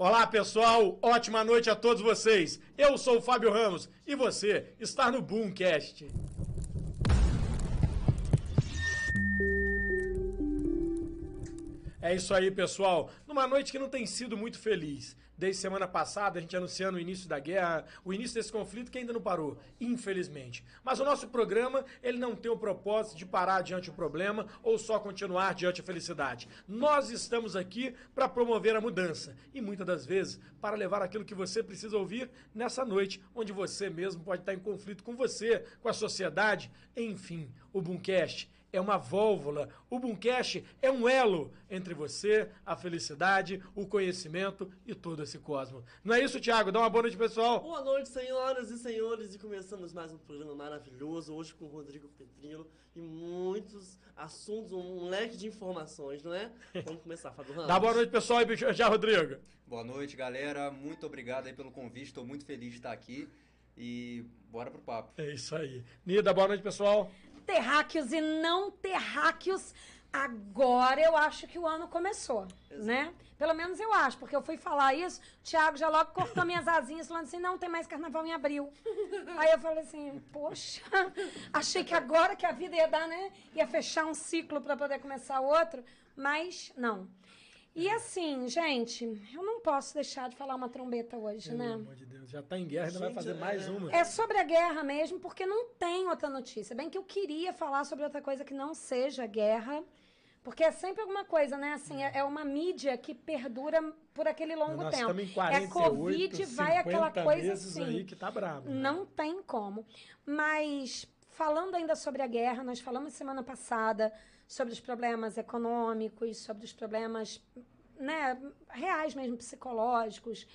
Olá, pessoal. Ótima noite a todos vocês. Eu sou o Fábio Ramos e você está no Boomcast. É isso aí, pessoal. Numa noite que não tem sido muito feliz. Desde semana passada, a gente anunciando o início da guerra, o início desse conflito que ainda não parou, infelizmente. Mas o nosso programa, ele não tem o propósito de parar diante do problema ou só continuar diante da felicidade. Nós estamos aqui para promover a mudança e muitas das vezes para levar aquilo que você precisa ouvir nessa noite, onde você mesmo pode estar em conflito com você, com a sociedade, enfim, o Boomcast é uma válvula. O Boomcast é um elo entre você, a felicidade, o conhecimento e todo esse cosmos. Não é isso, Thiago? Dá uma boa noite, pessoal. Boa noite, senhoras e senhores. E começamos mais um programa maravilhoso, hoje com o Rodrigo Petrino e muitos assuntos, um leque de informações, não é? Vamos começar, Fábio Ramos. Dá boa noite, pessoal, e já, Rodrigo. Boa noite, galera. Muito obrigado aí pelo convite. Estou muito feliz de estar aqui. E bora pro papo. É isso aí. Nida, boa noite, pessoal terráqueos e não terráqueos, agora eu acho que o ano começou, Exato. né? Pelo menos eu acho, porque eu fui falar isso, o Thiago já logo cortou minhas asinhas, falando assim, não tem mais carnaval em abril. Aí eu falei assim, poxa, achei que agora que a vida ia dar, né? Ia fechar um ciclo para poder começar outro, mas não. E assim, gente, eu não posso deixar de falar uma trombeta hoje, Pelo né? Pelo amor de Deus, já tá em guerra, ainda vai fazer mais é. uma. É sobre a guerra mesmo, porque não tem outra notícia. Bem que eu queria falar sobre outra coisa que não seja guerra, porque é sempre alguma coisa, né? Assim, é, é uma mídia que perdura por aquele longo Nós tempo. Em 48, é Covid, vai aquela coisa assim. aí que tá brabo. Né? Não tem como. Mas falando ainda sobre a guerra, nós falamos semana passada sobre os problemas econômicos, sobre os problemas né, reais mesmo, psicológicos.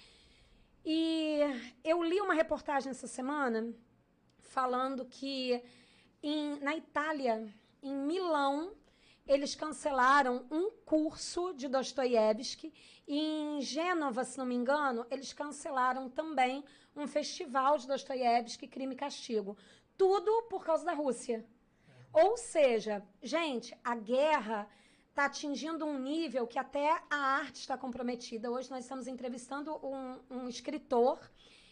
E eu li uma reportagem essa semana falando que em, na Itália, em Milão, eles cancelaram um curso de Dostoiévski e em Gênova, se não me engano, eles cancelaram também um festival de Dostoiévski, Crime e Castigo. Tudo por causa da Rússia. Ou seja, gente, a guerra está atingindo um nível que até a arte está comprometida. Hoje nós estamos entrevistando um, um escritor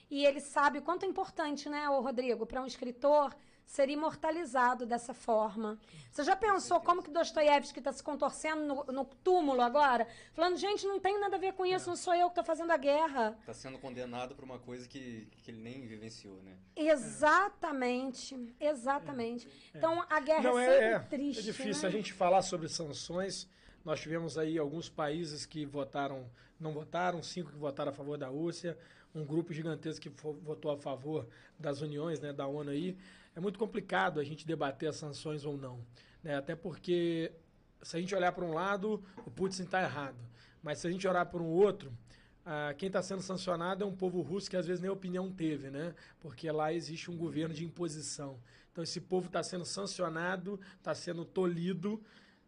e ele sabe o quanto é importante, né, Rodrigo, para um escritor ser imortalizado dessa forma. Você já pensou como que Dostoiévski está se contorcendo no, no, túmulo agora? Falando, gente, não tem nada a ver com isso, não sou eu que estou fazendo a guerra. Está sendo condenado por uma coisa que, que ele nem vivenciou, né? Exatamente, exatamente. É. Então, a guerra não, é, é sempre é, triste. É difícil né? a gente falar sobre sanções. Nós tivemos aí alguns países que votaram, não votaram, cinco que votaram a favor da Rússia, um grupo gigantesco que votou a favor das uniões, né, da ONU aí é muito complicado a gente debater as sanções ou não. Né? Até porque, se a gente olhar para um lado, o Putin está errado. Mas se a gente olhar para um outro, ah, quem está sendo sancionado é um povo russo que às vezes nem opinião teve, né? Porque lá existe um governo de imposição. Então esse povo está sendo sancionado, está sendo tolhido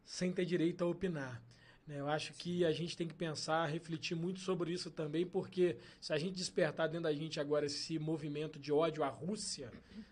sem ter direito a opinar. Né? Eu acho que a gente tem que pensar, refletir muito sobre isso também, porque se a gente despertar dentro da gente agora esse movimento de ódio à Rússia,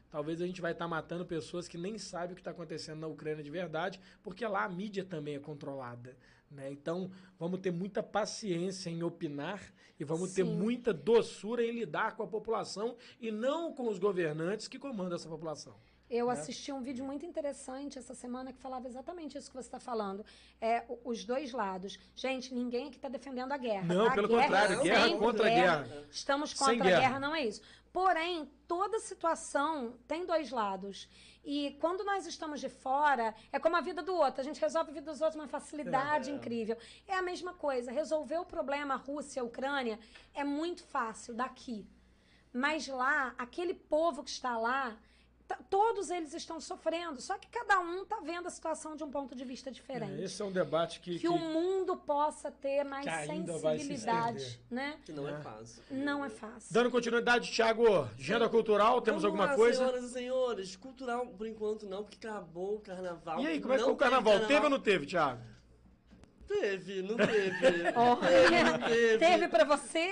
talvez a gente vai estar tá matando pessoas que nem sabem o que está acontecendo na Ucrânia de verdade, porque lá a mídia também é controlada. Né? Então, vamos ter muita paciência em opinar e vamos Sim. ter muita doçura em lidar com a população e não com os governantes que comandam essa população. Eu né? assisti um vídeo muito interessante essa semana que falava exatamente isso que você está falando. É, os dois lados. Gente, ninguém aqui está defendendo a guerra. Não, tá? pelo guerra, contrário, guerra contra guerra. guerra. Estamos contra Sem a guerra. guerra, não é isso. Porém, toda situação tem dois lados. E quando nós estamos de fora, é como a vida do outro. A gente resolve a vida dos outros com uma facilidade é, é. incrível. É a mesma coisa. Resolver o problema Rússia, Ucrânia, é muito fácil daqui. Mas lá, aquele povo que está lá todos eles estão sofrendo, só que cada um está vendo a situação de um ponto de vista diferente. É, esse é um debate que. Que, que o mundo possa ter mais sensibilidade. Né? Que não é. é. fácil. Não é fácil. Dando continuidade, Thiago, agenda cultural, temos Vamos alguma lá, coisa? Senhoras e senhores, cultural por enquanto não, porque acabou o carnaval. E aí, como é que foi o carnaval? carnaval? Teve ou não teve, Thiago? Teve, não teve. oh. teve, não teve. Teve pra você?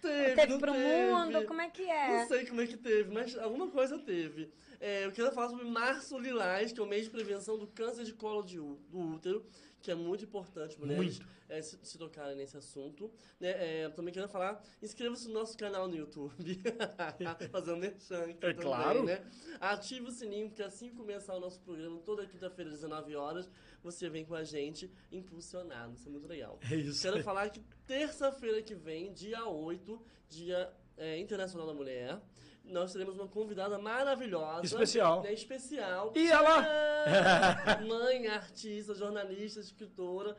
Teve, teve pro teve. mundo? Como é que é? Não sei como é que teve, mas alguma coisa teve. É, eu queria falar sobre Março Lilás, que é o mês de prevenção do câncer de colo de, do útero, que é muito importante mulheres é, se, se tocarem nesse assunto. Né? É, também quero falar, inscreva-se no nosso canal no YouTube. Fazer um merchan aqui É também, claro. né? Ative o sininho, porque assim que começar o nosso programa, toda quinta-feira, às 19 horas, você vem com a gente impulsionado. Isso é muito legal. É isso. Quero falar que terça-feira que vem, dia 8, Dia é, Internacional da Mulher, nós teremos uma convidada maravilhosa. Especial. Né, especial. E ela? Tcharam! Mãe, artista, jornalista, escritora,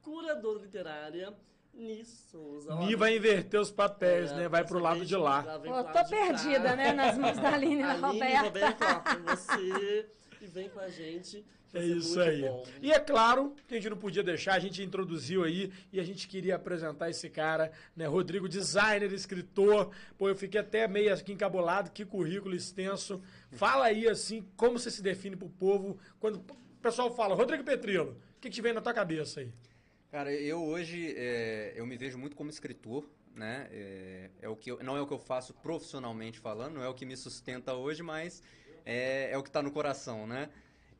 curadora literária, Ni Souza. Ni vai inverter os papéis, é, né? Vai pro lado de lá. Pô, pro tô perdida, né? Nas mãos da Aline e da Aline Roberta. Roberta, ó, com você. E vem com a gente. É ser isso aí. bom. E é claro que a gente não podia deixar, a gente introduziu aí e a gente queria apresentar esse cara, né? Rodrigo, designer, escritor. Pô, eu fiquei até meio aqui encabulado, que currículo extenso. Fala aí, assim, como você se define pro povo. Quando o pessoal fala, Rodrigo Petrilo, o que, que te vem na tua cabeça aí? Cara, eu hoje é, eu me vejo muito como escritor, né? É, é o que eu- não é o que eu faço profissionalmente falando, não é o que me sustenta hoje, mas é, é o que está no coração, né?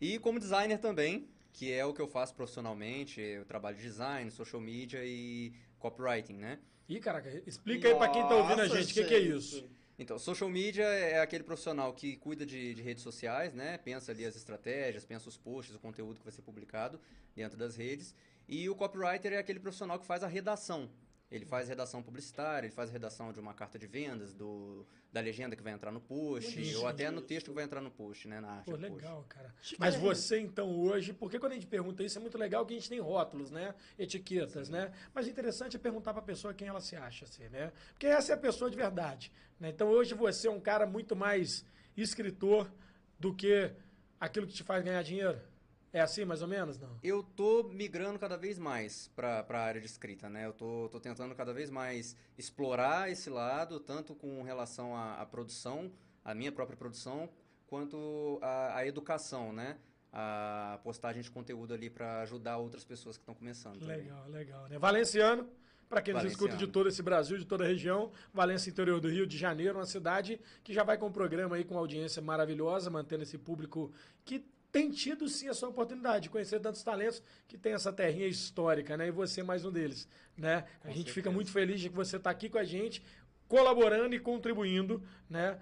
E como designer também, que é o que eu faço profissionalmente, eu trabalho de design, social media e copywriting, né? Ih, caraca, explica aí pra quem tá ouvindo a Nossa, gente, o que, que é isso? Então, social media é aquele profissional que cuida de, de redes sociais, né? Pensa ali as estratégias, pensa os posts, o conteúdo que vai ser publicado dentro das redes. E o copywriter é aquele profissional que faz a redação. Ele faz redação publicitária, ele faz a redação de uma carta de vendas, do, da legenda que vai entrar no post, ou até no texto que vai entrar no post, né? Na arte Pô, do post. legal, cara. Mas Chiquérrimo. você, então, hoje, porque quando a gente pergunta isso, é muito legal que a gente tem rótulos, né? Etiquetas, né? Mas o interessante é perguntar pra pessoa quem ela se acha ser, né? Porque essa é a pessoa de verdade. Né? Então, hoje você é um cara muito mais escritor do que aquilo que te faz ganhar dinheiro. É assim, mais ou menos, não? Eu tô migrando cada vez mais para a área de escrita, né? Eu tô, tô tentando cada vez mais explorar esse lado, tanto com relação à, à produção, à minha própria produção, quanto à, à educação, né? A postagem de conteúdo ali para ajudar outras pessoas que estão começando. também. Legal, legal. Né? Valenciano, para quem nos escuta de todo esse Brasil, de toda a região, Valência, interior do Rio de Janeiro, uma cidade que já vai com um programa aí com uma audiência maravilhosa, mantendo esse público que tem tido sim a sua oportunidade de conhecer tantos talentos que tem essa terrinha histórica, né? E você é mais um deles, né? A gente fica certeza. muito feliz de que você está aqui com a gente, colaborando e contribuindo, né?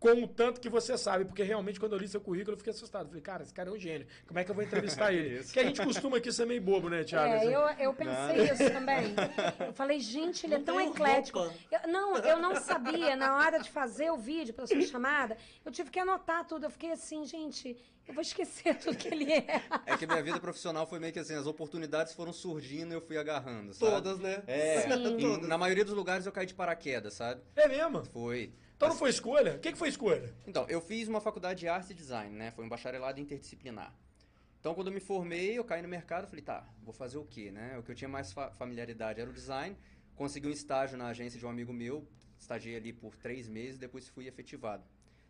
Com o tanto que você sabe, porque realmente quando eu li seu currículo eu fiquei assustado. Falei, cara, esse cara é um gênio. Como é que eu vou entrevistar ele? Porque a gente costuma aqui ser meio bobo, né, Thiago? É, Assim, eu, eu pensei isso também. Eu falei, gente, ele é Não tão tem eclético. Eu- não, eu não sabia. Na hora de fazer o vídeo para sua chamada, eu tive que anotar tudo. Eu fiquei assim, gente, eu vou esquecer tudo que ele é. É que minha vida profissional foi meio que assim, as oportunidades foram surgindo e eu fui agarrando, sabe? Todas, né? É, Sim. e na maioria dos lugares eu caí de paraquedas, sabe? É mesmo? Foi. Então não foi escolha? O que, que foi escolha? Então, eu fiz uma faculdade de arte e design, né? Foi um bacharelado interdisciplinar. Então, quando eu me formei, eu caí no mercado, falei, tá, vou fazer o quê, né? O que eu tinha mais fa- familiaridade era o design. Consegui um estágio na agência de um amigo meu, estagiei ali por três meses, depois fui efetivado.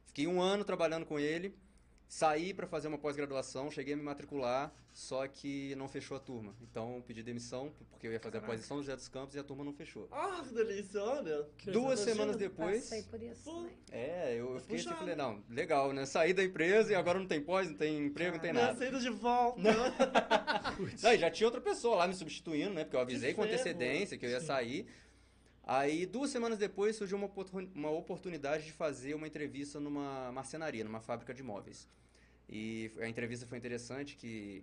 Fiquei um ano trabalhando com ele, saí para fazer uma pós-graduação, cheguei a me matricular, só que não fechou a turma. Então, pedi demissão, porque eu ia fazer a pós em São José dos Campos e a turma não fechou. Ah, que delícia, olha. Que Duas semanas depois... Passei por isso Pô. também. É, eu, eu fiquei assim, Puxado. falei, não, legal, né? Saí da empresa e agora não tem pós, não tem emprego, não tem nada. saída de volta. Aí já tinha outra pessoa lá me substituindo, né? Porque eu avisei Que com ferro. antecedência que eu ia sair. Aí, duas semanas depois, surgiu uma, oportun- uma oportunidade de fazer uma entrevista numa marcenaria, numa fábrica de móveis. E a entrevista foi interessante que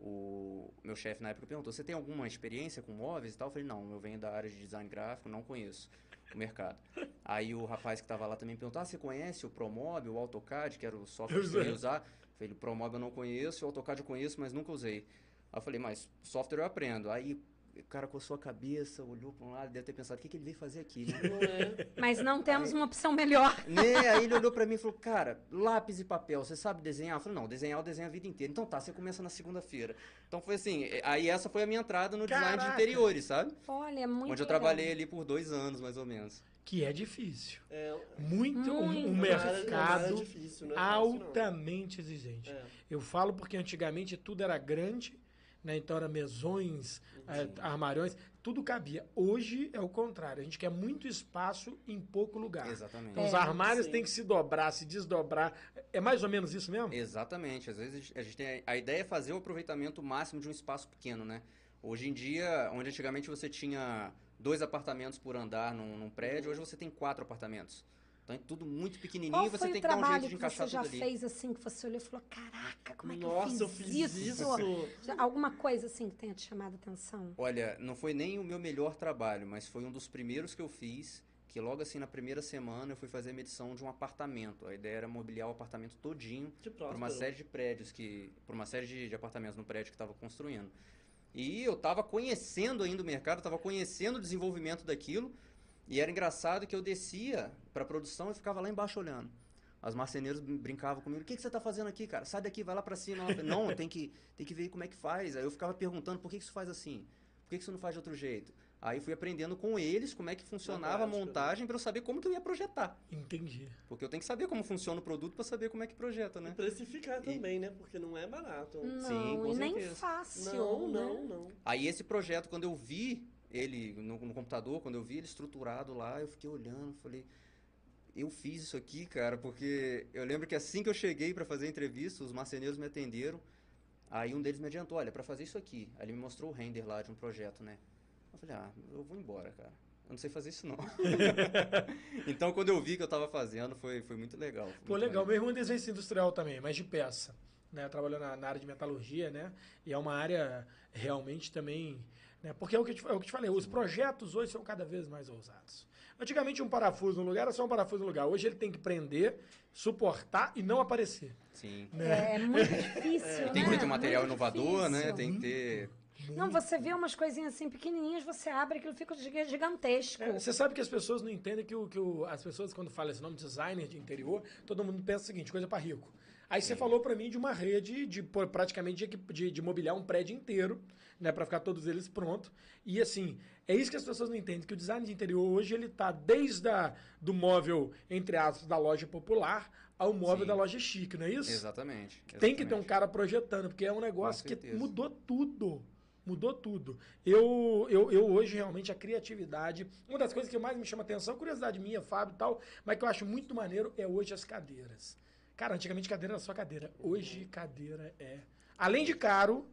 o meu chefe na época perguntou, você tem alguma experiência com móveis e tal? Eu falei, não, eu venho da área de design gráfico, não conheço o mercado. Aí o rapaz que estava lá também perguntou, ah, você conhece o Promob, o AutoCAD, que era o software Eu que você ia sei. usar? Eu falei, o Promob eu não conheço, o AutoCAD eu conheço, mas nunca usei. Aí eu falei, mas software eu aprendo. Aí o cara coçou a cabeça, olhou para um lado, deve ter pensado, o que, que ele veio fazer aqui, né? Não é? Mas não temos uma opção melhor. né? Aí ele olhou pra mim e falou, cara, lápis e papel, você sabe desenhar? Eu falei, não, desenhar eu desenho a vida inteira. Então tá, você começa na segunda-feira. Então foi assim, eh, aí essa foi a minha entrada no design de Caraca! interiores, sabe? Olha, muito Onde eu legal. trabalhei ali por dois anos, mais ou menos. Que é difícil. É, Muito, um- Muito. um, área mercado difícil, é não. altamente exigente. É. Eu falo porque antigamente tudo era grande, né? Então era mesões, é, armários, tudo cabia. Hoje é o contrário, a gente quer muito espaço em pouco lugar. Exatamente. Então, os É, armários têm que se dobrar, se desdobrar. É mais ou menos isso mesmo? Exatamente. Às vezes a gente tem a ideia é fazer o aproveitamento máximo de um espaço pequeno, né? Hoje em dia, onde antigamente você tinha dois apartamentos por andar num, num prédio, hoje você tem quatro apartamentos. Então é tudo muito pequenininho Qual e você tem que dar um jeito de que encaixar você já tudo ali. fez assim, que você olhou e falou, caraca, como é que Nossa, eu fiz, isso? Já- Alguma coisa assim que tenha te chamado a atenção? Olha, não foi nem o meu melhor trabalho, mas foi um dos primeiros que eu fiz, que logo assim na primeira semana eu fui fazer a medição de um apartamento. A ideia era mobiliar o apartamento todinho por uma série de prédios que por uma série de, de apartamentos no prédio que estava construindo e eu estava conhecendo ainda o mercado estava conhecendo o desenvolvimento daquilo e era engraçado que eu descia para produção e ficava lá embaixo olhando as marceneiros brin- brincavam comigo o que, que você está fazendo aqui cara sai daqui vai lá para cima falei, não tem que tem que ver como é que faz aí eu ficava perguntando por que, que isso faz assim por que, que isso não faz de outro jeito aí fui aprendendo com eles como é que funcionava a né? montagem para eu saber como que eu ia projetar Entendi. porque eu tenho que saber como funciona o produto para saber como é que projeta E né precificar também, né? Porque não é barato. Não, Sim, com e nem certeza. fácil, Não, né? não, não. Aí esse projeto, quando eu vi ele no, no computador, quando eu vi ele estruturado lá, eu fiquei olhando, falei, eu fiz isso aqui, cara, porque eu lembro que assim que eu cheguei para fazer a entrevista, os marceneiros me atenderam, aí um deles me adiantou, olha, para fazer isso aqui, aí ele me mostrou o render lá de um projeto, né? Eu falei, ah, eu vou embora, cara. Eu não sei fazer isso não. então quando eu vi que eu tava fazendo, foi, foi muito legal. foi Pô, muito legal. Meu irmão é desenhista industrial também, mas de peça. Né? Trabalhou na, na área de metalurgia, né? E é uma área realmente também. Né? Porque é o, que eu te, é o que te falei, os projetos hoje são cada vez mais ousados. Antigamente, um parafuso no lugar era só um parafuso no lugar. Hoje ele tem que prender, suportar e não aparecer. Sim. Né? É muito difícil, E tem né? que ter um material Muito inovador, né? difícil. Tem que ter Não, você vê umas coisinhas assim pequenininhas, você abre, aquilo fica giga- gigantesco. É, você sabe que as pessoas não entendem que, o, que o, as pessoas, quando falam esse nome designer de interior, todo mundo pensa o seguinte, coisa para rico. Aí você falou para mim de uma rede de praticamente de, de, de mobiliar um prédio inteiro, né, para ficar todos eles prontos. E assim, é isso que as pessoas não entendem, que o design de interior hoje ele tá desde a, do móvel entre aspas da loja popular ao móvel Sim. da loja chique, não é isso? Exatamente. Tem que ter um exatamente. cara projetando, porque é um negócio que mudou tudo. Mudou tudo. Eu, eu, eu hoje, realmente, a criatividade. Uma das coisas que mais me chama atenção, curiosidade minha, Fábio e tal, mas que eu acho muito maneiro é hoje as cadeiras. Cara, antigamente cadeira era só cadeira. Hoje, cadeira é. Além de caro,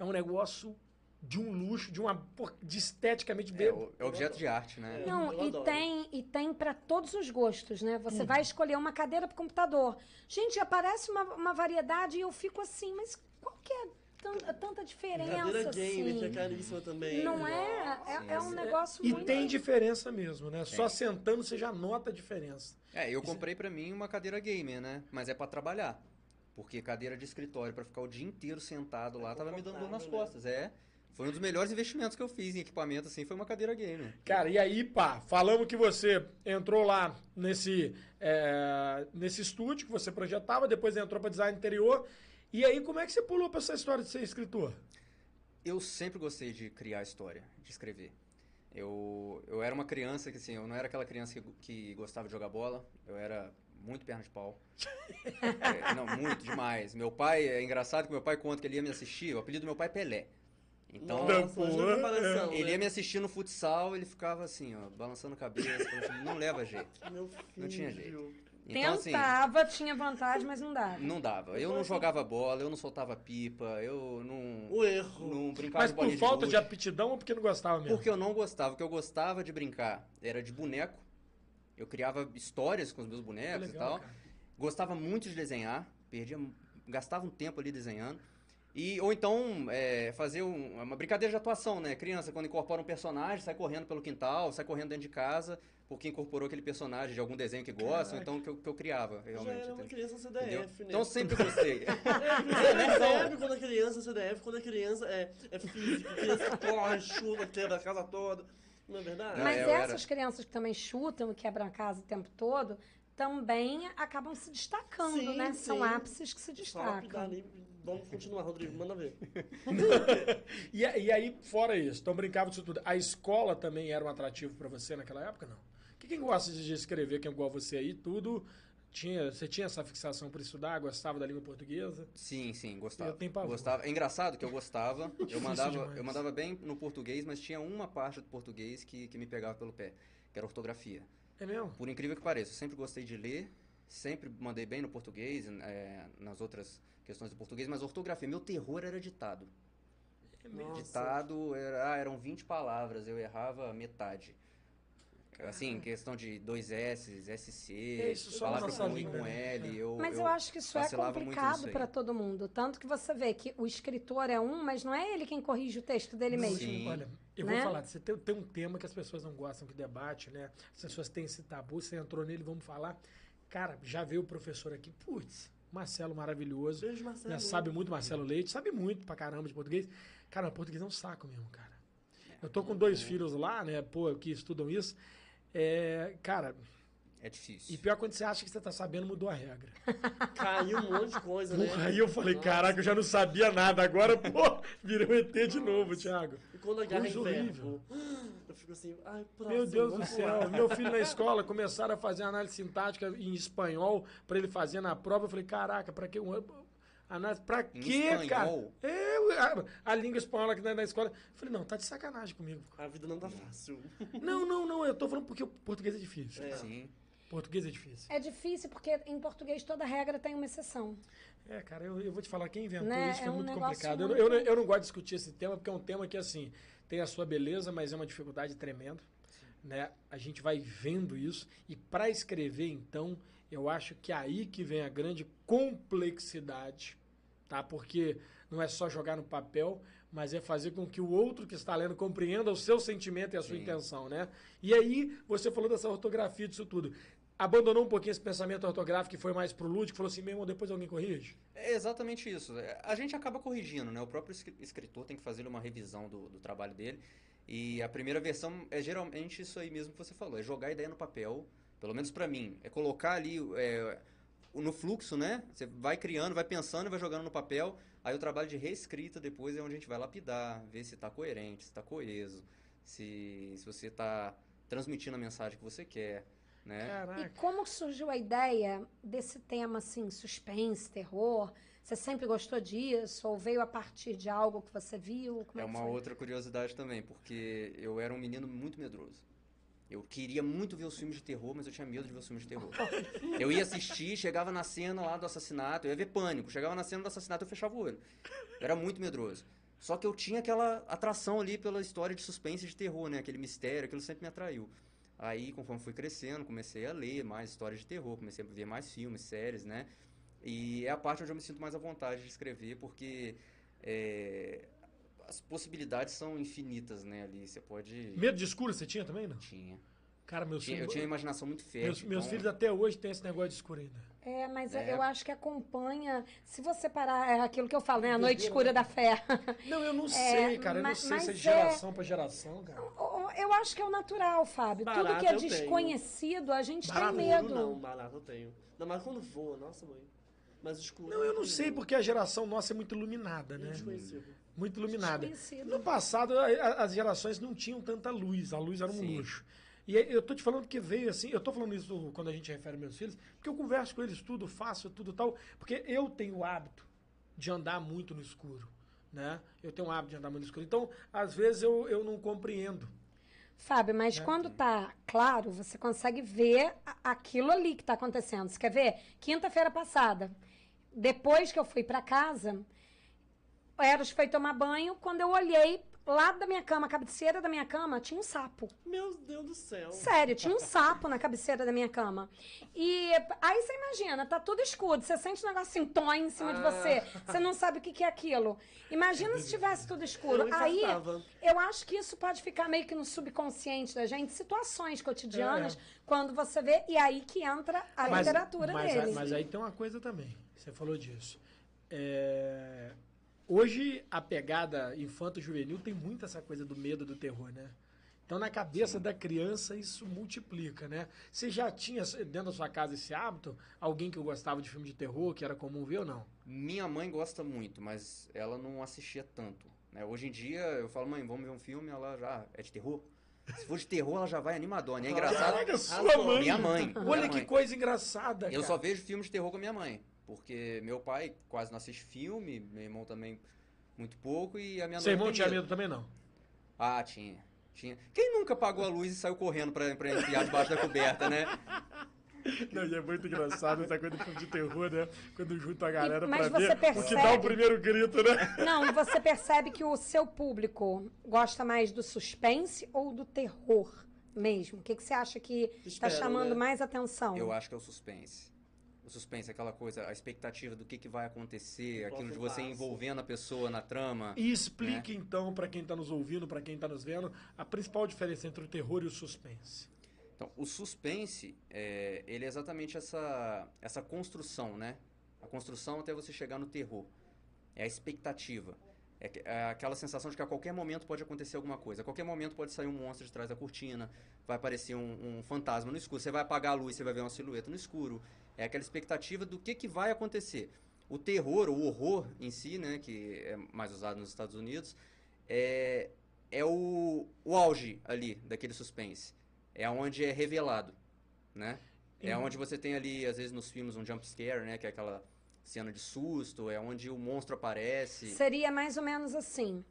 é um negócio de um luxo, de uma. por- de esteticamente É, é objeto de arte, né? Não, eu e adoro. tem, e tem para todos os gostos, né? Você vai escolher uma cadeira para computador. Gente, aparece uma, uma variedade e eu fico assim, mas qual que é tan- tanta diferença, Cadeira gamer, que é assim? caríssima também. Não é? É, é um negócio E muito... tem diferença mesmo, né? Só Tem. sentando você já nota a diferença. É, eu comprei pra mim uma cadeira gamer, né? Mas é pra trabalhar. Porque cadeira de escritório pra ficar o dia inteiro sentado lá tava me dando dor nas né? costas. É. Foi um dos melhores investimentos que eu fiz em equipamento, assim, foi uma cadeira gamer. Cara, e aí, pá, falamos que você entrou lá nesse, é, nesse estúdio que você projetava, depois entrou para design interior. E aí, como é que você pulou para essa história de ser escritor? Eu sempre gostei de criar história, de escrever. Eu, eu era uma criança que, assim, eu não era aquela criança que, que gostava de jogar bola, eu era muito perna de pau. É, não, muito, demais. Meu pai, é engraçado que meu pai conta que ele ia me assistir, o apelido do meu pai é Pelé. Então, Nossa, é ele né? ia me assistir no futsal, ele ficava assim, ó, balançando a cabeça, falando assim, não leva jeito. Meu filho. Não tinha jeito. Então, assim, Tentava, tinha vantagem, mas não dava. não dava. Eu não jogava bola, eu não soltava pipa, eu não, O erro. não brincava Mas de por falta de gude. aptidão ou porque não gostava mesmo? Porque eu não gostava. O que eu gostava de brincar era de boneco. Eu criava histórias com os meus bonecos Legal, e tal. cara. Gostava muito de desenhar. Perdia, gastava um tempo ali desenhando. E, ou então, é, fazer um- uma brincadeira de atuação, né? Criança, quando incorpora um personagem, sai correndo pelo quintal, sai correndo dentro de casa, porque incorporou aquele personagem de algum desenho que gosta, ou então que eu, que eu criava, Já realmente. era uma entendeu? criança Entendeu? CDF, né? Então, sempre gostei. É, quando a criança CDF, quando a criança é, é física, criança corre, chuta, quebra a casa toda. Não é verdade? Mas era- essas crianças que também chutam e quebram a casa o tempo todo, também acabam se destacando, Sim, né? São sim. ápices que se destacam. ali. Vamos continuar, Rodrigo, manda ver. E, e aí, fora isso, então brincava disso tudo. A escola também era um atrativo para você naquela época, não? Que quem gosta de escrever, quem é igual você aí, tudo Tinha, você tinha essa fixação por estudar? Gostava da língua portuguesa? Sim, sim, gostava. Eu tenho pavor. gostava. É engraçado que eu gostava. eu mandava, demais. eu mandava bem no português, mas tinha uma parte do português que, que me pegava pelo pé, que era ortografia. É mesmo? Por incrível que pareça, eu sempre gostei de ler, sempre mandei bem no português, é, nas outras questões do português, mas ortografia, meu terror era ditado. É mesmo. Nossa. Ditado, era, ah, eram 20 palavras, eu errava metade. Assim, questão de dois S, SC, É, isso palavra com I com né? L, eu, Mas eu, acho que isso é complicado para todo mundo. Tanto que você vê que o escritor é um, mas não é ele quem corrige o texto dele Não, mesmo. Sim. Olha, eu Né? vou falar, você tem, tem um tema que as pessoas não gostam que debate, né? As pessoas têm esse tabu, você entrou nele, vamos falar. Cara, já veio o professor aqui, putz, Marcelo maravilhoso. Beijo, Marcelo. né? Sabe muito Marcelo Leite, sabe muito pra caramba de português. Cara, português é um saco mesmo, cara. Eu tô com dois filhos lá, né, pô, que estudam isso. É, cara, É difícil. e pior quando você acha que você tá sabendo, mudou a regra. Caiu um monte de coisa, né? Porra, aí eu falei, Nossa. caraca, eu já não sabia nada, agora, pô, virei um ET de novo, Thiago. E quando a guerra é horrível. eu fico assim, ai, próximo, Meu Deus do céu, meu filho na escola começaram a fazer análise sintática em espanhol pra ele fazer na prova. Eu falei, caraca, pra que um análise? Pra Em quê, cara? espanhol? É, a, a língua espanhola aqui na, na escola. Eu falei, não, tá de sacanagem comigo. A vida não tá fácil. Não, não, não, eu tô falando porque o português é difícil. É. Sim. Português é difícil. É difícil porque em português toda regra tem uma exceção. É, cara, eu, eu vou te falar, quem inventou Né? isso foi É um muito complicado. Eu, muito- eu, não- eu não gosto de discutir esse tema, porque é um tema que, assim, tem a sua beleza, mas é uma dificuldade tremenda. Né? A gente vai vendo isso. E para escrever, então, eu acho que é aí que vem a grande complexidade, tá? Porque não é só jogar no papel, mas é fazer com que o outro que está lendo compreenda o seu sentimento e a sua Sim. intenção, né? E aí, você falou dessa ortografia disso tudo. Abandonou um pouquinho esse pensamento ortográfico que foi mais pro lúdico, falou assim, mesmo, depois alguém corrige? É exatamente isso. É, A gente acaba corrigindo, né? O próprio escri- escritor tem que fazer uma revisão do, do trabalho dele. E a primeira versão é geralmente isso aí mesmo que você falou, é jogar a ideia no papel, pelo menos pra mim, é colocar ali é, no fluxo, né? Você vai criando, vai pensando e vai jogando no papel. Aí o trabalho de reescrita depois é onde a gente vai lapidar, ver se tá coerente, se tá coeso, se, se você tá transmitindo a mensagem que você quer, né? E Caraca. como surgiu a ideia desse tema assim, suspense, terror? Você sempre gostou disso? Ou veio a partir de algo que você viu? Como É é que uma foi? outra curiosidade também, porque eu era um menino muito medroso. Eu queria muito ver os filmes de terror, mas eu tinha medo de ver os filmes de terror. Eu ia assistir, chegava na cena lá do assassinato, eu ia ver pânico. Chegava na cena do assassinato, eu fechava o olho. Eu era muito medroso. Só que eu tinha aquela atração ali pela história de suspense e de terror, né? Aquele mistério, aquilo sempre me atraiu. Aí, conforme fui crescendo, comecei a ler mais histórias de terror, comecei a ver mais filmes, séries, né? E é a parte onde eu me sinto mais à vontade de escrever, porque é, as possibilidades são infinitas, né? Ali você pode. Medo de escuro você tinha também, não? Tinha. Cara, meus Tinha- filhos... eu tinha uma imaginação muito fértil. Meus, meus então- filhos até hoje têm esse negócio de escuro ainda. É, mas É. eu acho que acompanha. Se você parar, é aquilo que eu falo, né? A noite escura da fé. Não, eu não É, sei, cara. Eu não mas- sei se é de mas geração pra geração, cara. eu acho que é o natural, Fábio. Tudo Barato que é tenho. desconhecido, a gente Barato tem medo. não, barato eu tenho. Ainda mais quando voa, nossa mãe. Mas escuro. Não, eu não sei porque a geração nossa é muito iluminada, né? Desconhecido. Muito iluminada. No passado, a- a- as gerações não tinham tanta luz. A luz era um Sim. luxo. E eu tô te falando que veio assim, eu tô falando isso quando a gente refere meus filhos, porque eu converso com eles tudo, faço tudo tal, porque eu tenho o hábito de andar muito no escuro, né? Eu tenho o hábito de andar muito no escuro. Então, às vezes eu, eu não compreendo. Fábio, mas É. quando tá claro, você consegue ver aquilo ali que tá acontecendo. Você quer ver? Quinta-feira passada, depois que eu fui pra casa, Eros foi tomar banho. Quando eu olhei lá da minha cama, a cabeceira da minha cama, tinha um sapo. Meu Deus do céu. Sério, tinha um sapo na cabeceira da minha cama. E aí você imagina, tá tudo escuro, você sente um negócio assim, tom em cima de você. Você não sabe o que, que é aquilo. Imagina se tivesse tudo escuro. Eu Aí eu acho que isso pode ficar meio que no subconsciente da gente, situações cotidianas, quando você vê, e aí que entra a Mas- literatura mas, dele. Mas aí tem uma coisa também. Você falou disso. É, Hoje, a pegada infanto-juvenil tem muito essa coisa do medo do terror, né? Então, na cabeça da criança, isso multiplica, né? Você já tinha dentro da sua casa esse hábito? Alguém que gostava de filme de terror, que era comum ver ou não? Minha mãe gosta muito, mas ela não assistia tanto. né? Hoje em dia eu falo, mãe, vamos ver um filme, ela já "Ah, é de terror. Se for de terror, ela já vai animadona. E é engraçado. Caraca, sua mãe. Minha mãe. minha Olha que mãe. coisa engraçada, Eu cara. só vejo filmes de terror com a minha mãe. Porque meu pai quase não assiste filme, meu irmão também muito pouco, e a minha Seu irmão tinha medo. também, não? Ah, tinha. Tinha. Quem nunca apagou a luz e saiu correndo pra, pra enfiar debaixo da coberta, né? Não, e é muito engraçado essa coisa de filme de terror, né? Quando junta a galera mas pra você ver o que percebe- dá o primeiro grito, né? Não, e você percebe que o seu público gosta mais do suspense ou do terror mesmo? O que, que você acha que está chamando né? mais atenção? Eu acho que é o suspense. O suspense aquela coisa, a expectativa do que, que vai acontecer, aquilo de você envolvendo a pessoa na trama. E explique então pra quem tá nos ouvindo, pra quem tá nos vendo, a principal diferença entre o terror e o suspense. Então, o suspense, é, ele é exatamente essa, essa construção, né? A construção até você chegar no terror. É a expectativa. É, é aquela sensação de que a qualquer momento pode acontecer alguma coisa. A qualquer momento pode sair um monstro de trás da cortina, vai aparecer um, um fantasma no escuro. Você vai apagar a luz, você vai ver uma silhueta no escuro. É aquela expectativa do que, que vai acontecer. O terror, o horror em si, né, que é mais usado nos Estados Unidos, é, é o, o auge ali daquele suspense. É onde é revelado, né? É onde você tem ali, às vezes nos filmes, um jump scare, né? Que é aquela cena de susto, é onde o monstro aparece. Seria mais ou menos assim.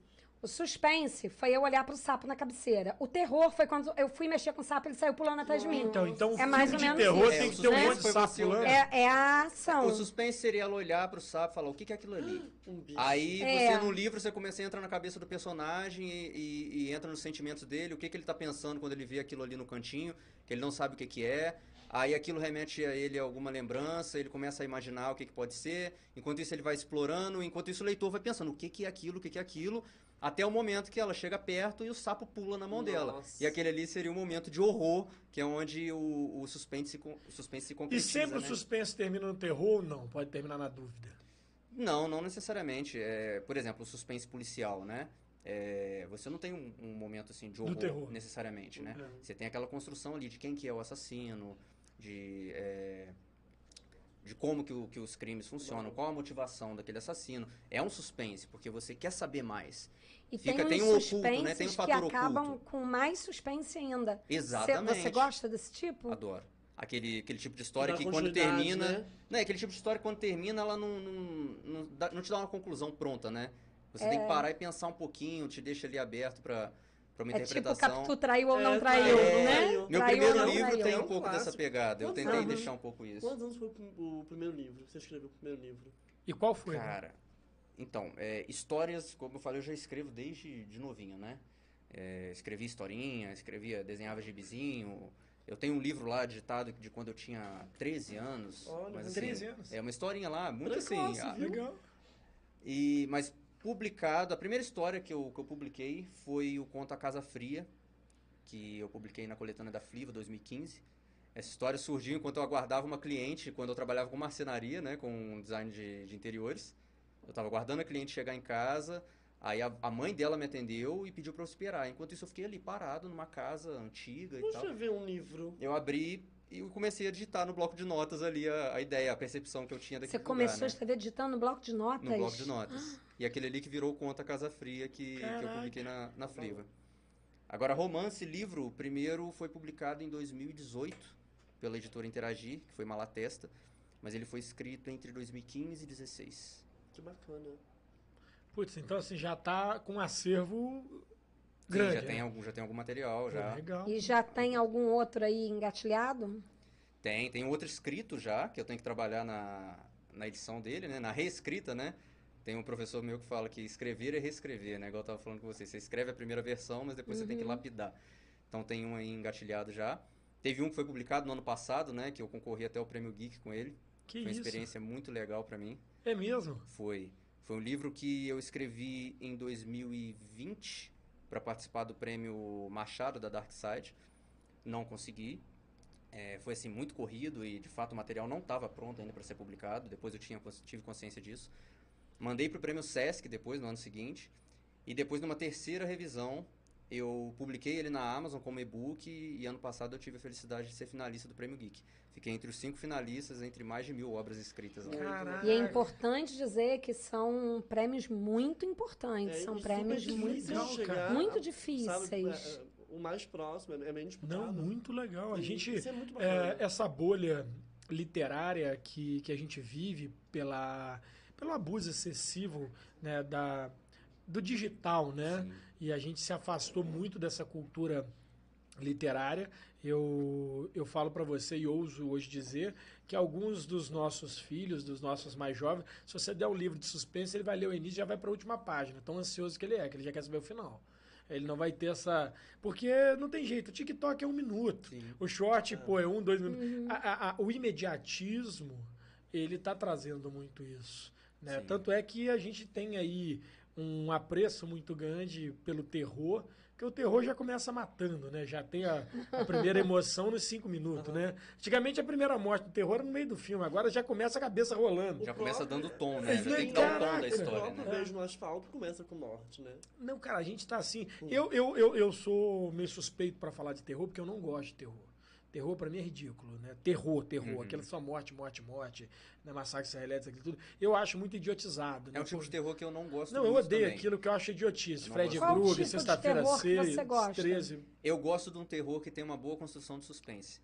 O suspense foi eu olhar pro sapo na cabeceira. O terror foi quando eu fui mexer com o sapo e ele saiu pulando atrás de mim. Então, então o É mais filme ou de menos terror isso. tem É, que o ter um suspense monte de foi sapo pulando. É, é a ação. O suspense seria ela olhar pro sapo e falar, o que, que é aquilo ali? Um bicho. Aí É. você, no livro, você começa a entrar na cabeça do personagem e, e- e entra nos sentimentos dele, o que, que ele tá pensando quando ele vê aquilo ali no cantinho, que ele não sabe o que, que é. Aí aquilo remete a ele a alguma lembrança, ele começa a imaginar o que, que pode ser. Enquanto isso ele vai explorando, enquanto isso o leitor vai pensando o que, que é aquilo, o que, que é aquilo, até o momento que ela chega perto e o sapo pula na mão dela. Nossa. E aquele ali seria um momento de horror, que é onde o, o suspense, se o suspense se E concretiza. sempre o né? suspense termina no terror ou não? Pode terminar na dúvida. Não, não necessariamente. É, por exemplo, o suspense policial, né? É, você não tem um, um momento assim de horror terror. necessariamente, né? Uhum. Você tem aquela construção ali de quem que é o assassino, de, é, de como que, o- que os crimes funcionam, qual a motivação daquele assassino. É um suspense, porque você quer saber mais. E Fica- tem um oculto, né? Tem um que fator acabam oculto. com mais suspense ainda. Exatamente. Você gosta desse tipo? Adoro. Aquele, aquele tipo de história que quando termina. né? Não, é aquele tipo de história que quando termina, ela não, não, não, dá- não te dá uma conclusão pronta, né? Você É. tem que parar e pensar um pouquinho, te deixa ali aberto pra, pra uma É tipo interpretação. Capitu traiu ou É, não traiu, traiu, né? traiu. Meu Traiu primeiro livro traiu. tem É um um pouco dessa pegada. Eu Quantos tentei anos? deixar um pouco isso. Quantos anos foi o primeiro livro? Você escreveu o primeiro livro? E qual foi? né? Cara, então, é, histórias, como eu falei, eu já escrevo desde de novinho, né? É, escrevi historinha, escrevia, desenhava gibizinho. Eu tenho um livro lá digitado de quando eu tinha 13 anos. Olha, mas, assim, 13 anos. É uma historinha lá, muito Precoce, assim. Legal. E, mas publicado, a primeira história que eu, que eu publiquei foi o conto A Casa Fria, que eu publiquei na coletânea da Fliva 2015. Essa história surgiu enquanto eu aguardava uma cliente, quando eu trabalhava com marcenaria, né, com design de, de interiores. Eu estava aguardando a cliente chegar em casa, aí a, a mãe dela me atendeu e pediu para eu esperar. Enquanto isso eu fiquei ali parado numa casa antiga e Vou tal. escrever um livro. Eu abri e comecei a digitar no bloco de notas ali a, a ideia, a percepção que eu tinha daquele Você lugar, começou né? a escrever digitando no bloco de notas? No bloco de notas. E aquele ali que virou conta Casa Fria que, que eu publiquei na, na Fliva. Agora, romance, livro, o primeiro foi publicado em 2018 pela editora Interagir, que foi Malatesta, mas ele foi escrito entre 2015 e 2016. Que bacana. Putz, então assim, já tá com um acervo grande. já, tem né? algum, já tem algum material, já. Legal. E já tem algum outro aí engatilhado? Tem, tem outro escrito já, que eu tenho que trabalhar na, na edição dele, né? Na reescrita, né? Tem um professor meu que fala que escrever é reescrever, né? Igual eu tava falando com você. Você escreve a primeira versão, mas depois você tem que Uhum. lapidar. Então tem um aí engatilhado já. Teve um que foi publicado no ano passado, né? Que eu concorri até o Prêmio Geek com ele. Que Foi uma isso? experiência muito legal pra mim. É mesmo? Foi. Foi um livro que eu escrevi em 2020 para participar do prêmio Machado da Dark Side. Não consegui. É, foi assim muito corrido e de fato o material não estava pronto ainda para ser publicado. Depois eu tinha, tive consciência disso. Mandei para o prêmio Sesc depois no ano seguinte e depois numa terceira revisão eu publiquei ele na Amazon como e-book e ano passado eu tive a felicidade de ser finalista do Prêmio Geek. Fiquei entre os cinco finalistas entre mais de mil obras escritas lá. Caraca. E é importante dizer que são prêmios muito importantes. É, são prêmios muito, muito sabe, difíceis. é, o mais próximo, é bem disputado. Não, muito legal. A E gente, Isso é muito é, essa bolha literária que, que a gente vive pela, pelo abuso excessivo né, da, do digital, né? Sim. E a gente se afastou muito dessa cultura literária. Eu, eu falo para você e ouso hoje dizer que alguns dos nossos filhos, dos nossos mais jovens, se você der um livro de suspense, ele vai ler o início e já vai para a última página. Tão ansioso que ele é, que ele já quer saber o final. Ele não vai ter essa. Porque não tem jeito, o TikTok é um minuto. Sim. O short, É. pô, é um, dois minutos. A- a- a- o imediatismo, ele tá trazendo muito isso. Né? Tanto é que a gente tem aí um apreço muito grande pelo terror, que o terror já começa matando, né? Já tem a, a primeira emoção nos cinco minutos, né? Antigamente a primeira morte do terror era no meio do filme, agora já começa a cabeça rolando. Já O começa próprio- dando tom, né? Já Sim, tem que dar o tom da O história, próprio né? beijo no asfalto começa com morte, né? Não, cara, a gente tá assim. Eu, eu, eu, eu sou meio suspeito pra falar de terror, porque eu não gosto de terror. Terror pra mim é ridículo, né? Terror, terror. Uhum. Aquela só morte, morte, morte, né? Massacre Serra Elétrica, aquilo tudo. Eu acho muito idiotizado. É né? um tipo de terror que eu não gosto Não, eu odeio também. aquilo que eu acho idiotice. Eu Fred Krueger, tipo sexta-feira terror que 6, você gosta? 13. Eu gosto de um terror que tem uma boa construção de suspense.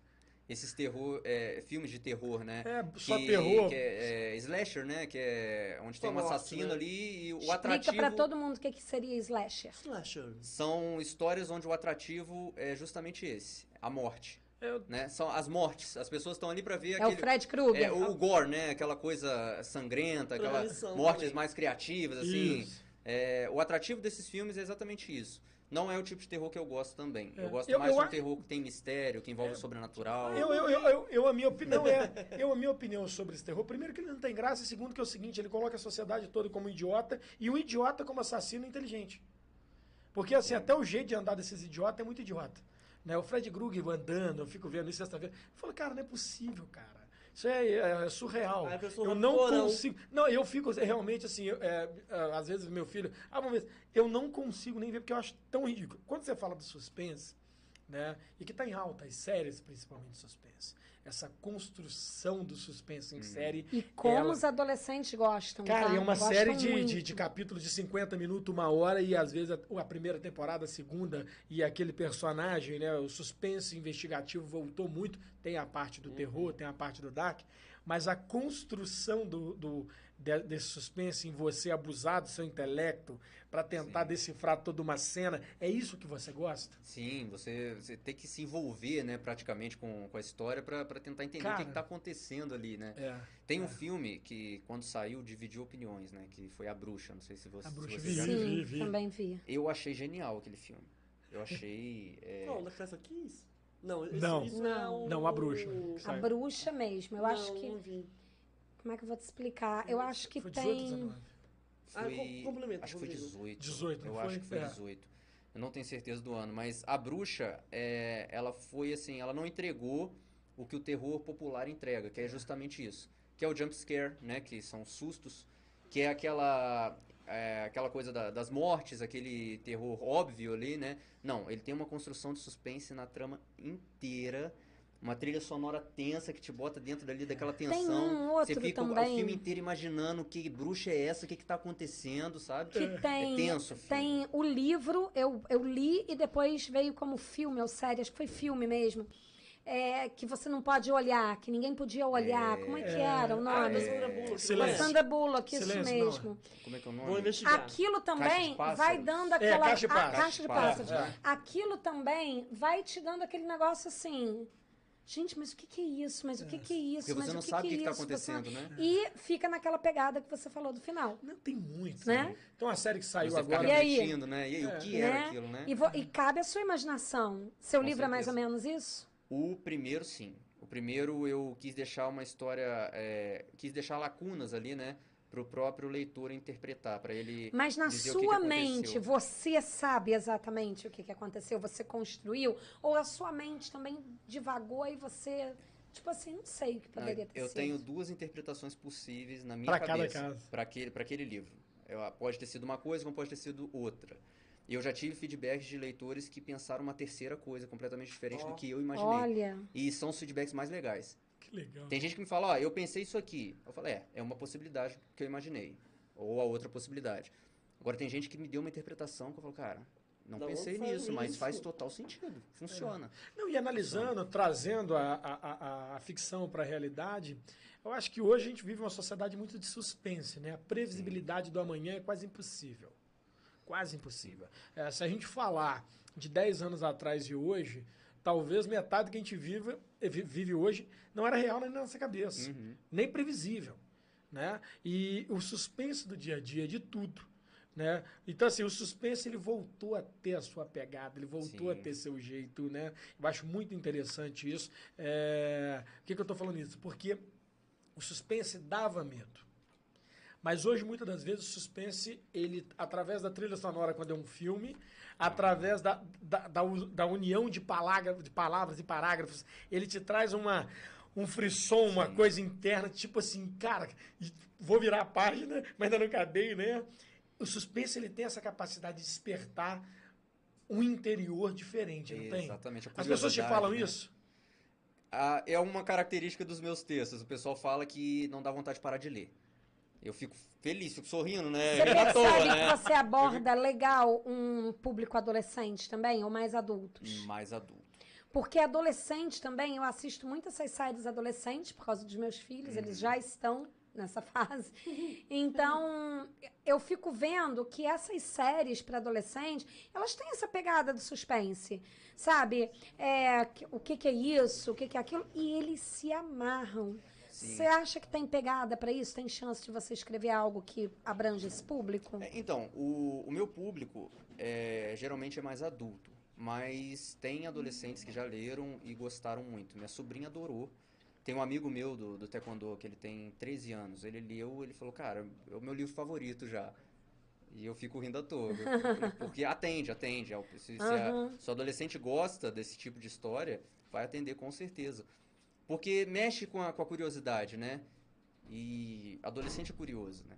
Esses terror, é, filmes de terror, né? É, só que, terror. Que é, é slasher, né? Que é onde tem um assassino né? ali e o Explica atrativo... pra todo mundo o que, que seria slasher. Slasher. São histórias onde o atrativo é justamente esse, a morte. Eu- Né? São as mortes. As pessoas estão ali pra ver É aquele... o Fred Krueger. É, o gore, né? Aquela coisa sangrenta, aquela Premonição mortes também. mais criativas, assim. É, o atrativo desses filmes é exatamente isso. Não é o tipo de terror que eu gosto também. É. Eu gosto Eu- mais eu de um terror que tem mistério, que envolve o sobrenatural. Eu, eu, eu, eu, eu- a minha opinião é, eu a minha opinião sobre esse terror, primeiro que ele não tem graça, e segundo que é o seguinte, ele coloca a sociedade toda como idiota e um idiota como assassino inteligente. Porque assim, até o jeito de andar desses idiotas é muito idiota. Né? O Fred Krueger andando, eu fico vendo isso sexta-feira. Eu falo, cara, não é possível, cara. Isso é, é surreal. Aí a pessoa Eu não porão. consigo. Não, eu fico realmente assim, eu- é, é, às vezes meu filho, ah, vamos ver, eu não consigo nem ver porque eu acho tão ridículo. Quando você fala do suspense, né, e que tá em alta, as séries principalmente suspense, essa construção do suspense em série. E como ela- os adolescentes gostam. Cara, tá? é uma Gostam série de, de, de capítulos de 50 minutos, uma hora, e às vezes a, a primeira temporada, a segunda, e aquele personagem, né? O suspense investigativo voltou muito. Tem a parte do terror, tem a parte do dark, mas a construção do, do- de- desse suspense em você abusar do seu intelecto para tentar Sim. decifrar toda uma cena, é isso que você gosta? Sim, você, você tem que se envolver, né, praticamente com, com a história pra pra tentar entender o Cara. que, que tá acontecendo ali, né? É. Tem um é. filme que, quando saiu, dividiu opiniões, né? Que foi A Bruxa. Não sei se você, A se Bruxa, você vi, já vi, viu. Sim, vi, vi. também vi. Eu achei genial aquele filme. Eu achei. é, Qual? Da Cressa Kiss? Não, esse, Não. isso Não. é o... Não, a bruxa. A bruxa mesmo. Eu acho Não, que. não vi. Como é que eu vou te explicar? Eu acho que Foi 18 ou tem. 19? Ah, Foi, com- complementa, acho que foi Rodrigo. 18. 18, não Eu foi? acho que foi É. 18. Eu não tenho certeza do ano, mas a bruxa, é, ela foi assim, ela não entregou o que o terror popular entrega, que é justamente isso. Que é o jump scare, né? Que são sustos, que é aquela. é, aquela coisa da- das mortes, aquele terror óbvio ali, né? Não, ele tem uma construção de suspense na trama inteira. Uma trilha sonora tensa que te bota dentro dali daquela tensão. um outro Você fica o- o também. filme inteiro imaginando que bruxa é essa, o que, que tá acontecendo, sabe? Que tem, é tenso o tem o livro, eu, eu li e depois veio como filme ou série, acho que foi filme mesmo. É, que você não pode olhar, que ninguém podia olhar. Como é que É, era o Ah, nome? da Sandra Bullock. Da Silêncio. Sandra Bullock, isso Silêncio, não. mesmo. Como é que é o Vou nome? investigar. Aquilo também vai dando aquela. caixa de pássaros. caixa de Caixa de pássaros. pássaros, Aquilo também vai te dando aquele negócio assim. Gente, mas o que, que é isso? Mas o que, que é isso? Porque mas você não o que sabe o que que, é que tá isso? Você não- acontecendo, né? E fica naquela pegada que você falou do final. Não tem muito. Né? Né? Tem uma série que saiu Você fica agora. E aí? refletindo, né? E aí, É. o que era né? aquilo, né? E, vo- e cabe a sua imaginação. Seu Com livro é mais ou certeza. menos isso? O primeiro, sim. O primeiro eu quis deixar uma história, é, quis deixar lacunas ali, né? Pro próprio leitor interpretar, para ele Mas na dizer o que que sua aconteceu. mente, você sabe exatamente o que, que aconteceu? Você construiu? Ou a sua mente também divagou e você, tipo assim, não sei o que Não, poderia ter eu sido. tenho duas interpretações possíveis na minha Pra cada cabeça caso. para aquele, pra aquele livro. Eu, pode ter sido uma coisa, como pode ter sido outra. E eu já tive feedbacks de leitores que pensaram uma terceira coisa completamente diferente Ó. do que eu imaginei. Olha, E são os feedbacks mais legais. Que legal. Tem gente que me fala, ó, eu pensei isso aqui. Eu falei, é, é uma possibilidade que eu imaginei. Ou a outra possibilidade. Agora tem gente que me deu uma interpretação que eu falo, cara, Não Da pensei nisso, mas isso? faz total sentido. Funciona. Não, e analisando, trazendo a, a, a, a ficção para a realidade, eu acho que hoje a gente vive uma sociedade muito de suspense, né? A previsibilidade do amanhã é quase impossível. Quase impossível. É, se a gente falar de 10 anos atrás e hoje, talvez metade do que a gente vive, eh, vi- vive hoje não era real nem na nossa cabeça, Uhum. nem previsível. Né? E o suspense do dia a dia é de tudo. Né? Então, assim, o suspense ele voltou a ter a sua pegada, ele voltou Sim. a ter seu jeito, né? Eu acho muito interessante isso. É, Por que, que eu estou falando isso? Porque o suspense dava medo. Mas hoje, muitas das vezes, o suspense, ele, através da trilha sonora, quando é um filme, através da, da, da, da união de, palavra, de palavras e parágrafos, ele te traz uma, um frisson, uma coisa interna, tipo assim, cara, vou virar a página, mas ainda não cadei, né? O suspense, ele tem essa capacidade de despertar um interior diferente, não tem? Exatamente. As pessoas te falam né? isso? Ah, é uma característica dos meus textos. O pessoal fala que não dá vontade de parar de ler. Eu fico feliz, fico sorrindo, né? Você Não à toa, percebe né? que você aborda legal um público adolescente também, ou mais adultos? Mais adulto. Porque adolescente também, eu assisto muito essas séries adolescentes por causa dos meus filhos, eles já estão nessa fase. Então, eu fico vendo que essas séries para adolescente, elas têm essa pegada do suspense, sabe? É, que- o que, que é isso, o que, que é aquilo, e eles se amarram. Você acha que tem pegada para isso? Tem chance de você escrever algo que abrange esse público? É, Então, o, o meu público é, geralmente é mais adulto, mas tem adolescentes que já leram e gostaram muito. Minha sobrinha adorou. Tem um amigo meu do, do Taekwondo que ele tem 13 anos. Ele leu, ele falou, cara, é o meu livro favorito já. E eu fico rindo à toa. Porque atende, atende. É Se, se a- se o adolescente gosta desse tipo de história, vai atender com certeza. Porque mexe com a, com a curiosidade, né? E adolescente é curioso, né?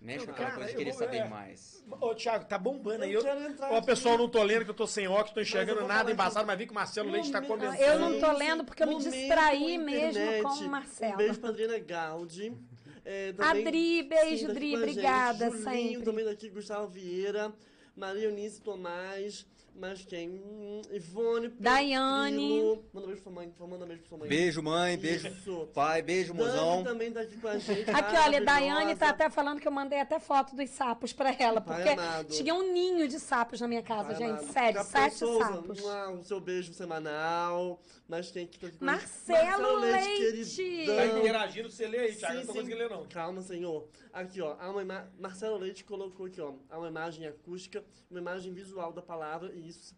Mexe com aquela coisa de querer vou- saber é. mais. Ô, Thiago, tá bombando aí. Eu Ó, aqui. pessoal, não tô lendo que eu tô sem óculos, tô enxergando nada embaçado, mas vi que o Marcelo Leite tá começando. Eu não tô lendo porque eu me distraí mesmo com o Marcelo. Um beijo pra Adriana Gaudi. É, Adri, beijo, sim, tá Dri, obrigada, Julinho sempre. também daqui, Gustavo Vieira, Maria Eunice Tomás, mais quem? Hum, Ivone Daiane. Manda beijo pra mãe, manda beijo pra sua mãe. Beijo, mãe, beijo, Isso. pai, beijo, Dani mozão. também tá aqui com a gente. Aqui, olha, Daiane tá até falando que eu mandei até foto dos sapos pra ela, Pai porque tinha um ninho de sapos na minha casa, Vai gente. amado. Sério, sete Souza, sapos. um- O seu beijo semanal. Mas quem que tá aqui com Marcelo Leite. queridão. Tá interagindo, você lê aí, Thiago. Sim, não tô conseguindo ler, não. Calma, senhor. Aqui, ó. Há uma ima... Marcelo Leite colocou aqui, ó. Há uma imagem acústica, uma imagem visual da palavra, e isso se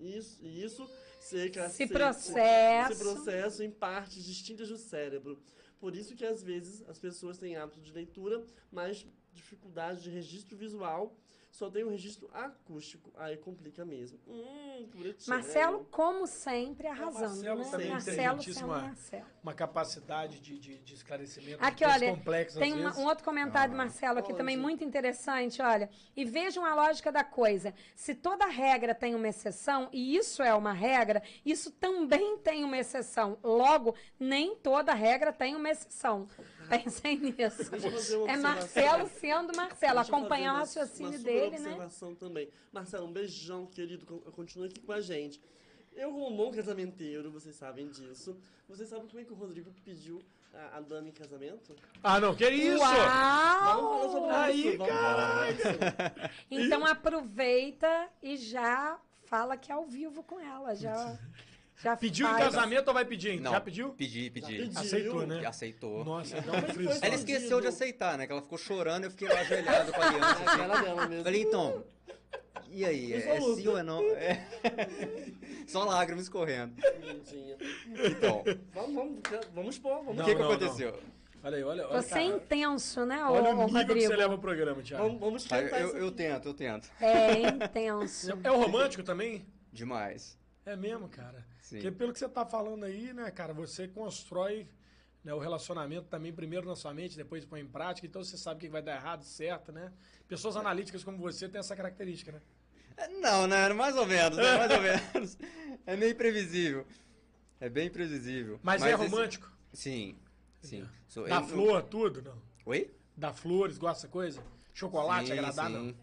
Isso, isso se, Se se processo. Esse processo em partes distintas do cérebro. Por isso que às vezes as pessoas têm hábito de leitura, mas dificuldade de registro visual, só tem um registro acústico. Aí complica mesmo. Hum. Marcelo, como sempre, arrasando, Marcelo né? também Marcelo sendo Marcelo. Uma capacidade de, de, de esclarecimento. Aqui, olha, complexas, Tem às uma- vezes. um outro comentário do Marcelo aqui também muito interessante, olha. E vejam a lógica da coisa. Se toda regra tem uma exceção, e isso é uma regra, isso também tem uma exceção. Logo, nem toda regra tem uma exceção. Pensem nisso. É. Marcelo sendo Marcelo, Deixa acompanhar o raciocínio uma dele, né? observação também. Marcelo, um beijão, querido. con- Continua aqui com a gente. Eu, como um bom casamenteiro, vocês sabem disso. Vocês sabem como é que o Rodrigo pediu a, a Dani em casamento? Ah, não, que isso? Vamos falar sobre Uau! Aí, isso. Vamos falar sobre isso. Então aproveita e já fala que é ao vivo com ela. Já, já Pediu em faz. casamento ou vai pedir? Não, Já pediu? Pedi, pedi. pediu. Aceitou, né? Aceitou. Nossa, dá um. Ela esqueceu de aceitar, né? Que ela ficou chorando, eu fiquei lá ajoelhado com a aliança. É a assim. cara dela mesmo. Falei, então, e aí? É, é sim ou é não? É. Só lágrimas correndo. Bonitinha. Então, Vamos, vamos, vamos expor, vamos o Não, que, que não, aconteceu? Olha aí, olha, olha. Você é intenso, né, ô, olha ô, o nível que Rodrigo? você leva o programa, Thiago. Vamos, vamos Ah, esquentar eu, eu tento, eu tento. É intenso. É o romântico também? Demais. É mesmo, cara. Sim. Porque pelo que você tá falando aí, né, cara, você constrói né, o relacionamento também primeiro na sua mente, depois põe em prática, então você sabe o que vai dar errado, certo, né? Pessoas analíticas como você têm essa característica, né? É, Não, né? Mais ou menos, né? Mais ou menos. É meio imprevisível. É bem imprevisível. Mas, é esse- romântico? Sim, sim. Sou- eu- flor, tudo, não? Oi? Dá flores, gosta dessa coisa? Chocolate Sim, agradável? sim.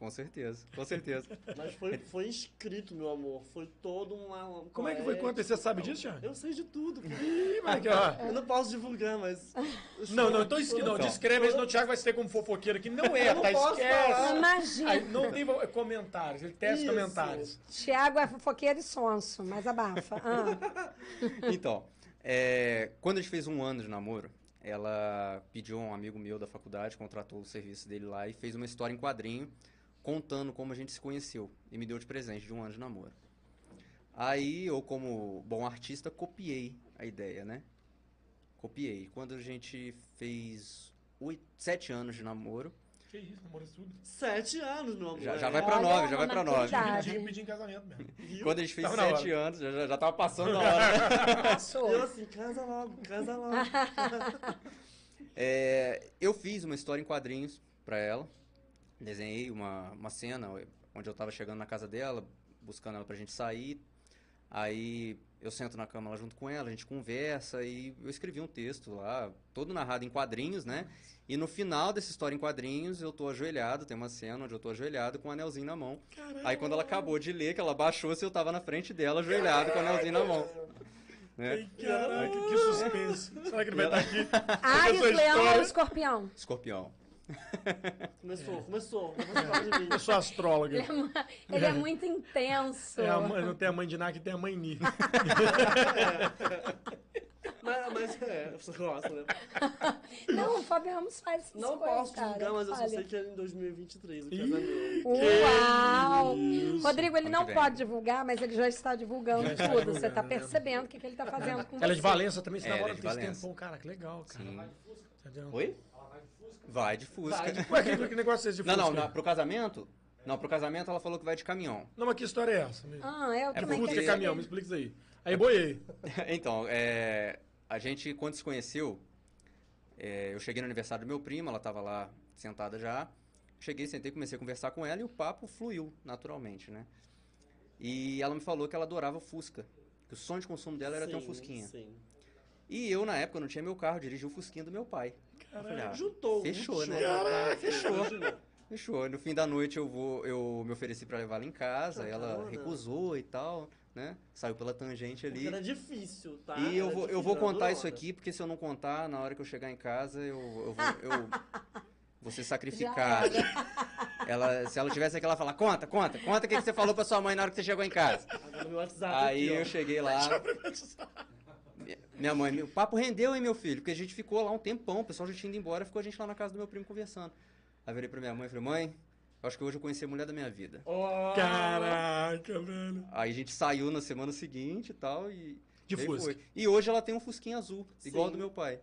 Com certeza, com certeza. Mas foi, foi escrito, meu amor. Foi todo uma. Como é que foi? Conta, você sabe disso, Thiago? Eu sei de tudo. cara. Ih, mas aqui, ó. Eu não posso divulgar, mas. Não, não, então, es- não Então. descreve, senão o Thiago vai ser como fofoqueiro aqui. Não é, Eu não tá? posso Esquece. falar. Imagina. Aí, não tem vo- comentários, ele testa Isso. comentários. Tiago é fofoqueiro e sonso, mas abafa. Ah. Então, é, quando a gente fez um ano de namoro, ela pediu a um amigo meu da faculdade, contratou o serviço dele lá e fez uma história em quadrinho contando como a gente se conheceu e me deu de presente de um ano de namoro. Aí eu, como bom artista, copiei a ideia, né? Copiei. Quando a gente fez oito, sete anos de namoro, Que isso, namoro tudo. Sete anos, meu amor. Já- já É. vai pra Olha, nove, já uma vai pra nove. que pedir em casamento mesmo. Quando a gente fez Tava sete anos, já, já, já tava passando a hora. Passou. Eu assim, casa logo, casa logo. É, eu fiz uma história em quadrinhos pra ela. Desenhei uma, uma cena onde eu tava chegando na casa dela, buscando ela pra gente sair. Aí eu sento na cama lá junto com ela, a gente conversa e eu escrevi um texto lá, todo narrado em quadrinhos, né? E no final dessa história em quadrinhos, eu tô ajoelhado, tem uma cena onde eu tô ajoelhado com um anelzinho na mão. Aí quando ela acabou de ler, que ela baixou, se eu tava na frente dela, ajoelhado com o anelzinho na mão. Né? Caraca, que suspense. Será que ele vai estar aqui? Ares, Essa leão ou escorpião? Escorpião. Começou, começou. Mim. Eu sou astróloga. Ele é, ele é muito intenso. É a não tem a mãe de Ná, que tem a mãe Ni. Mas, mas é, você gosta, né? Não, o Fábio Ramos faz essas Não coisas, posso cara. julgar, mas eu só sei que é em 2023 o casamento. Uau! Rodrigo, ele não pode divulgar, mas ele já está divulgando Já está tudo. Você está divulgando, né? percebendo o que, que ele está fazendo com Ela é você. de Valença também, se É, namora é tem esse Valença. tempão. Cara, que legal, cara. Sim. Entendeu? Oi? Vai de Fusca. Vai de Ué, que, que negócio é esse de Não, não, Fusca? na- pro casamento? Não, pro casamento ela falou que vai de caminhão. Não, mas que história é essa? mesmo? Ah, é, eu É também Fusca quero é caminhão, me explica isso aí. Aí boiei. então, é, a gente, quando se conheceu, é, eu cheguei no aniversário do meu primo, ela tava lá sentada já. Cheguei, sentei, comecei a conversar com ela e o papo fluiu naturalmente, né? E ela me falou que ela adorava o Fusca. Que o sonho de consumo dela era ter um Sim, Fusquinha. Sim. E eu, na época, não tinha meu carro, dirigi o Fusquinha do meu pai. Falei, ah, Juntou. Fechou, né? Caraca, Fechou. Fechou. No fim da noite eu vou, eu me ofereci pra levar ela em casa, ela recusou e tal, né? Saiu pela tangente Porque ali. Era difícil, tá? E eu Era vou, eu vou contar isso aqui, porque se eu não contar, na hora que eu chegar em casa, eu, eu vou, eu vou ser sacrificado. Ela, se ela tivesse aqui, ela fala, conta, conta, conta o que, que você falou pra sua mãe na hora que você chegou em casa. Agora no meu WhatsApp Aí aqui, eu cheguei lá. Mi- Minha mãe, o papo rendeu, hein, meu filho? Porque a gente ficou lá um tempão, o pessoal já tinha ido embora, ficou a gente lá na casa do meu primo conversando. Aí eu virei pra minha mãe e falei, mãe, eu acho que hoje eu conheci a mulher da minha vida. Ó, Caraca, velho. Aí a gente saiu na semana seguinte e tal, e. De Fusca. foi. E hoje ela tem um Fusquinha azul, igual ao Sim. do meu pai.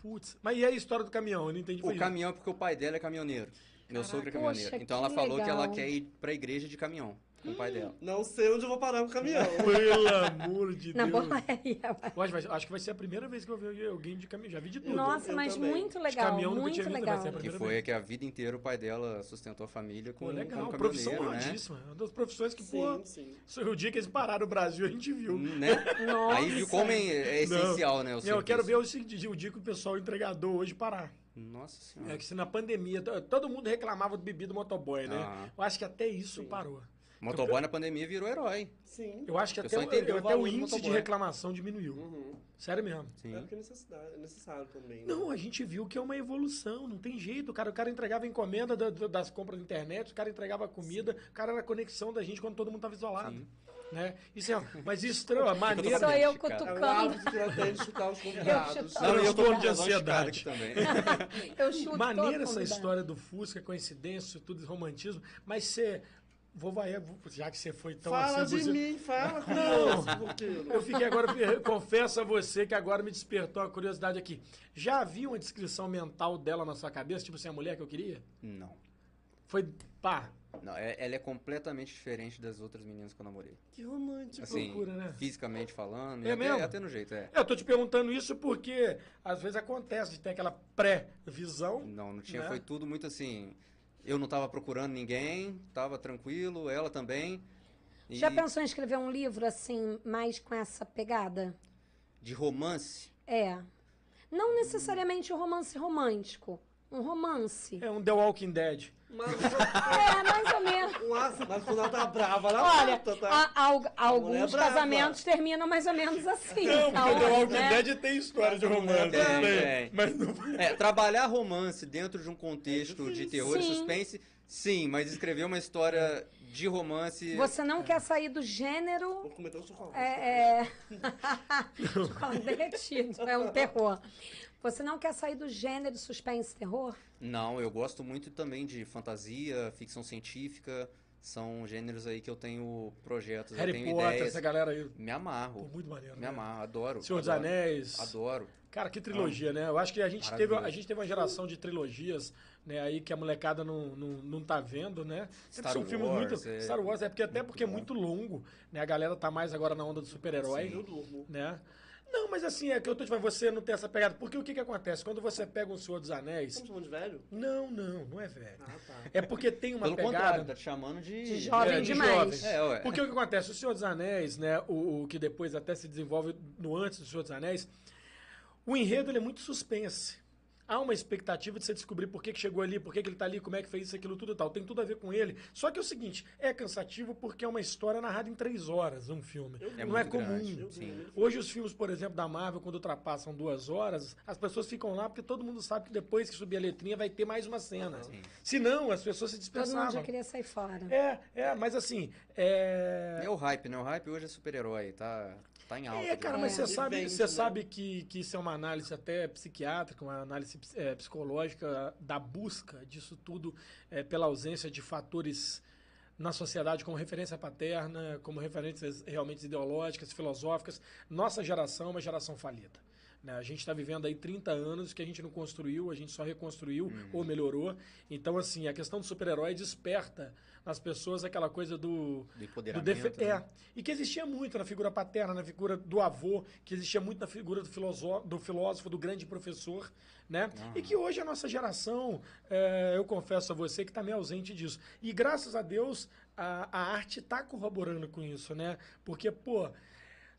Putz. Mas e a história do caminhão? Eu não entendi. O caminhão é porque o pai dela é caminhoneiro. Meu sogro é Poxa, caminhoneiro. Então ela que falou que ela legal. quer ir pra igreja de caminhão com o pai dela. Não sei onde eu vou parar com o caminhão. Pelo amor de Na Deus. boleia. Eu acho, que vai ser a primeira vez que eu vejo alguém de caminhão. Já vi de tudo. Nossa, Eu mas também. muito De legal, caminhão nunca muito tinha visto, legal. vai ser a Que primeira foi vez. que a vida inteira o pai dela sustentou a família com, Pô, legal. com Profissão caminhoneiro, né? honradíssima. É uma das profissões que, Sim, pô, sim. o dia que eles pararam o Brasil, a gente viu. Né? Nossa. Aí viu como é, é essencial, né? O Não, eu quero ver o, seguinte, o dia que o pessoal entregador hoje parar. Nossa senhora. É que se na pandemia, to- todo mundo reclamava do bebê do motoboy, né? Aham. Eu acho que até isso Sim. parou. Motoboy na pandemia virou herói. Sim. Eu acho que até, o, até o índice de reclamação diminuiu. Uhum. Sério mesmo. Sim. É porque é necessidade, é necessário também. né? Não, a gente viu que é uma evolução, não tem jeito. O cara, o cara entregava encomenda da- da- das compras da internet, o cara entregava comida, o cara era a conexão da gente quando todo mundo estava isolado. Sim. Né? Isso é, mas estranho, a maneira. Sou eu. É cutucando. hábito que ela tem de chutar os convidados. chuto. Não, eu com de ansiedade. também. Eu chuto Maneira essa história do Fusca, coincidência, tudo romantismo, mas você. Vou vai, já que você foi tão Fala assim, de você- mim, fala Não. conosco, Boqueiro. Eu fiquei agora, eu confesso a você que agora me despertou a curiosidade aqui. Já havia uma descrição mental dela na sua cabeça, tipo assim, a mulher que eu queria? Não. Foi, pá, Não, é- ela é completamente diferente das outras meninas que eu namorei. Que romântico. Assim, loucura, né? fisicamente falando, É e até, mesmo? até no jeito, é. eu tô te perguntando isso porque às vezes acontece de ter aquela pré-visão. Não, não tinha, Né? foi tudo muito assim. Eu não tava procurando ninguém, tava tranquilo, ela também. E Já pensou em escrever um livro assim, mais com essa pegada? de romance, É. Não necessariamente um romance romântico. Um romance. É um The Walking Dead. Mas, É, mais ou menos. mas quando ela tá brava, ela Olha, mata, tá? a- mulher alguns é brava. casamentos terminam mais ou menos assim. Não, então, porque The Walking né? Dead tem história de romance. Tem, tem. Mas não É, trabalhar romance dentro de um contexto de terror e Sim. suspense, sim, mas escrever uma história de romance. Você não quer sair do gênero Vou cometer um chocolate. É, é... Chocolate derretido, é um terror. Você não quer sair do gênero suspense e terror? Não, eu gosto muito também de fantasia, ficção científica. São gêneros aí que eu tenho projetos, eu Harry tenho Potter, ideias. essa galera aí. Me Pô, amarro. muito maneiro. Me né? amarro, adoro. Senhor dos adoro, Anéis. Adoro. Cara, que trilogia, né? Eu acho que a gente, teve, a gente teve uma geração de trilogias, né? Aí que a molecada não, não, não tá vendo, né? Sempre Star são filmes Wars, muito. é Star Wars é porque até muito porque é bom. muito longo, né? A galera tá mais agora na onda do super-herói, Eu durmo. né? Não, mas assim, é que eu tô te falando, você não tem essa pegada. Porque o que que acontece? Quando você pega um Senhor dos Anéis. Estamos chamando de velho? Não, não, não é velho. Ah, tá. É porque tem uma Pelo pegada. contrário, tá te chamando de. De jovem É, de demais. jovens. É, ué. Porque o que acontece? O Senhor dos Anéis, né? O, o que depois até se desenvolve no antes do Senhor dos Anéis, o enredo ele é muito suspense. Há uma expectativa de você descobrir por que, que chegou ali, por que, que ele tá ali, como é que fez isso, aquilo, tudo e tal. Tem tudo a ver com ele. Só que é o seguinte, é cansativo porque é uma história narrada em três horas, um filme. Eu- Não é muito comum. Hoje os filmes, por exemplo, da Marvel, quando ultrapassam duas horas, as pessoas ficam lá porque todo mundo sabe que depois que subir a letrinha vai ter mais uma cena. Sim. Se não, as pessoas se Todo mundo dispersavam. já queria sair fora. É, é, mas assim, é... É o hype, né? O hype hoje é super-herói, tá, tá em alta. É, cara, já. mas É. você sabe, você né? sabe que, que isso é uma análise até psiquiátrica, uma análise é, psicológica da busca disso tudo é, pela ausência de fatores na sociedade como referência paterna, como referências realmente ideológicas, filosóficas. Nossa geração é uma geração falida. Né? A gente está vivendo aí 30 anos que a gente não construiu, a gente só reconstruiu ou melhorou. Então, assim, a questão do super-herói desperta nas pessoas aquela coisa do, Do do empoderamento. defe- né? É. E que existia muito na figura paterna, na figura do avô, que existia muito na figura do, filosó- do filósofo, do grande professor, né? E que hoje a nossa geração, é, eu confesso a você, que está meio ausente disso. E graças a Deus, a, a arte está corroborando com isso, né? Porque, pô.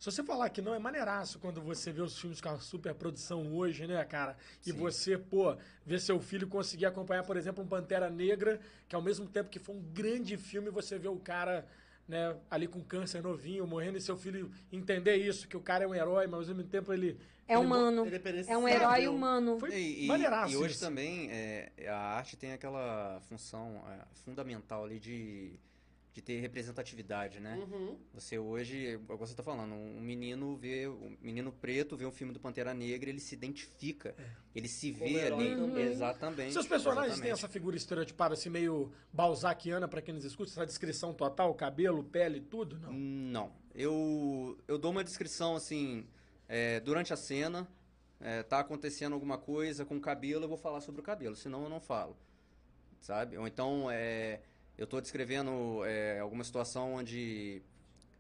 Se você falar que não, é maneiraço quando você vê os filmes com a superprodução hoje, né, cara? E Sim. você, pô, ver seu filho conseguir acompanhar, por exemplo, um Pantera Negra, que ao mesmo tempo que foi um grande filme, você vê o cara, né, ali com câncer novinho, morrendo, e seu filho entender isso, que o cara é um herói, mas ao mesmo tempo ele. É ele humano. Ele É um perecível. herói humano. Foi E, e- maneiraço e hoje isso. também é, a arte tem aquela função é, fundamental ali de, de ter representatividade, né? Uhum. Você hoje, é o que você está falando, um menino vê, um menino preto vê um filme do Pantera Negra, ele se identifica, ele se Como vê ali. também. Exatamente. Seus personagens têm exatamente. essa figura estereotipada, assim, meio balzaquiana, pra quem nos escuta, essa descrição total, cabelo, pele, tudo? Não. Não. Eu, eu dou uma descrição assim, é, durante a cena, é, tá acontecendo alguma coisa com o cabelo, eu vou falar sobre o cabelo, senão eu não falo. Sabe? Ou então, é, eu tô descrevendo é, alguma situação onde,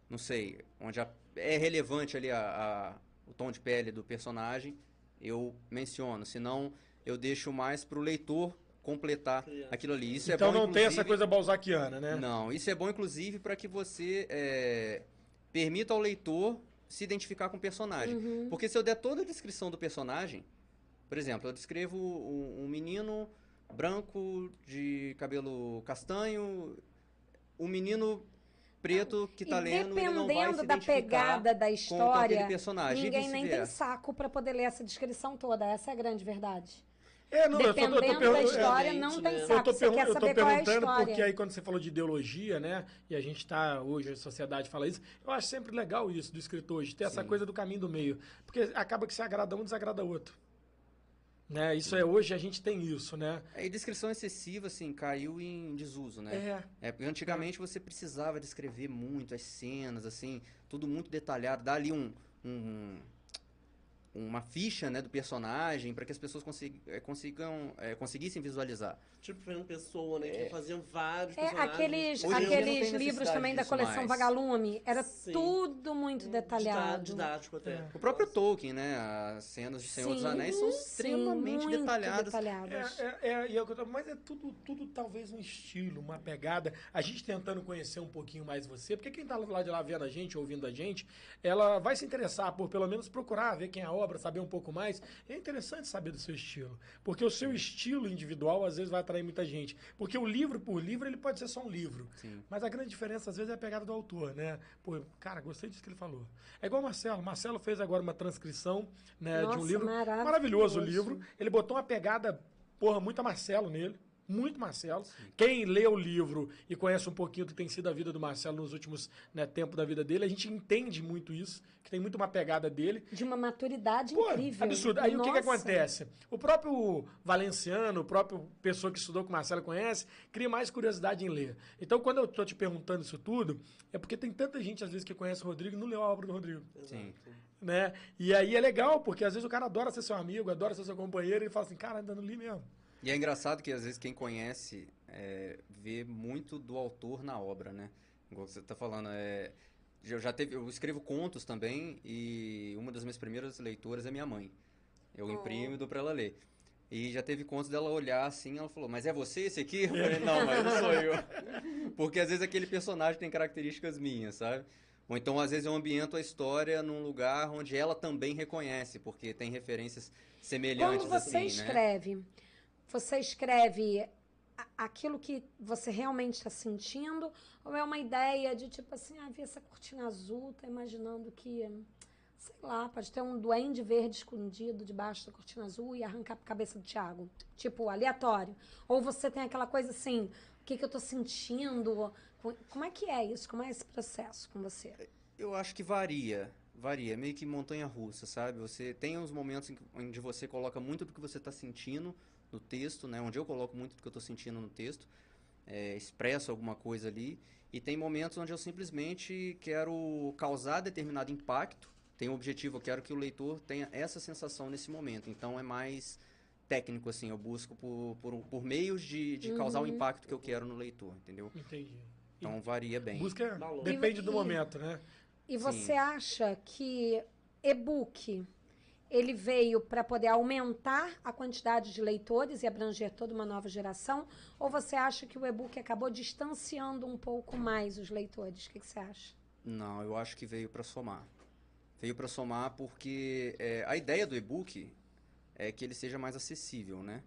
não sei, onde a- é relevante ali a, a- o tom de pele do personagem, eu menciono. Senão, eu deixo mais pro leitor completar Criar. aquilo ali. Isso então é bom, não tem essa inclusive- coisa balzaquiana, né? não, isso é bom, inclusive, para que você é, permita ao leitor se identificar com o personagem. Uhum. Porque se eu der toda a descrição do personagem, por exemplo, eu descrevo um, um menino branco de cabelo castanho, um menino preto que tá e lendo, ele não vai dependendo se da pegada da história, personagem. e ninguém nem tem saco pra poder ler essa descrição toda. Essa é a grande verdade. É, não, eu tô, eu tô, Dependendo da perguntando- história, é, não tem né? Eu saco. tô, eu tô qual é a perguntando história. porque aí quando você falou de ideologia, né? E a gente tá hoje, a sociedade fala isso, eu acho sempre legal isso do escritor hoje, ter essa Sim. coisa do caminho do meio. Porque acaba que se agrada um, desagrada outro. Né? Isso é hoje a gente tem isso, né? É, E descrição excessiva, assim, caiu em desuso, né? É. É, porque antigamente você precisava descrever muito as cenas, assim, tudo muito detalhado, dar ali um, um- uma ficha, né, do personagem para que as pessoas eh, consigam, eh, conseguissem visualizar. Tipo Fernando Pessoa, né? Que faziam vários É, personagens. aqueles, Hoje aqueles livros também da coleção mais. Vagalume, era Sim. tudo muito detalhado. Didático até. É. O próprio Tolkien, né, as cenas de Senhor dos Sim, Anéis são sim, extremamente muito detalhadas. detalhadas. É, é, é, e é mas é tudo, tudo talvez um estilo, uma pegada. A gente tentando conhecer um pouquinho mais você, porque quem tá lá de lá vendo a gente, ouvindo a gente, ela vai se interessar por pelo menos procurar, ver quem é a obra. Obra, saber um pouco mais, é interessante saber do seu estilo. Porque o seu estilo individual, às vezes, vai atrair muita gente. Porque o livro por livro, ele pode ser só um livro. Sim. Mas a grande diferença, às vezes, é a pegada do autor, né? Pô, cara, gostei disso que ele falou. É igual o Marcelo. Marcelo fez agora uma transcrição né, de um Nossa, livro. maravilhoso. Maravilhoso o livro. Ele botou uma pegada, porra, muito a Marcelo nele. Muito Marcelo. Quem lê o livro e conhece um pouquinho do que tem sido a vida do Marcelo nos últimos né, tempos da vida dele, a gente entende muito isso, que tem muito uma pegada dele. De uma maturidade Pô, incrível. absurdo. Aí o que, que Nossa. acontece? O próprio Valenciano, o próprio pessoa que estudou com o Marcelo conhece, cria mais curiosidade em ler. Então, quando eu tô te perguntando isso tudo, é porque tem tanta gente, às vezes, que conhece o Rodrigo e não leu a obra do Rodrigo. Sim. Né? E aí é legal, porque às vezes o cara adora ser seu amigo, adora ser seu companheiro, e ele fala assim, cara, ainda não li mesmo. E é engraçado que às vezes quem conhece é, vê muito do autor na obra, né? Igual você tá falando, é, eu já teve, eu escrevo contos também e uma das minhas primeiras leitoras é minha mãe. Eu imprimo e dou pra ela ler. E já teve contos dela olhar assim, ela falou, mas é você esse aqui? Eu falei, não, mas não sou eu. Porque às vezes aquele personagem tem características minhas, sabe? Ou então, às vezes, eu ambiento a história num lugar onde ela também reconhece, porque tem referências semelhantes Quando você assim, né? Você escreve aquilo que você realmente está sentindo? Ou é uma ideia de tipo assim, ah, vi essa cortina azul, tá imaginando que, sei lá, pode ter um duende verde escondido debaixo da cortina azul e arrancar a cabeça do Thiago? Tipo, aleatório. Ou você tem aquela coisa assim, o que, que eu tô sentindo? Co- Como é que é isso? Como é esse processo com você? Eu acho que varia. Varia, meio que montanha russa, sabe? Você tem uns momentos em que- onde você coloca muito do que você está sentindo no texto, né? Onde eu coloco muito do que eu estou sentindo no texto, é, expresso alguma coisa ali. E tem momentos onde eu simplesmente quero causar determinado impacto. Tem um objetivo, eu quero que o leitor tenha essa sensação nesse momento. Então é mais técnico, assim. Eu busco por, por, por meios de, de causar o impacto que eu quero no leitor, entendeu? Entendi. Então varia bem. Busca depende do momento, né? E Sim. você acha que e-book ele veio para poder aumentar a quantidade de leitores e abranger toda uma nova geração? Ou você acha que o e-book acabou distanciando um pouco mais os leitores? O que, que você acha? Não, eu acho que veio para somar. Veio para somar porque é, a ideia do e-book é que ele seja mais acessível, né?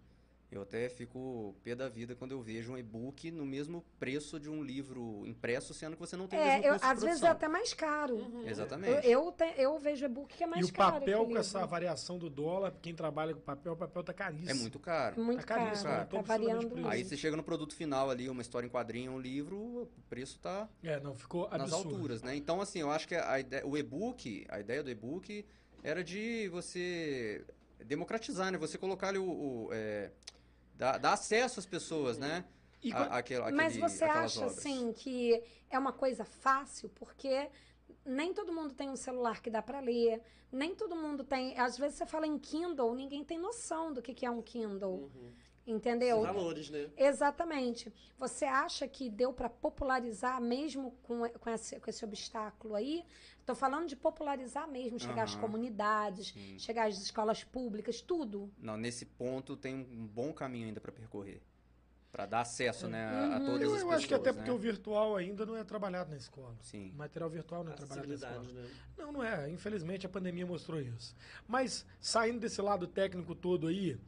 Eu até fico pé da vida quando eu vejo um e-book no mesmo preço de um livro impresso, sendo que você não tem o É, mesmo eu- custo de às vezes é até mais caro. Uhum. Eu, Exatamente. eu, te- eu vejo e-book que é mais e o caro. papel com essa variação do dólar, quem trabalha com papel, o papel tá caríssimo. É muito caro. É muito Tá caro. caríssimo, cara. Tá Todo absolutamente variando. Aí você chega no produto final ali, uma história em quadrinho, um livro, o preço tá É, não, ficou nas absurdo. alturas, né? Então, assim, eu acho que a ideia, o e-book, a ideia do e-book era de você democratizar, né? Você colocar ali o... o, é, dar, dar acesso às pessoas, né? E A- aquele- Mas aquele- você acha, obras. assim, que é uma coisa fácil? Porque nem todo mundo tem um celular que dá para ler, nem todo mundo tem... Às vezes você fala em Kindle, ninguém tem noção do que que é um Kindle, Uhum. Entendeu? Valores, né? Exatamente. Você acha que deu para popularizar mesmo com, com, esse, com esse obstáculo aí? Estou falando de popularizar mesmo, chegar às Aham. comunidades, Sim. chegar às escolas públicas, tudo. Não, nesse ponto tem um bom caminho ainda para percorrer. Para dar acesso, né, a, a Uhum. todas Eu, as eu pessoas, acho que até porque né? o virtual ainda não é trabalhado na escola. Sim. O material virtual não é trabalhado na escola. Né? Não, não é. Infelizmente a pandemia mostrou isso. Mas saindo desse lado técnico todo aí,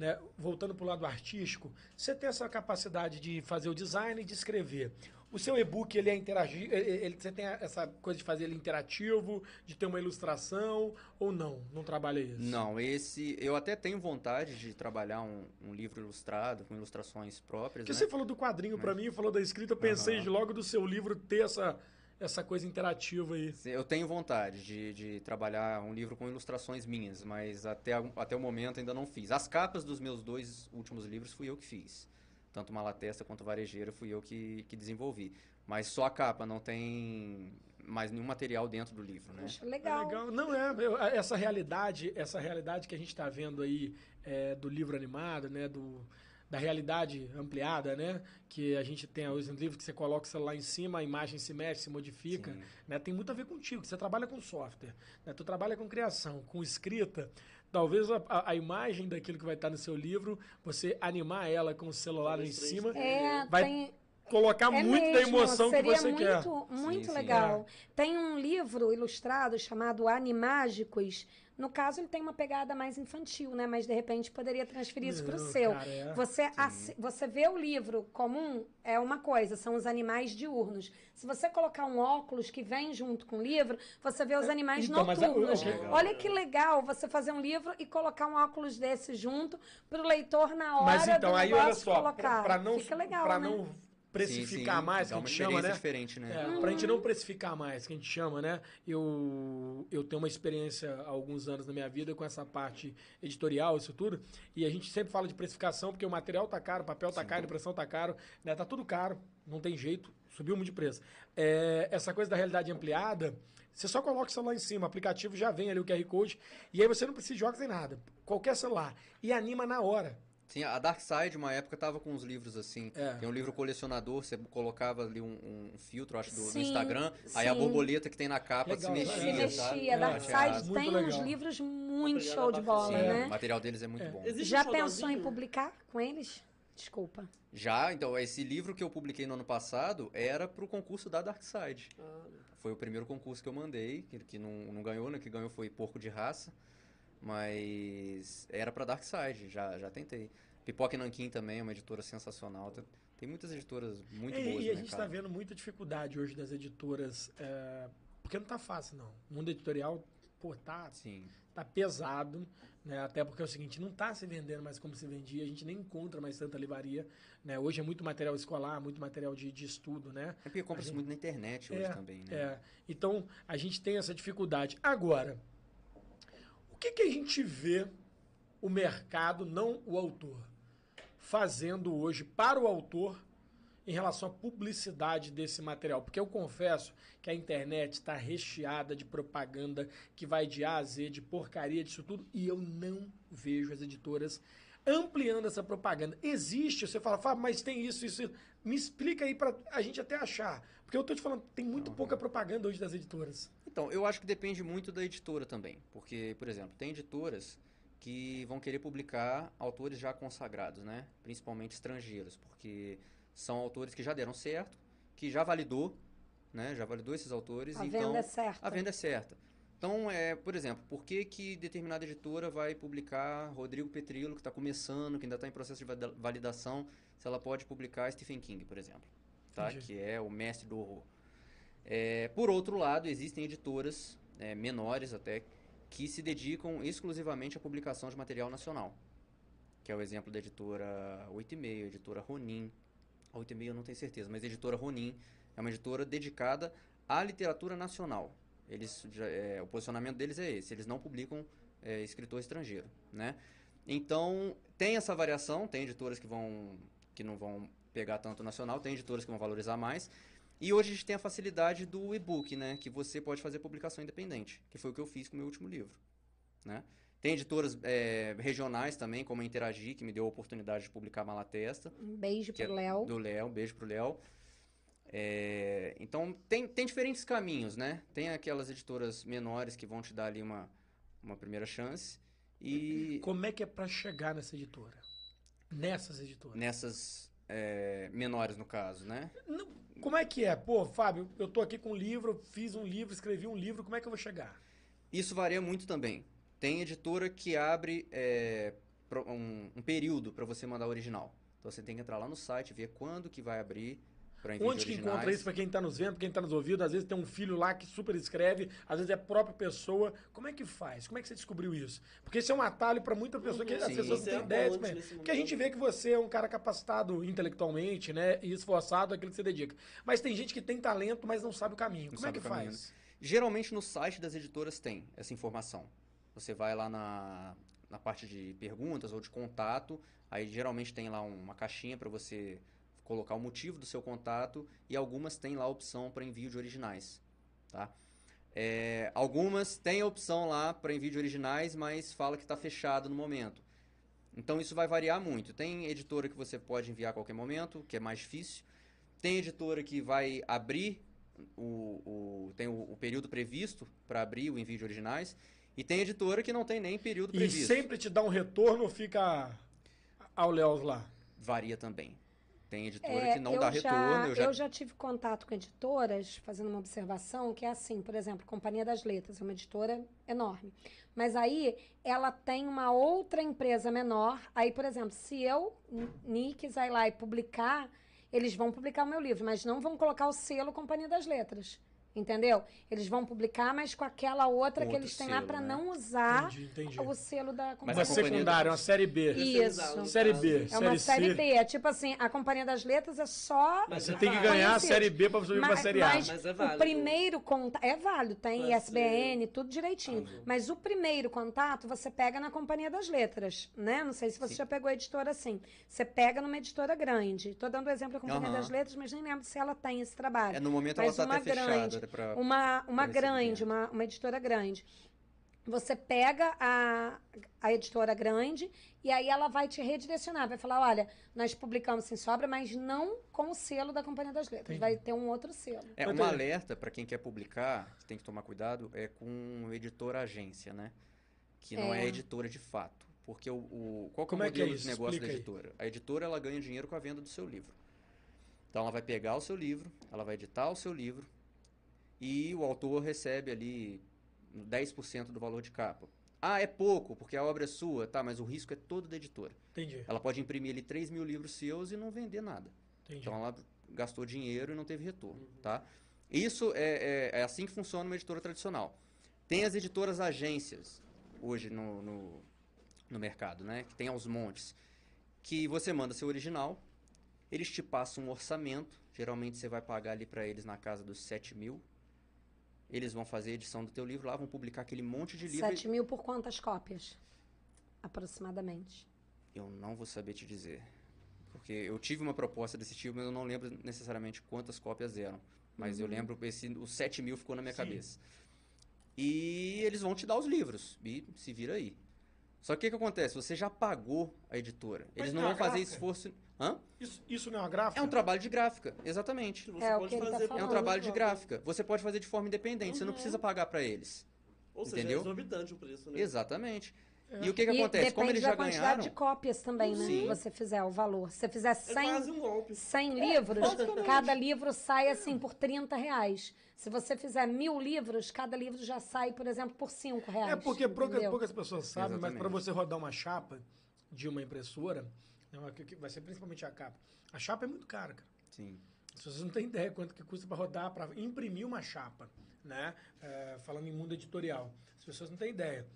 né, voltando para o lado artístico, você tem essa capacidade de fazer o design e de escrever. O seu e-book ele é interagir, ele, você tem essa coisa de fazer ele interativo, de ter uma ilustração ou não? Não trabalha isso? Não, esse eu até tenho vontade de trabalhar um, um livro ilustrado com ilustrações próprias, Porque né? você falou do quadrinho para mim, falou da escrita, eu pensei de logo do seu livro ter essa essa coisa interativa aí. Eu tenho vontade de, de trabalhar um livro com ilustrações minhas, mas até, até o momento ainda não fiz. As capas dos meus dois últimos livros fui eu que fiz. Tanto Malatesta quanto Varejeira fui eu que, que desenvolvi. Mas só a capa, não tem mais nenhum material dentro do livro, né? Acho É legal. legal. Não é eu- essa realidade, essa realidade que a gente está vendo aí é, do livro animado, né, do da realidade ampliada, né, que a gente tem os livros que você coloca o celular em cima, a imagem se mexe, se modifica, Sim. né, tem muito a ver contigo. Você trabalha com software, né, tu trabalha com criação, com escrita. Talvez a, a- imagem daquilo que vai estar no seu livro, você animar ela com o celular em Talvez cima, É, Vai tem, colocar é muito da mesmo, emoção que você muito, quer. Muito Sim, sim. legal. Tem um livro ilustrado chamado Animágicos. No caso, ele tem uma pegada mais infantil, né? Mas de repente poderia transferir isso para o seu. cara, é. Você, assi- você vê o livro comum, é uma coisa, são os animais diurnos. Se você colocar um óculos que vem junto com o livro, você vê os animais então, a- noturnos. Legal. Olha que legal você fazer um livro e colocar um óculos desse junto para o leitor na hora Mas então, do aí olha só, colocar. para não, Fica legal, pra né? não precificar Sim, sim, mais, que a gente chama, né? diferente, né? É, Pra gente não precificar mais, que a gente chama, né? Eu, eu tenho uma experiência há alguns anos na minha vida com essa parte editorial, isso tudo. E a gente sempre fala de precificação, porque o material tá caro, o papel tá caro, a impressão tá caro, né? Tá tudo caro, não tem jeito, subiu muito de preço. É, essa coisa da realidade ampliada, você só coloca o celular em cima, o aplicativo já vem ali o QR Code, e aí você não precisa de óculos nem nada. Qualquer celular. E anima na hora. Sim, a Dark Side, uma época, tava com uns livros assim. É. Tem um livro colecionador, você colocava ali um, um filtro, acho, do, no Sim, Instagram. Aí a sim. borboleta que tem na capa Legal, se é. mexia, Se sabe? mexia. Dark É, Side tem uns livros muito Obrigado, show de bola, Side. né? O material deles é muito bom. Existe Já um pensou em publicar com eles? Desculpa. Já, então, esse livro que eu publiquei no ano passado era pro concurso da Dark Side. Ah, Foi o primeiro concurso que eu mandei, que, que não, não ganhou, né? Que ganhou foi Porco de Raça. Mas era pra Dark Side, já, já tentei. Pipoca Nanquim também é uma editora sensacional. Tem- muitas editoras muito É, boas e a gente está vendo muita dificuldade hoje das editoras, é, porque não tá fácil, não. O mundo editorial, pô, tá, Sim. tá pesado, né? Até porque é o seguinte, não tá se vendendo mais como se vendia, a gente nem encontra mais tanta livraria, né? Hoje é muito material escolar, muito material de, de estudo, né? É porque compra-se gente- muito na internet hoje É, também, né? É, então a gente tem essa dificuldade. Agora, que, que a gente vê o mercado, não o autor, fazendo hoje para o autor em relação à publicidade desse material? Porque eu confesso que a internet está recheada de propaganda que vai de A a Z, de porcaria, disso tudo, e eu não vejo as editoras ampliando essa propaganda. Existe, você fala, Fábio, mas tem isso, isso, isso. Me explica aí para a gente até achar. Porque eu tô te falando, tem muito pouca propaganda hoje das editoras. Então, eu acho que depende muito da editora também. Porque, por exemplo, tem editoras que vão querer publicar autores já consagrados, né? Principalmente estrangeiros, porque são autores que já deram certo, que já validou, né? Já validou esses autores. A então, venda é certa. A venda é certa. Então, é, por exemplo, por que, que determinada editora vai publicar Rodrigo Petrillo, que está começando, que ainda está em processo de valida- validação, se ela pode publicar Stephen King, por exemplo, tá? Entendi. que é o mestre do horror. É, por outro lado, existem editoras é, menores até que se dedicam exclusivamente à publicação de material nacional, que é o exemplo da editora 8,5, a editora Ronin. A 8,5 eu não tenho certeza, mas a editora Ronin é uma editora dedicada à literatura nacional. Eles, é, o posicionamento deles é esse, eles não publicam é, escritor estrangeiro, né? Então, tem essa variação, tem editoras que vão que não vão pegar tanto nacional, tem editoras que vão valorizar mais. E hoje a gente tem a facilidade do e-book, né? Que você pode fazer publicação independente, que foi o que eu fiz com o meu último livro, né? Tem editoras é, regionais também, como a Interagir, que me deu a oportunidade de publicar Malatesta Um beijo é pro Léo. do Léo, um beijo pro Léo. É, então, tem, tem diferentes caminhos, né? Tem aquelas editoras menores que vão te dar ali uma, uma primeira chance. E Como é que é para chegar nessa editora? Nessas editoras? nessas é, menores, no caso, né? Não, como é que é? Pô, Fábio, eu tô aqui com um livro, fiz um livro, escrevi um livro, como é que eu vou chegar? Isso varia muito também. Tem editora que abre é, um, um período para você mandar o original. Então, você tem que entrar lá no site, ver quando que vai abrir Onde de que originais. encontra isso pra quem tá nos vendo, pra quem tá nos ouvindo? Às vezes tem um filho lá que super escreve, às vezes é a própria pessoa. Como é que faz? Como é que você descobriu isso? Porque isso é um atalho pra muita pessoa que as Sim. pessoas não Você têm é ideia. mas- Porque a gente vê que você é um cara capacitado intelectualmente, né? E esforçado naquilo que você dedica. Mas tem gente que tem talento, mas não sabe o caminho. Não Como é que faz? Geralmente no site das editoras tem essa informação. Você vai lá na, na parte de perguntas ou de contato, aí geralmente tem lá uma caixinha para você colocar o motivo do seu contato e algumas têm lá a opção para envio de originais, tá? É, algumas têm a opção lá para envio de originais, mas fala que está fechado no momento. Então isso vai variar muito. Tem editora que você pode enviar a qualquer momento, que é mais difícil. Tem editora que vai abrir o, o- tem o, o período previsto para abrir o envio de originais. E tem editora que não tem nem período E previsto. sempre te dá um retorno fica ao Léo lá? Varia também. Tem editora É, que não dá já- retorno. Eu já... eu já tive contato com editoras, fazendo uma observação, que é assim, por exemplo, Companhia das Letras, é uma editora enorme. Mas aí ela tem uma outra empresa menor. Aí, por exemplo, se eu, Ni, quiser ir lá e publicar, eles vão publicar o meu livro, mas não vão colocar o selo Companhia das Letras. Entendeu? Eles vão publicar, mas com aquela outra que Outro eles têm lá selo, para né? não usar Entendi, entendi. o selo da Mas Uma Companhia a companhia secundária, uma série B. Isso. Série B. É uma série B. É tipo assim, a Companhia das Letras é só Mas Você é tem que ganhar a série B pra subir pra Mas- série A. mas Mas é o válido. primeiro contato. É válido, tem ISBN, tudo direitinho. Ah, Mas o primeiro contato você pega na Companhia das Letras, né? Não sei se você Sim. já pegou a editora assim. Você pega numa editora grande. Tô dando o exemplo da Companhia das Letras, mas nem lembro se ela tem esse trabalho. É, no momento Mas ela tá uma até grande, fechada. Pra... Uma, uma grande, uma, uma editora grande. Você pega a, a editora grande e aí ela vai te redirecionar. Vai falar: olha, nós publicamos sem sobra, mas não com o selo da Companhia das Letras. Entendi. Vai ter um outro selo. É, um alerta para quem quer publicar, tem que tomar cuidado, é com editora agência, né? Que não é, É. editora de fato. Porque o, o- qual que é é o é modelo isso? de negócio Explica da aí. editora? A editora ela ganha dinheiro com a venda do seu livro. Então ela vai pegar o seu livro, ela vai editar o seu livro e o autor recebe ali 10% do valor de capa. Ah, é pouco, porque a obra é sua, tá, mas o risco é todo da editora. Entendi, Ela pode imprimir ali 3 mil livros seus e não vender nada. entendi. Então ela gastou dinheiro e não teve retorno, tá? Isso é, é, é assim que funciona uma editora tradicional. Tem as editoras agências hoje no, no, no mercado, né? Que tem aos montes. Que você manda seu original, eles te passam um orçamento, geralmente você vai pagar ali para eles na casa dos 7 mil. Eles vão fazer a edição do teu livro lá, vão publicar aquele monte de livro. 7 mil por quantas cópias? Aproximadamente. Eu não vou saber te dizer. Porque eu tive uma proposta desse tipo, mas eu não lembro necessariamente quantas cópias eram. Mas eu lembro, esse, os 7 mil ficou na minha Sim. cabeça. E eles vão te dar os livros. E se vira aí. Só que o que, acontece? Você já pagou a editora. Mas Eles não não vão fazer esforço. Hã? Isso, isso não é uma gráfica? É um trabalho de gráfica, exatamente. Você É, o pode tá fazer É um trabalho de gráfica. Você pode fazer de forma independente, você não Uhum. precisa pagar para eles. Ou seja, Entendeu? é exorbitante o preço, né? Exatamente. É. E o que, que e acontece? depende Como eles da já quantidade ganharam. de cópias também, né? Sim. Você fizer o valor. Se você fizer É 100, quase um golpe. 100 livros, cada livro sai assim por 30 reais. Se você fizer mil livros, cada livro já sai, por exemplo, por 5 reais. É porque poucas, entendeu? poucas pessoas sabem, mas para Exatamente. você rodar uma chapa de uma impressora, que- que vai ser principalmente a capa. A chapa é muito cara, cara. Sim. As pessoas não têm ideia quanto que custa para rodar, para imprimir uma chapa, né? É, falando em mundo editorial. As pessoas não têm ideia.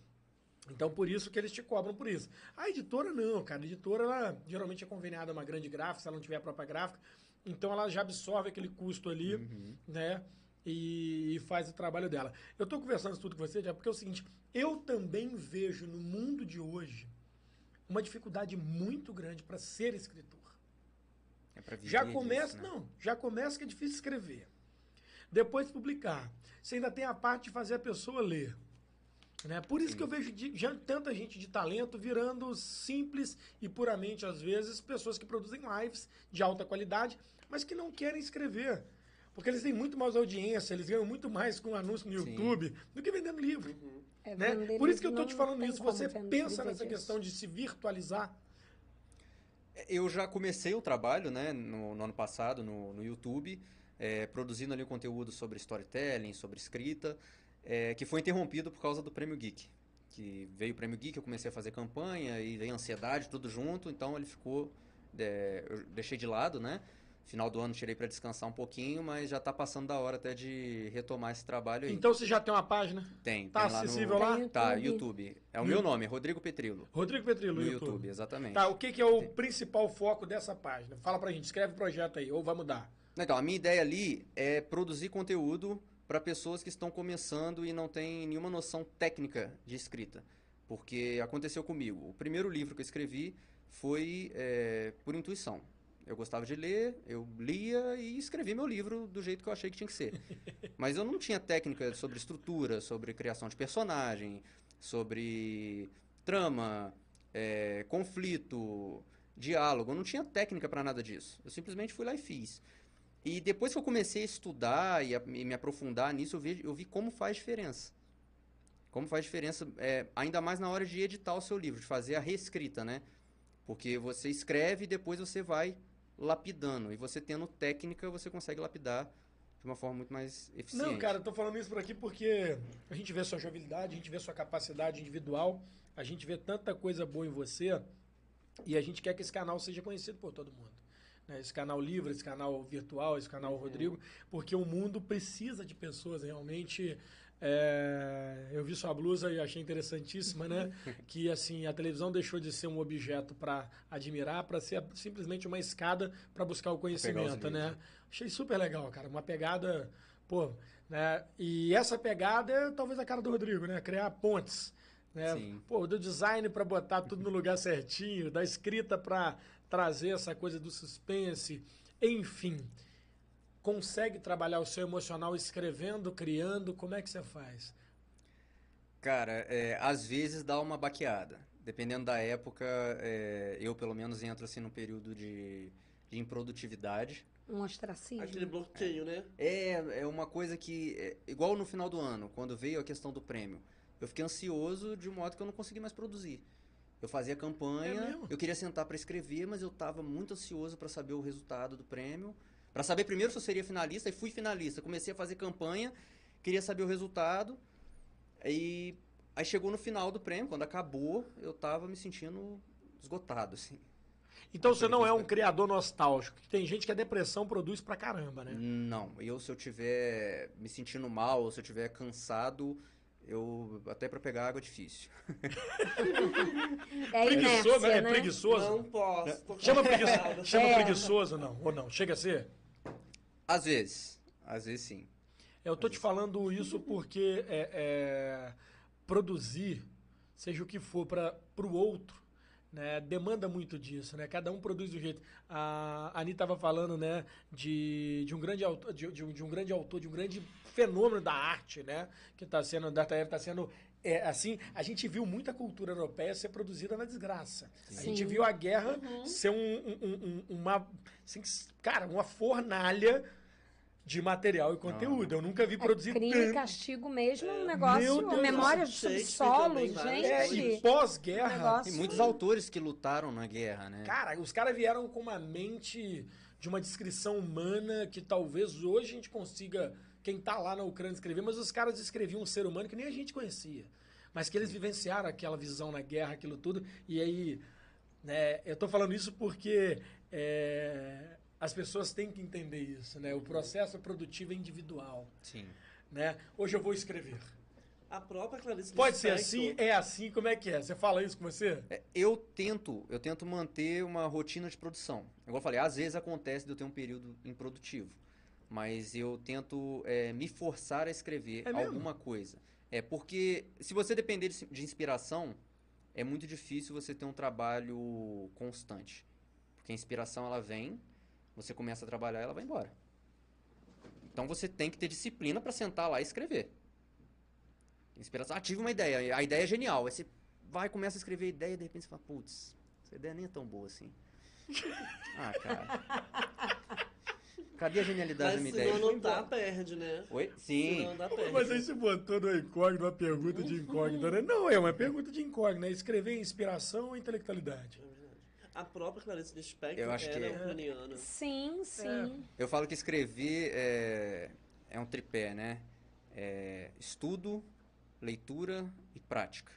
Então, por isso que eles te cobram por isso. A editora não, cara. A editora, ela geralmente é conveniada a uma grande gráfica, se ela não tiver a própria gráfica. Então, ela já absorve aquele custo ali, Uhum. né? E, e faz o trabalho dela. Eu tô conversando isso tudo com você, já porque é o seguinte, eu também vejo no mundo de hoje uma dificuldade muito grande para ser escritor. É pra viver Já disso, começa, né? não, já começa que é difícil escrever. Depois publicar. Você ainda tem a parte de fazer a pessoa ler. Né? Por isso Sim. que eu vejo de- já tanta gente de talento virando simples e puramente, às vezes, pessoas que produzem lives de alta qualidade, mas que não querem escrever. Porque eles têm muito mais audiência, eles ganham muito mais com anúncio no Sim. YouTube do que vendendo livro. Uhum. É, Né? Por isso que eu estou te falando isso. Você pensa nessa questão de se virtualizar. Eu já comecei o trabalho, né, no, no ano passado, no, no YouTube, é, produzindo ali conteúdo sobre storytelling, sobre escrita, é, que foi interrompido por causa do Prêmio Geek. Que veio o Prêmio Geek, eu comecei a fazer campanha e veio ansiedade, tudo junto, então ele ficou. é, eu deixei de lado, né? Final do ano tirei para descansar um pouquinho, mas já tá passando da hora até de retomar esse trabalho aí. Então você já tem uma página. tem, tá tem lá acessível no, lá? Tem Tá, YouTube. É o meu nome, Rodrigo Petrilo. Rodrigo Petrilo, No no YouTube, YouTube. exatamente. Tá, o que, que é o principal foco dessa página? Fala pra gente, escreve o projeto aí, ou vai mudar. Então, a minha ideia ali é produzir conteúdo para pessoas que estão começando e não têm nenhuma noção técnica de escrita. Porque aconteceu comigo. O primeiro livro que eu escrevi foi é, por intuição. Eu gostava de ler, eu lia e escrevi meu livro do jeito que eu achei que tinha que ser. Mas eu não tinha técnica sobre estrutura, sobre criação de personagem, sobre trama, é, conflito, diálogo. Eu não tinha técnica para nada disso. Eu simplesmente fui lá e fiz. E depois que eu comecei a estudar e, a- e me aprofundar nisso, eu vi, eu vi como faz diferença. Como faz diferença, é, ainda mais na hora de editar o seu livro, de fazer a reescrita, né? Porque você escreve e depois você vai lapidando. E você tendo técnica, você consegue lapidar de uma forma muito mais eficiente. Não, cara, eu tô falando isso por aqui porque a gente vê sua jovialidade, a gente vê sua capacidade individual, a gente vê tanta coisa boa em você e a gente quer que esse canal seja conhecido por todo mundo. né? Esse canal livre, esse canal virtual, esse canal Rodrigo, porque o mundo precisa de pessoas realmente. É, eu vi sua blusa e achei interessantíssima, né? que assim a televisão deixou de ser um objeto para admirar, para ser simplesmente uma escada para buscar o conhecimento, né? Achei super legal, cara. Uma pegada, pô, né? E essa pegada é talvez a cara do Rodrigo, né? Criar pontes, né? Sim. Pô, do design para botar tudo no lugar certinho, da escrita para trazer essa coisa do suspense, enfim. Consegue trabalhar o seu emocional escrevendo, criando? Como é que você faz? Cara, é, às vezes dá uma baqueada. Dependendo da época, é, eu pelo menos entro assim num período de, de improdutividade. Um ostracismo. Aquele bloqueio, né? É, é uma coisa que, é, igual no final do ano, quando veio a questão do prêmio, eu fiquei ansioso de modo que eu não consegui mais produzir. Eu fazia É campanha, mesmo? eu queria sentar para escrever, mas eu estava muito ansioso para saber o resultado do prêmio, para saber primeiro se eu seria finalista, e fui finalista. Comecei a fazer campanha, queria saber o resultado, e aí chegou no final do prêmio, quando acabou, eu estava me sentindo esgotado, assim. Então você não é um criador nostálgico. que Tem gente que a depressão produz pra caramba, né? Não, eu se eu tiver me sentindo mal, ou se eu tiver cansado, eu até para pegar água é difícil. É Preguiçoso, inércia, é né? preguiçoso. Não posso. Chama, cansada. pregui... Chama É. preguiçoso, não? Ou não? Chega a ser? Às vezes, às vezes sim. Eu tô te falando isso porque é, é, produzir, seja o que for, para o outro, né, demanda muito disso, né? Cada um produz do jeito. A Ani estava falando, né, de, de um grande autor, de, de um, de um grande autor, de um grande fenômeno da arte, né, que está sendo, da está sendo é, assim, a gente viu muita cultura europeia ser produzida na desgraça. A gente Sim. viu a guerra ser um, um- um- um- uma, assim, cara, uma fornalha de material e conteúdo. Eu nunca vi É produzir crime e tanto. castigo mesmo, um Meu negócio, Deus, memória Shakespeare subsolo, várias É, gente. e pós-guerra, negócio- Tem muitos autores que lutaram na guerra, né? cara, os caras vieram com uma mente de uma descrição humana que talvez hoje a gente consiga, quem tá lá na Ucrânia escrever, mas os caras descreviam um ser humano que nem a gente conhecia. Mas que eles vivenciaram aquela visão na guerra, aquilo tudo, e aí, né, eu tô falando isso porque é, as pessoas têm que entender isso, né? O processo produtivo é individual, Sim. né? Hoje eu vou escrever. A própria Clarice Pode ser assim, é assim, como é que é? Você fala isso com você? É, Eu tento, eu tento manter uma rotina de produção. Igual eu falei, às vezes acontece de eu ter um período improdutivo. Mas eu tento é, me forçar a escrever É mesmo? alguma coisa. É porque se você depender de, de inspiração, é muito difícil você ter um trabalho constante. Porque a inspiração ela vem, você começa a trabalhar, ela vai embora. Então você tem que ter disciplina para sentar lá e escrever. Inspiração. Ah, tive uma ideia. A ideia é genial. Aí você vai, começa a escrever a ideia e de repente você fala, putz, essa ideia nem é tão boa assim. ah, cara. Cadê a genialidade da Mas minha se ideia? não Foi anotar, embora. perde, né? Oi? Se Sim. não anotar, perde. Mas aí você botou no incógnito uma pergunta de incógnito, né? Não, é uma pergunta de incógnito, né? Escrever inspiração ou intelectualidade? É verdade. A própria Clarice Lispector Eu acho que era é. ucraniana. Sim, sim. Eu falo que escrever é, é um tripé, né? É estudo, leitura e prática.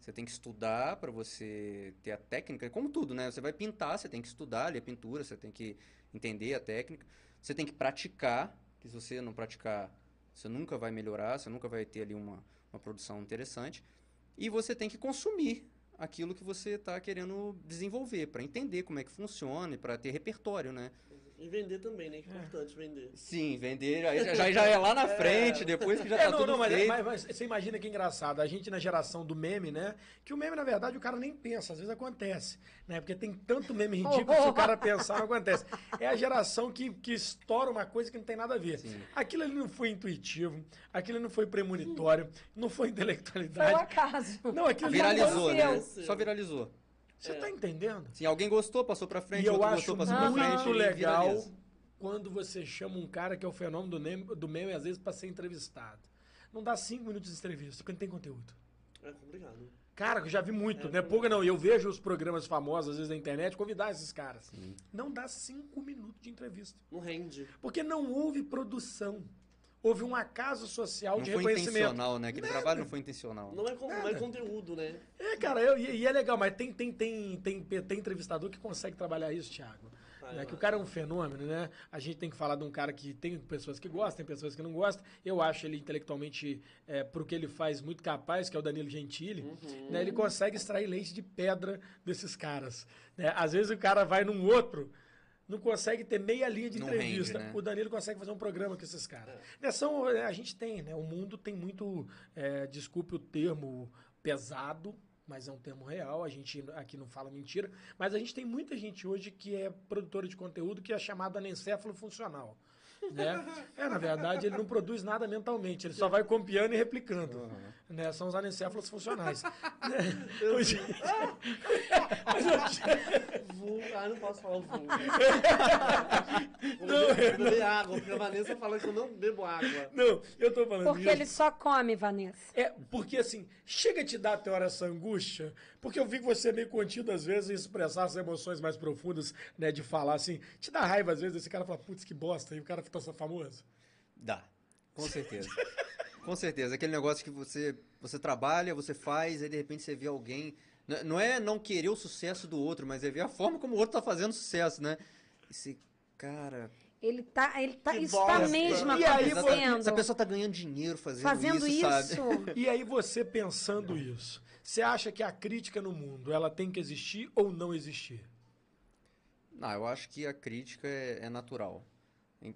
Você tem que estudar para você ter a técnica, como tudo, né? Você vai pintar, você tem que estudar ali a pintura, você tem que entender a técnica. Você tem que praticar, que se você não praticar, você nunca vai melhorar, você nunca vai ter ali uma, uma produção interessante. E você tem que consumir aquilo que você está querendo desenvolver, para entender como é que funciona e para ter repertório, né? E vender também, né? Que é importante vender. Sim, vender aí já, já é lá na frente, depois que já É, tá não, tudo não, mas, feito. mas- mas você imagina que engraçado. A gente na geração do meme, né? Que o meme, na verdade, o cara nem pensa, às vezes acontece. Né? Porque tem tanto meme ridículo que se o cara pensar, não acontece. É a geração que, que estoura uma coisa que não tem nada a ver. Sim. Aquilo ali não foi intuitivo, aquilo ali não foi premonitório, não foi Foi o intelectualidade. acaso. Não, aquilo ali Viralizou, né? Só viralizou. Você tá entendendo? Sim, alguém gostou, passou pra frente, E eu outro acho gostou, passou pra muito frente. e legal viraliza. quando você chama um cara que é o fenômeno do meme, do meme às vezes, para ser entrevistado. Não dá cinco minutos de entrevista, porque não tem conteúdo. É complicado. Cara, eu já vi muito, né? Pouca não. Eu vejo os programas famosos, às vezes, na internet, convidar esses caras. Não dá cinco minutos de entrevista. Não rende. Porque não houve produção. Houve um acaso social Não de foi reconhecimento. intencional, né? Aquele trabalho não foi intencional. Não é, con- não é conteúdo, né? É, cara, eu- e, e é legal, mas tem, tem, tem, tem, tem entrevistador que consegue trabalhar isso, Thiago. Ah, né? eu Que o cara é um fenômeno, né? A gente tem que falar de um cara que tem pessoas que gostam, tem pessoas que não gostam. Eu acho ele intelectualmente, é, pro que ele faz, muito capaz, que é o Danilo Gentili. Uhum. Né? Ele consegue extrair leite de pedra desses caras. Né? Às vezes o cara vai num outro, não consegue ter meia linha de Não entrevista. rende, né? O Danilo consegue fazer um programa com esses caras. Né, são, é, a gente tem, né? O mundo tem muito, é, desculpe o termo pesado, mas é um termo real, a gente aqui não fala mentira, mas a gente tem muita gente hoje que é produtora de conteúdo que é chamado anencéfalo funcional. Né? É, na verdade, ele não produz nada mentalmente, ele só vai copiando e replicando. Né? São os anencéfalos funcionais. Né? Hoje- Mas hoje-. Ah, não posso falar o vulgo. Vou beber, beber água, porque a Vanessa fala que eu não bebo água. Não, eu tô falando Porque isso. ele só come, Vanessa. É, porque assim, chega a te dar até hora essa angústia, porque eu vi que você é meio contido às vezes em expressar as emoções mais profundas, né, de falar assim, te dá raiva às vezes, esse cara fala, putz, que bosta, e o cara fica só famoso. Dá. Com certeza. Com certeza. Aquele negócio que você, você trabalha, você faz, aí de repente você vê alguém. Não é não querer o sucesso do outro, mas é ver a forma como o outro tá fazendo sucesso, né? E você, cara. Ele tá, ele tá, Que isso bosta. tá mesmo E aí, acontecendo. Essa pessoa tá ganhando dinheiro fazendo, fazendo isso, isso. sabe? E aí você pensando isso, você acha que a crítica no mundo, ela tem que existir ou não existir? Não, eu acho que a crítica é, é natural.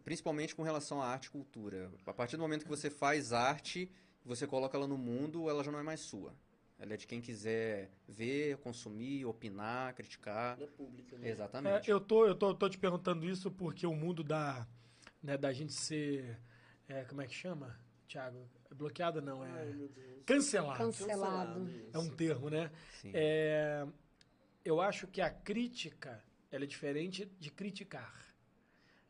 Principalmente com relação à arte e cultura. A partir do momento que você faz arte, você coloca ela no mundo, ela já não é mais sua. Ela é de quem quiser ver, consumir, opinar, criticar. É pública, né? É, Exatamente. eu tô, eu tô, tô te perguntando isso porque o mundo da, né, da gente ser, é, como é que chama, Thiago? Bloqueado não, é Ai, cancelado. Cancelado. É um termo, né? Sim. É, eu acho que a crítica ela é diferente de criticar.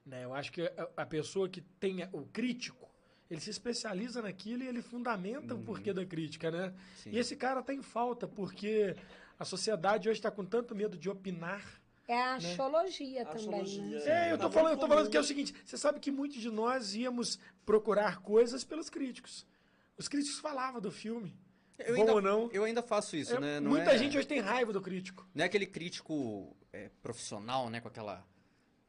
Né? Eu acho que a, a pessoa que tem o crítico, ele se especializa naquilo e ele fundamenta o porquê da crítica, né? Uhum. Sim. E esse cara tá em falta, porque a sociedade hoje está com tanto medo de opinar. É a axiologia também, Axiologia, né? É, eu Tá tô muito falando, eu tô falando que é o seguinte, você sabe que muitos de nós íamos procurar coisas pelos críticos. Os críticos falavam do filme. Eu Bom ainda, ou não? Eu ainda faço isso, É, né? Não muita é- gente hoje tem raiva do crítico. Não é aquele crítico é, profissional, né? Com aquela,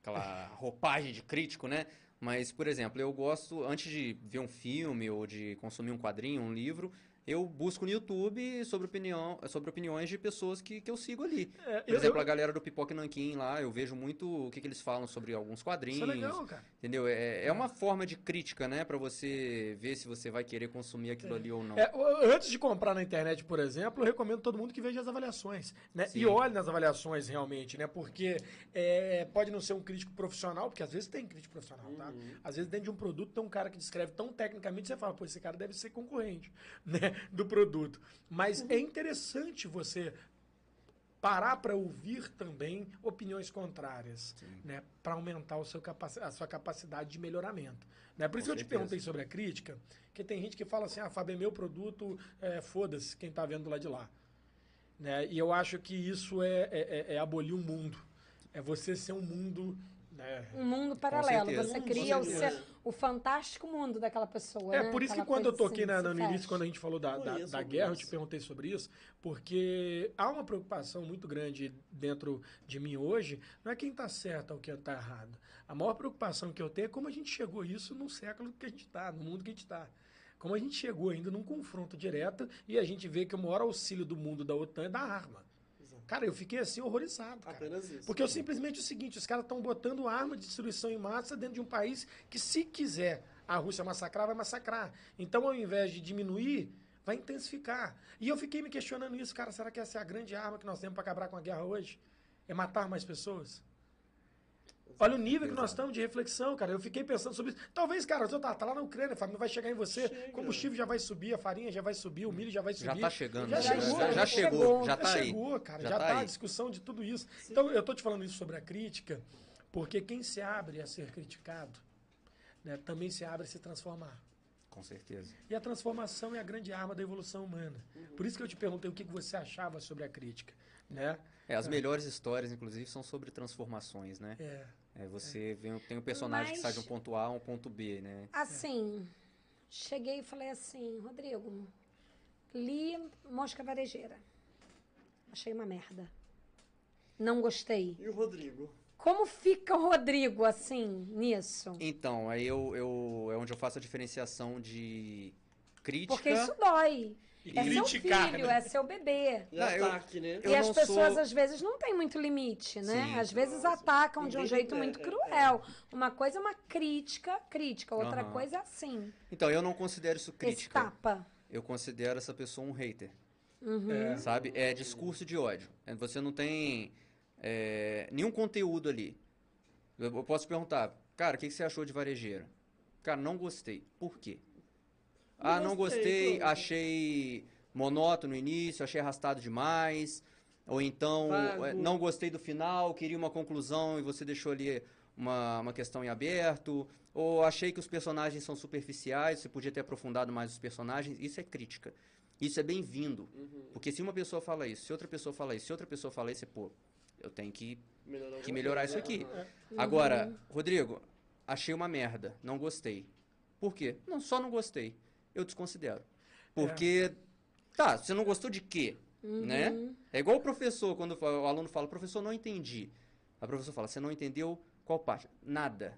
aquela roupagem de crítico, né? Mas, por exemplo, eu gosto, antes de ver um filme ou de consumir um quadrinho, um livro, eu busco no YouTube sobre, opinião, sobre opiniões de pessoas que, que eu sigo ali. É, Por eu- exemplo, eu- a galera do Pipoca e Nanquim lá, eu vejo muito o que, que eles falam sobre alguns quadrinhos. Isso é legal, cara. Entendeu? É, é uma forma de crítica, né? Pra você ver se você vai querer consumir aquilo ali ou não. É, antes de comprar na internet, por exemplo, eu recomendo todo mundo que veja as avaliações, né? Sim. E olhe nas avaliações realmente, né? Porque é, pode não ser um crítico profissional, porque às vezes tem crítico profissional, tá? Às vezes dentro de um produto tem um cara que descreve tão tecnicamente, você fala, pô, esse cara deve ser concorrente, né? Do produto. Mas é interessante você parar para ouvir também opiniões contrárias, né, para aumentar o seu capaci- a sua capacidade de melhoramento. Né? Por isso Com que eu te perguntei sobre a crítica, que tem gente que fala assim, ah, Fábio, é meu produto, é, foda-se quem tá vendo do lado de lá. Né? E eu acho que isso é, é, é- é abolir um mundo. É você ser um mundo... Né? Um mundo paralelo. Você cria o, seu- o fantástico mundo daquela pessoa. É, né? por isso que Aquela quando eu toquei assim, na, no fecha. início, quando a gente falou da, da, Conheço da guerra, eu te perguntei sobre isso, porque há uma preocupação muito grande dentro de mim hoje, não é quem está certo ou quem está errado. A maior preocupação que eu tenho é como a gente chegou a isso no século que a gente está, no mundo que a gente está. Como a gente chegou ainda num confronto direto e a gente vê que o maior auxílio do mundo da OTAN é da arma. Cara, eu fiquei assim horrorizado. Cara. Apenas isso. Porque eu simplesmente o seguinte, os caras estão botando arma de destruição em massa dentro de um país que, se quiser a Rússia massacrar, vai massacrar. Então, ao invés de diminuir, vai intensificar. E eu fiquei me questionando isso, cara, será que essa é a grande arma que nós temos para acabar com a guerra hoje? É matar mais pessoas? Olha o nível que nós estamos de reflexão, cara. Eu fiquei pensando sobre isso. Talvez, cara, você tá, tá lá na Ucrânia, Fábio, vai chegar em você, Chega. o combustível já vai subir, a farinha já vai subir, o milho já vai subir. Já tá chegando, Já né? chegou, já, já já chegou, chegou. já tá já aí. chegou, cara. Já, Já tá tá a aí. discussão de tudo isso. Então, eu tô te falando isso sobre a crítica, porque quem se abre a ser criticado, né, também se abre a se transformar. Com certeza. E a transformação é a grande arma da evolução humana. Por isso que eu te perguntei o que que você achava sobre a crítica, né? É, as melhores histórias, inclusive, são sobre transformações, né? É. É, você vê, tem um personagem que Mas- sai de um ponto A a um ponto B, né? Assim, cheguei e falei assim, Rodrigo, li Mosca Varejeira. Achei uma merda. Não gostei. E o Rodrigo? Como fica o Rodrigo, assim, nisso? Então, aí eu, eu é onde eu faço a diferenciação de crítica. Porque isso dói. E É seu criticar, filho, né? é seu bebê. E Não, eu- ataque, né? eu e as não pessoas, sou- às vezes, não têm muito limite, né? Sim. Às vezes Nossa. atacam de um jeito tem- muito é, cruel. Uma coisa é uma crítica, crítica. Outra Aham. coisa é assim. Então, eu não considero isso Esse crítica. tapa. Eu considero essa pessoa um hater. Uhum. É. Sabe? É discurso de ódio. É, Você não tem é, nenhum conteúdo ali. Eu eu posso perguntar, cara, o que que você achou de varejeira? Cara, não gostei. Por quê? Ah, não gostei, achei monótono no início, achei arrastado demais. Ou então, Vago. é, não gostei do final, queria uma conclusão e você deixou ali uma, uma questão em aberto. Ou achei que os personagens são superficiais, você podia ter aprofundado mais os personagens. Isso é crítica. Isso é bem-vindo. Uhum. Porque se uma pessoa fala isso, se outra pessoa fala isso, se outra pessoa fala isso, é, pô, eu tenho que. Melhorar, Que melhorar isso aqui. aham. Agora, Rodrigo, achei uma merda, não gostei. Por quê? Não, só não gostei. Eu desconsidero. Porque. Tá, você não gostou de quê? Né? É igual o professor, quando o aluno fala, professor, não entendi. A professora fala, você não entendeu qual parte? Nada.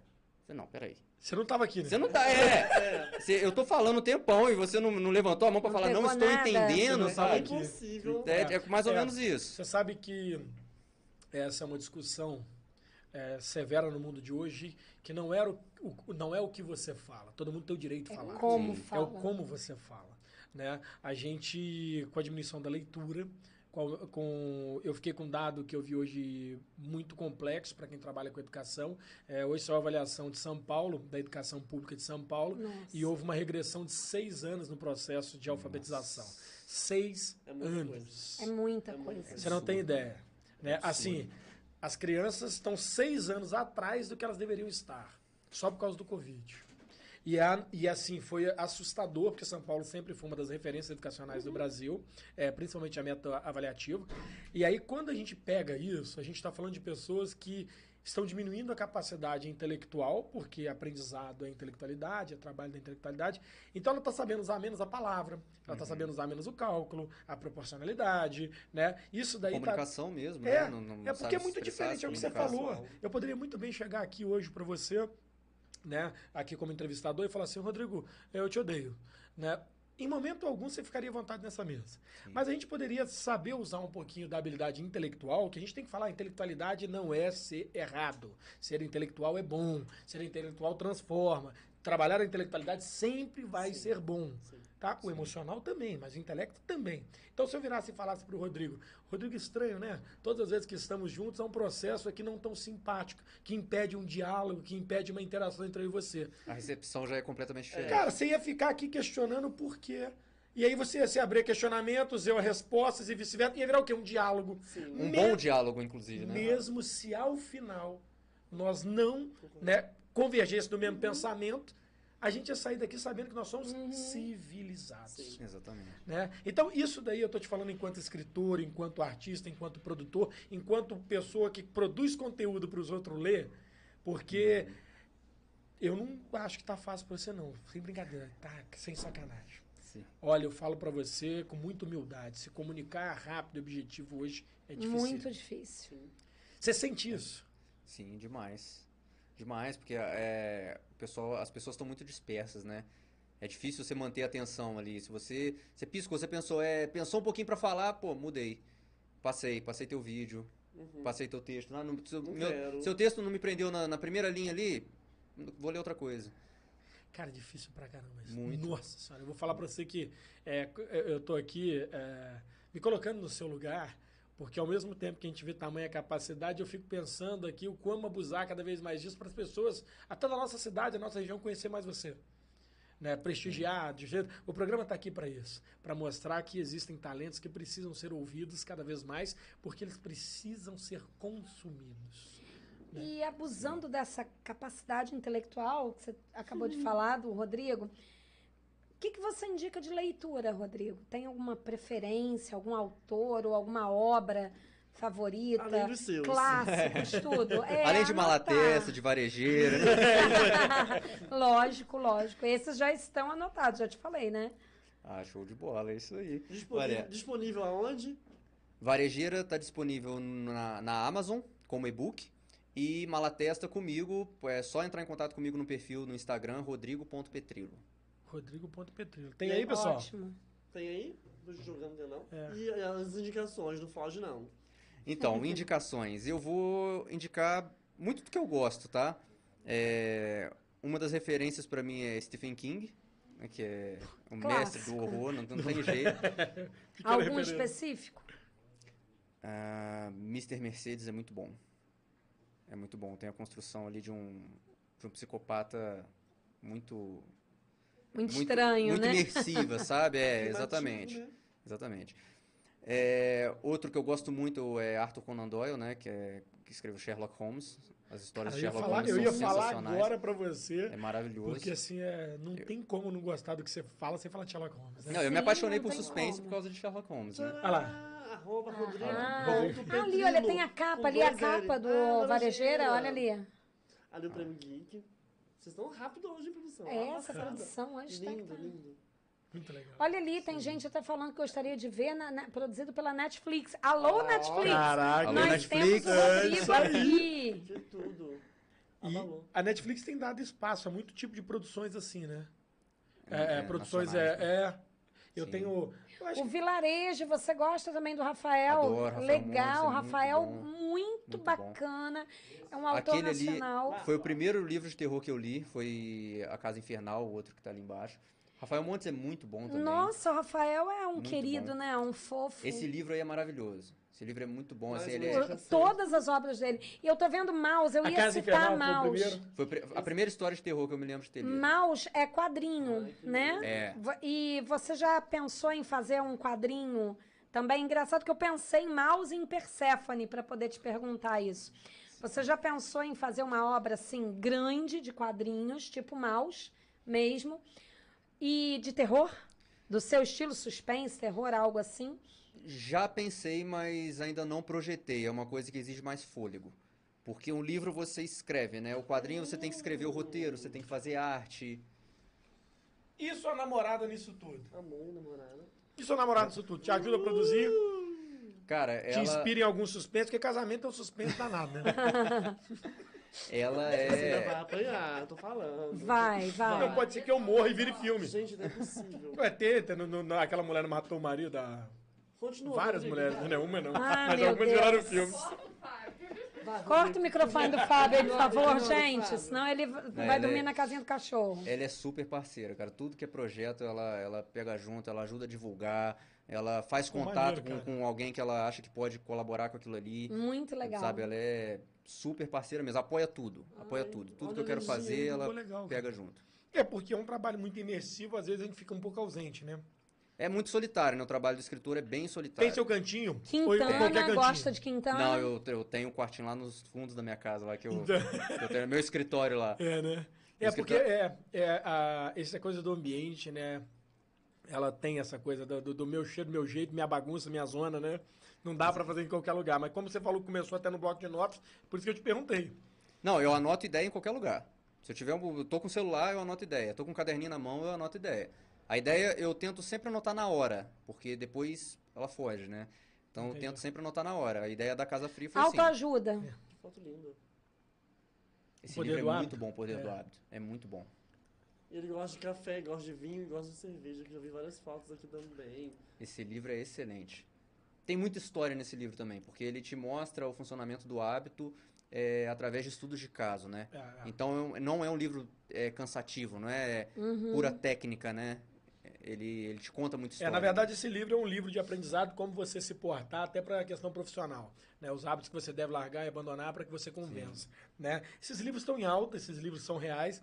Falei, não, peraí. Você não estava aqui, né? Você não tá. É! Você- eu tô falando um tempão e você não, não levantou a mão Não falar, não estou nada. entendendo, Você não sabe? aqui. Impossível. É, é mais ou É. menos isso. Você sabe que essa é uma discussão é, severa no mundo de hoje, que não, era o, o- não é o que você fala. Todo mundo tem o direito de É falar. como Sim. É fala. o como você fala. Né? A gente, com a diminuição da leitura, com, com- eu fiquei com um dado que eu vi hoje muito complexo para quem trabalha com educação. É, hoje saiu a avaliação de São Paulo, da educação pública de São Paulo, Nossa. e houve uma regressão de seis anos no processo de alfabetização. Seis É anos. É muita É muita coisa. Você não tem ideia. Né? Assim, as crianças estão seis anos atrás do que elas deveriam estar, só por causa do Covid. E, a- e assim, foi assustador, porque São Paulo sempre foi uma das referências educacionais do Brasil, é, principalmente a meta avaliativa. E aí, quando a gente pega isso, a gente está falando de pessoas que estão diminuindo a capacidade intelectual, porque aprendizado é intelectualidade, é trabalho da intelectualidade. Então, ela está sabendo usar menos a palavra, ela está sabendo usar menos o cálculo, a proporcionalidade, né? Isso daí tá Comunicação mesmo, é, né? Não- não é porque é muito diferente, é o que você falou. Eu poderia muito bem chegar aqui hoje para você, né, aqui como entrevistador, e falar assim, Rodrigo, eu te odeio, né? Em momento algum você ficaria à vontade nessa mesa. Mas a gente poderia saber usar um pouquinho da habilidade intelectual, que a gente tem que falar, intelectualidade não é ser errado. Ser intelectual é bom, ser intelectual transforma. Trabalhar a intelectualidade sempre vai ser bom. Tá? O emocional também, mas o intelecto também. Então, se eu virasse e falasse para o Rodrigo, Rodrigo, estranho, né? Todas as vezes que estamos juntos, é um processo aqui não tão simpático, que impede um diálogo, que impede uma interação entre eu e você. A recepção já é completamente diferente. Cara, você ia ficar aqui questionando por quê. E aí você ia se abrir questionamentos, eu respostas e vice-versa. Ia virar o quê? Um diálogo. Sim. um Me- bom diálogo, inclusive, né? Mesmo se ao final nós não né, convergêssemos no mesmo pensamento, a gente ia sair daqui sabendo que nós somos civilizados. Sim. Exatamente. né? Então, isso daí eu estou te falando enquanto escritor, enquanto artista, enquanto produtor, enquanto pessoa que produz conteúdo para os outros ler, porque eu não acho que tá fácil para você, não. Sem brincadeira, tá? Sem sacanagem. Sim. Olha, eu falo para você com muita humildade. Se comunicar rápido e objetivo hoje é difícil. Muito difícil. Você sente isso? Sim, demais. Demais, porque é, o pessoal, as pessoas estão muito dispersas, né? É difícil você manter a atenção ali. Se você, você piscou, você pensou, é, pensou um pouquinho pra falar, pô, mudei. Passei, passei teu vídeo, Uhum. passei teu texto. Ah, não, seu, Não meu- seu texto não me prendeu na, na primeira linha ali, vou ler outra coisa. Cara, difícil pra caramba isso. Muito. Nossa senhora, eu vou falar pra você que é, eu tô aqui é, me colocando no seu lugar, porque ao mesmo tempo que a gente vê tamanha capacidade, eu fico pensando aqui o como abusar cada vez mais disso para as pessoas, até da nossa cidade, da nossa região, conhecer mais você. Né, prestigiar, de jeito. O programa está aqui para isso, para mostrar que existem talentos que precisam ser ouvidos cada vez mais, porque eles precisam ser consumidos. E abusando dessa capacidade intelectual que você acabou de falar, do Rodrigo, que, que você indica de leitura, Rodrigo? Tem alguma preferência, algum autor ou alguma obra favorita? Além dos seus. Clássicos, tudo. É, Além de. Malatesta, de varejeira. lógico, lógico. Esses já estão anotados, já te falei, né? ah, show de bola, é isso aí. Disponível, Olha, disponível aonde? Varejeira está disponível na, na Amazon como e-book. E Malatesta comigo, é só entrar em contato comigo no perfil no Instagram, rodrigo.petrilo. Rodrigo.petrilo. Tem aí, pessoal? Ótimo. Tem aí? Tô jogando, tem não? É. E as indicações, não foge não. Então, indicações. Eu vou indicar muito do que eu gosto, tá? É, uma das referências para mim é Stephen King, né, que é o mestre do Clássico. horror, não, não tem jeito. Algum específico? Ah, Mr. Mercedes é muito bom. É muito bom. Tem a construção ali de um, de um psicopata muito Muito, estranho, muito né? imersiva, sabe? É, exatamente. né? Exatamente. É, outro que eu gosto muito é Arthur Conan Doyle, né? Que, é, que escreveu Sherlock Holmes. As histórias Cara, de eu Sherlock falar, Holmes eu são ia falar sensacionais. agora pra você, É maravilhoso. porque assim, é, não tem como não gostar do que você fala sem falar de Sherlock Holmes. Né? Não, eu me Sim, apaixonei não por suspense como. por causa de Sherlock Holmes, né? Olha lá. Arroba Rodrigo. Ah, Rodrigo. ali, olha, tem a capa ali, a capa do Ah, Varejeira, olha ali. Ali o Prêmio Geek. Vocês estão rápido hoje em produção. É, Ah, essa produção hoje que Lindo, tá. lindo. Muito legal. Olha ali, tem gente até falando que gostaria de ver, na- na- produzido pela Netflix. Alô, Netflix! Caraca, Nós Netflix. temos o É Rodrigo aí. aqui. Que tudo. E a Netflix tem dado espaço a muito tipo de produções assim, né? É, É, é, produções nacionais, é, é. Eu Sim. tenho. Eu acho O que Vilarejo, você gosta também do Rafael? Adoro, Rafael Legal, Montes, é Rafael, bom. muito, Muito bom. bacana. É um autor Aquele ali nacional. foi o primeiro livro de terror que eu li, foi A Casa Infernal, o outro que tá ali embaixo. Rafael Montes é muito bom também. Nossa, o Rafael é um Muito querido, bom. né? Um fofo. Esse livro aí é maravilhoso. Esse livro é muito bom. Assim, ele é- Todas as obras dele. E eu tô vendo Maus, eu a ia Casa citar Infernal foi Maus. primeiro. foi pri- a primeira história de terror que eu me lembro de ter lido. Maus é quadrinho, Ai, né? É. E você já pensou em fazer um quadrinho? Também engraçado que eu pensei em Maus e em Perséfone para poder te perguntar isso. Você já pensou em fazer uma obra assim grande de quadrinhos, tipo Maus mesmo, e de terror? Do seu estilo suspense, terror, algo assim? Já pensei, mas ainda não projetei. É uma coisa que exige mais fôlego. Porque um livro você escreve, né? O quadrinho você tem que escrever o roteiro, você tem que fazer arte. E sua namorada nisso tudo? Amor, namorada. E seu namorado nisso tudo? Te ajuda a produzir? Cara, Te ela, inspira em algum suspense? Porque casamento é um suspense danado, né? ela é. vai apanhar, tô falando. Vai, vai. Não pode ser que eu morra e vire filme. Gente, não é possível. Ué, teta, no, no, no- aquela mulher não matou o marido da. Continua. Várias mulheres, não é uma não. Ah, Mas algumas viraram filmes. Vai, Corta o microfone do Fábio, por favor, gente. Senão ele vai ela dormir é- na casinha do cachorro. Ela é super parceira, cara. Tudo que é projeto, ela, ela pega junto, ela ajuda a divulgar, ela faz Pô, contato maneiro, com, com alguém que ela acha que pode colaborar com aquilo ali. Muito legal. Sabe, ela é super parceira mesmo, apoia tudo, apoia Ai, tudo. Tudo olha que eu quero fazer, ela legal, cara. pega junto. É porque é um trabalho muito imersivo, às vezes a gente fica um pouco ausente, né? É muito solitário, né? O trabalho do escritor é bem solitário. Tem seu cantinho? Ou Quintana, cantinho? gosta de Quintana? Não, eu, eu tenho um quartinho lá nos fundos da minha casa, lá que eu, Então- eu tenho meu escritório lá. É, né? É porque é, é a, essa coisa do ambiente, né? Ela tem essa coisa do, do- do meu cheiro, meu jeito, minha bagunça, minha zona, né? Não dá pra fazer em qualquer lugar. Mas como você falou começou até no bloco de notas, por isso que eu te perguntei. Não, eu anoto ideia em qualquer lugar. Se eu tiver um, eu tô com o celular, eu anoto ideia. Tô com um caderninho na mão, eu anoto ideia. A ideia eu tento sempre anotar na hora, porque depois ela foge, né? Então eu Entendi. tento sempre anotar na hora. A ideia da Casa Fria foi assim. Autoajuda. Que foto linda. Esse Poder livro é Hábito. muito bom, Poder É. do Hábito. É muito bom. Ele gosta de café, gosta de vinho e gosta de cerveja, que já vi várias fotos aqui também. Esse livro é excelente. Tem muita história nesse livro também, porque ele te mostra o funcionamento do hábito é, através de estudos de caso, né? É, é. Então é não é um livro é, cansativo, não é Uhum. pura técnica, né? Ele, ele te conta muita É, história. na verdade, esse livro é um livro de aprendizado, como você se portar, até para a questão profissional. Né? Os hábitos que você deve largar e abandonar para que você convença. Né? Esses livros estão em alta, esses livros são reais.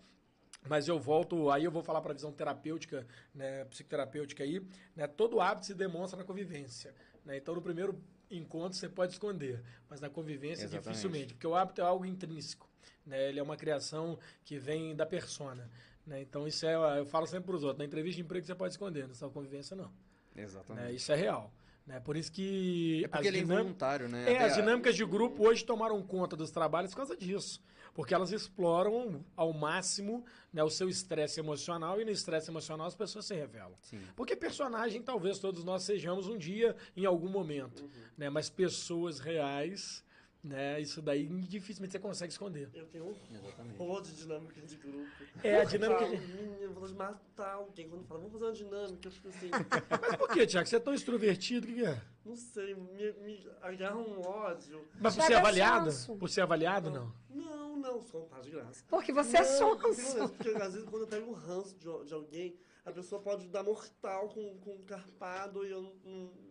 Mas eu volto, aí eu vou falar para a visão terapêutica, né, psicoterapêutica aí, né, todo hábito se demonstra na convivência. Né? Então, no primeiro encontro você pode esconder, mas na convivência Exatamente. dificilmente, porque o hábito é algo intrínseco. Né? Ele é uma criação que vem da persona. Né? Então isso é, eu falo sempre para os outros, na entrevista de emprego você pode esconder, na sua convivência não. Exatamente. Né? Isso é real. Né? Por isso que. É porque ele é involuntário, né? É, Até as a- dinâmicas de grupo hoje tomaram conta dos trabalhos por causa disso. Porque elas exploram ao máximo né, o seu estresse emocional e no estresse emocional as pessoas se revelam. Sim. Porque personagem talvez todos nós sejamos um dia, em algum momento. Uhum. Né? Mas pessoas reais, né? Isso daí dificilmente você consegue esconder. Eu tenho um horror de dinâmica de grupo. É, a dinâmica Eu de... falo, "Menina, eu vou matar alguém. Quando fala, vamos fazer uma dinâmica, eu fico assim, Mas por que, Tiago? Você é tão extrovertido, o que, que é? não sei, me, me agarra um ódio. Mas por Tiago ser é avaliado? sonso. Por ser avaliado, não. Não, não, só um par de graça. Porque você é Não, sonso. não, Porque às vezes quando eu pego um ranço de, de alguém, a pessoa pode dar mortal com, com um carpado e eu não.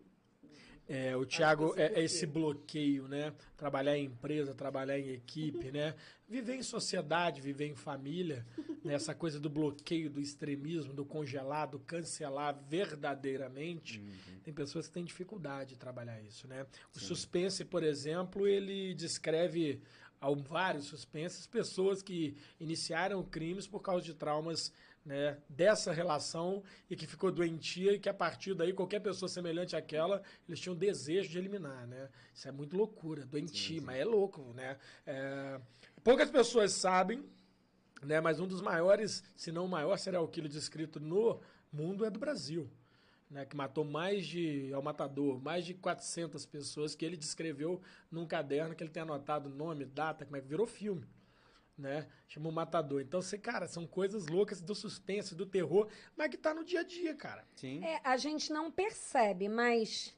É, o Thiago é, é esse bloqueio, né? Trabalhar em empresa, trabalhar em equipe, né? Viver em sociedade, viver em família, né? essa coisa do bloqueio, do extremismo, do congelado, cancelar verdadeiramente. Tem pessoas que têm dificuldade de trabalhar isso, né? O suspense, por exemplo, ele descreve ao vários suspenses pessoas que iniciaram crimes por causa de traumas né, dessa relação e que ficou doentia e que a partir daí qualquer pessoa semelhante àquela eles tinham desejo de eliminar, né? Isso é muito loucura, doentia, mas é louco, né? É, poucas pessoas sabem, né? Mas um dos maiores, se não o maior serial killer descrito no mundo é do Brasil. Né, que matou mais de, é o matador, mais de 400 pessoas que ele descreveu num caderno que ele tem anotado nome, data, como é que virou filme, né? Chama o Matador. Então, você, cara, são coisas loucas do suspense, do terror, mas que tá no dia a dia, cara. Sim. É, a gente não percebe, mas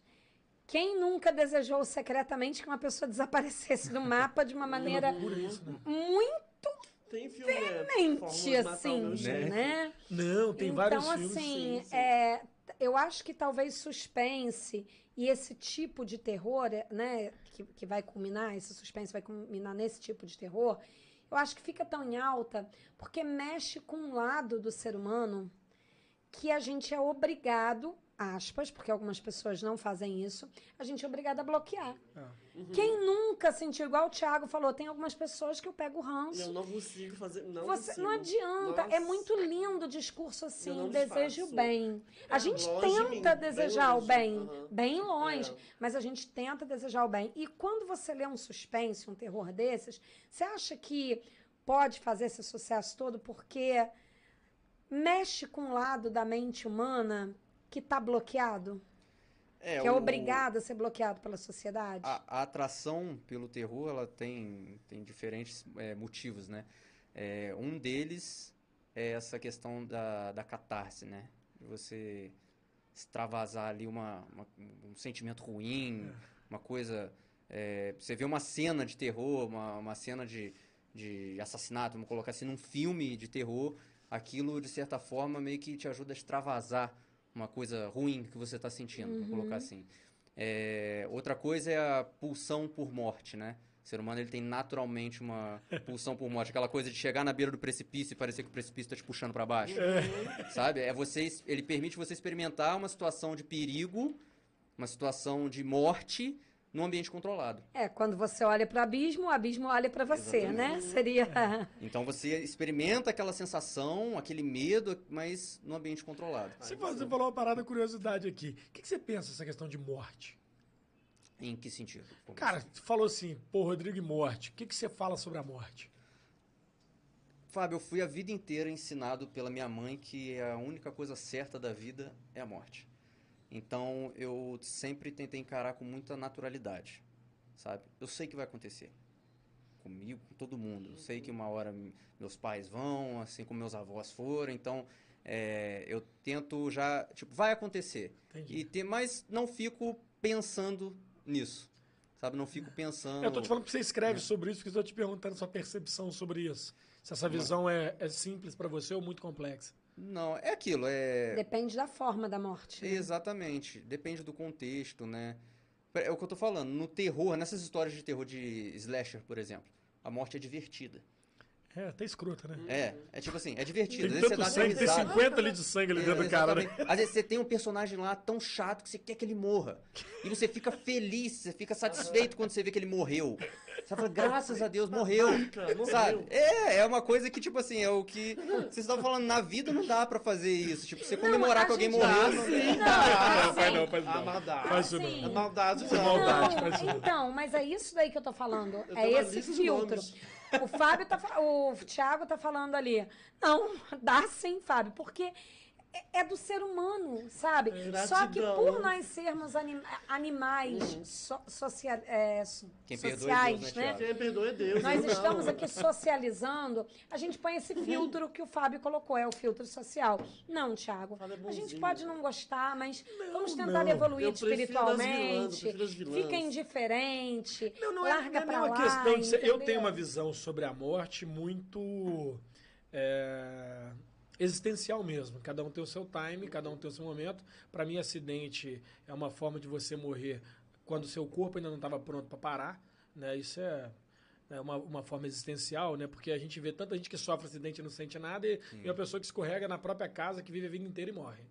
quem nunca desejou secretamente que uma pessoa desaparecesse do mapa de uma maneira Loucura isso, né? muito Tem filme, né? mente, Fórmula de Matar o assim, Chefe. né? Não, tem vários então, filmes. assim, sim, sim. é, eu acho que talvez suspense e esse tipo de terror, é, né, que, que vai culminar, esse suspense vai culminar nesse tipo de terror, eu acho que fica tão em alta porque mexe com um lado do ser humano que a gente é obrigado, aspas, porque algumas pessoas não fazem isso, a gente é obrigado a bloquear. Ah. Quem nunca sentiu, igual o Thiago falou, tem algumas pessoas que eu pego ranço. eu não consigo fazer. Não Você, consigo. não adianta, é Nossa. muito lindo o discurso assim, desejo disfarço. bem. A É, gente de mim, tenta bem desejar o longe, bem, aham. bem longe, É. mas a gente tenta desejar o bem. E quando você lê um suspense, um terror desses, você acha que pode fazer esse sucesso todo porque mexe com um lado da mente humana que está bloqueado, É, que é o- obrigado a ser bloqueado pela sociedade? A, a atração pelo terror, ela tem, tem diferentes é, motivos, né? É, um deles é essa questão da, da catarse, né? De você extravasar ali uma, uma- um sentimento ruim, uma coisa... é, você vê uma cena de terror, uma, uma cena de, de assassinato, vamos colocar assim, num filme de terror, aquilo, de certa forma, meio que te ajuda a extravasar uma coisa ruim que você está sentindo, vamos colocar assim. É, outra coisa é a pulsão por morte, né? O ser humano ele tem naturalmente uma pulsão por morte, aquela coisa de chegar na beira do precipício e parecer que o precipício está te puxando para baixo, sabe? É você, ele permite você experimentar uma situação de perigo, uma situação de morte num ambiente controlado. É, quando você olha para o abismo, o abismo olha para você, né? Seria. Então você experimenta aquela sensação, aquele medo, mas num ambiente controlado. Você, falou- você falou uma parada curiosidade aqui. O que, que você pensa dessa questão de morte? Em que sentido? Cara, você falou assim, pô, Rodrigo e morte. O que, que você fala sobre a morte? Fábio, eu fui a vida inteira ensinado pela minha mãe que a única coisa certa da vida é a morte. Então eu sempre tentei encarar com muita naturalidade, sabe? Eu sei que vai acontecer. Comigo, com todo mundo. Eu sei que uma hora meus pais vão, assim como meus avós foram. Então é, eu tento já, tipo, vai acontecer. Entendi. E ter, mas não fico pensando nisso, sabe? Não fico pensando. Eu tô te falando que você escreve sobre isso, porque eu tô te perguntando sua percepção sobre isso. Se essa visão é, é simples pra você ou muito complexa. Não, é aquilo, é. Depende da forma da morte. né? Exatamente. Depende do contexto, né? É o que eu tô falando. No terror, nessas histórias de terror de slasher, por exemplo, a morte é divertida. É, até escrota, né? É, é tipo assim, é divertido. Tem você tanto dá sangue, tem risada. 50 litros de sangue ali dentro do cara, né? Às vezes você tem um personagem lá tão chato que você quer que ele morra. E você fica feliz, você fica satisfeito quando você vê que ele morreu. Você fala, graças a Deus, morreu. Cara, morreu. Sabe? É, é uma coisa que, tipo assim, é o que. Vocês estavam falando, na vida não dá pra fazer isso. Tipo, você comemorar a que alguém morreu. não- sim. Não, assim, faz não, faz A não. maldade. Faz isso Assim, A não. maldade é não. maldade, Não, faz isso não. então, mas é isso daí que eu tô falando. Eu é esse filtro. nomes. O Fábio tá o Thiago tá falando ali. Não, dá sim, Fábio, porque é- é do ser humano, sabe? Gratidão. Só que por nós sermos anim- animais so- socia- é, so- Quem é sociais, Deus, né, né? Quem perdoa é Deus. Nós não. estamos aqui socializando, a gente põe esse filtro que o Fábio colocou, é o filtro social. Não, Thiago, Fábio é a gente pode não gostar, mas vamos tentar não. evoluir Eu prefiro as vilãs, eu espiritualmente. vilãs. Fica indiferente, Não, não é, larga não é pra nem uma lá. questão de ser, Eu tenho uma visão sobre a morte muito é, existencial mesmo. Cada um tem o seu time, cada um tem o seu momento. Para mim, acidente é uma forma de você morrer quando o seu corpo ainda não estava pronto para parar. Né? Isso é é uma, uma forma existencial, né? Porque a gente vê tanta gente que sofre acidente e não sente nada e, e uma pessoa que escorrega na própria casa, que vive a vida inteira e morre.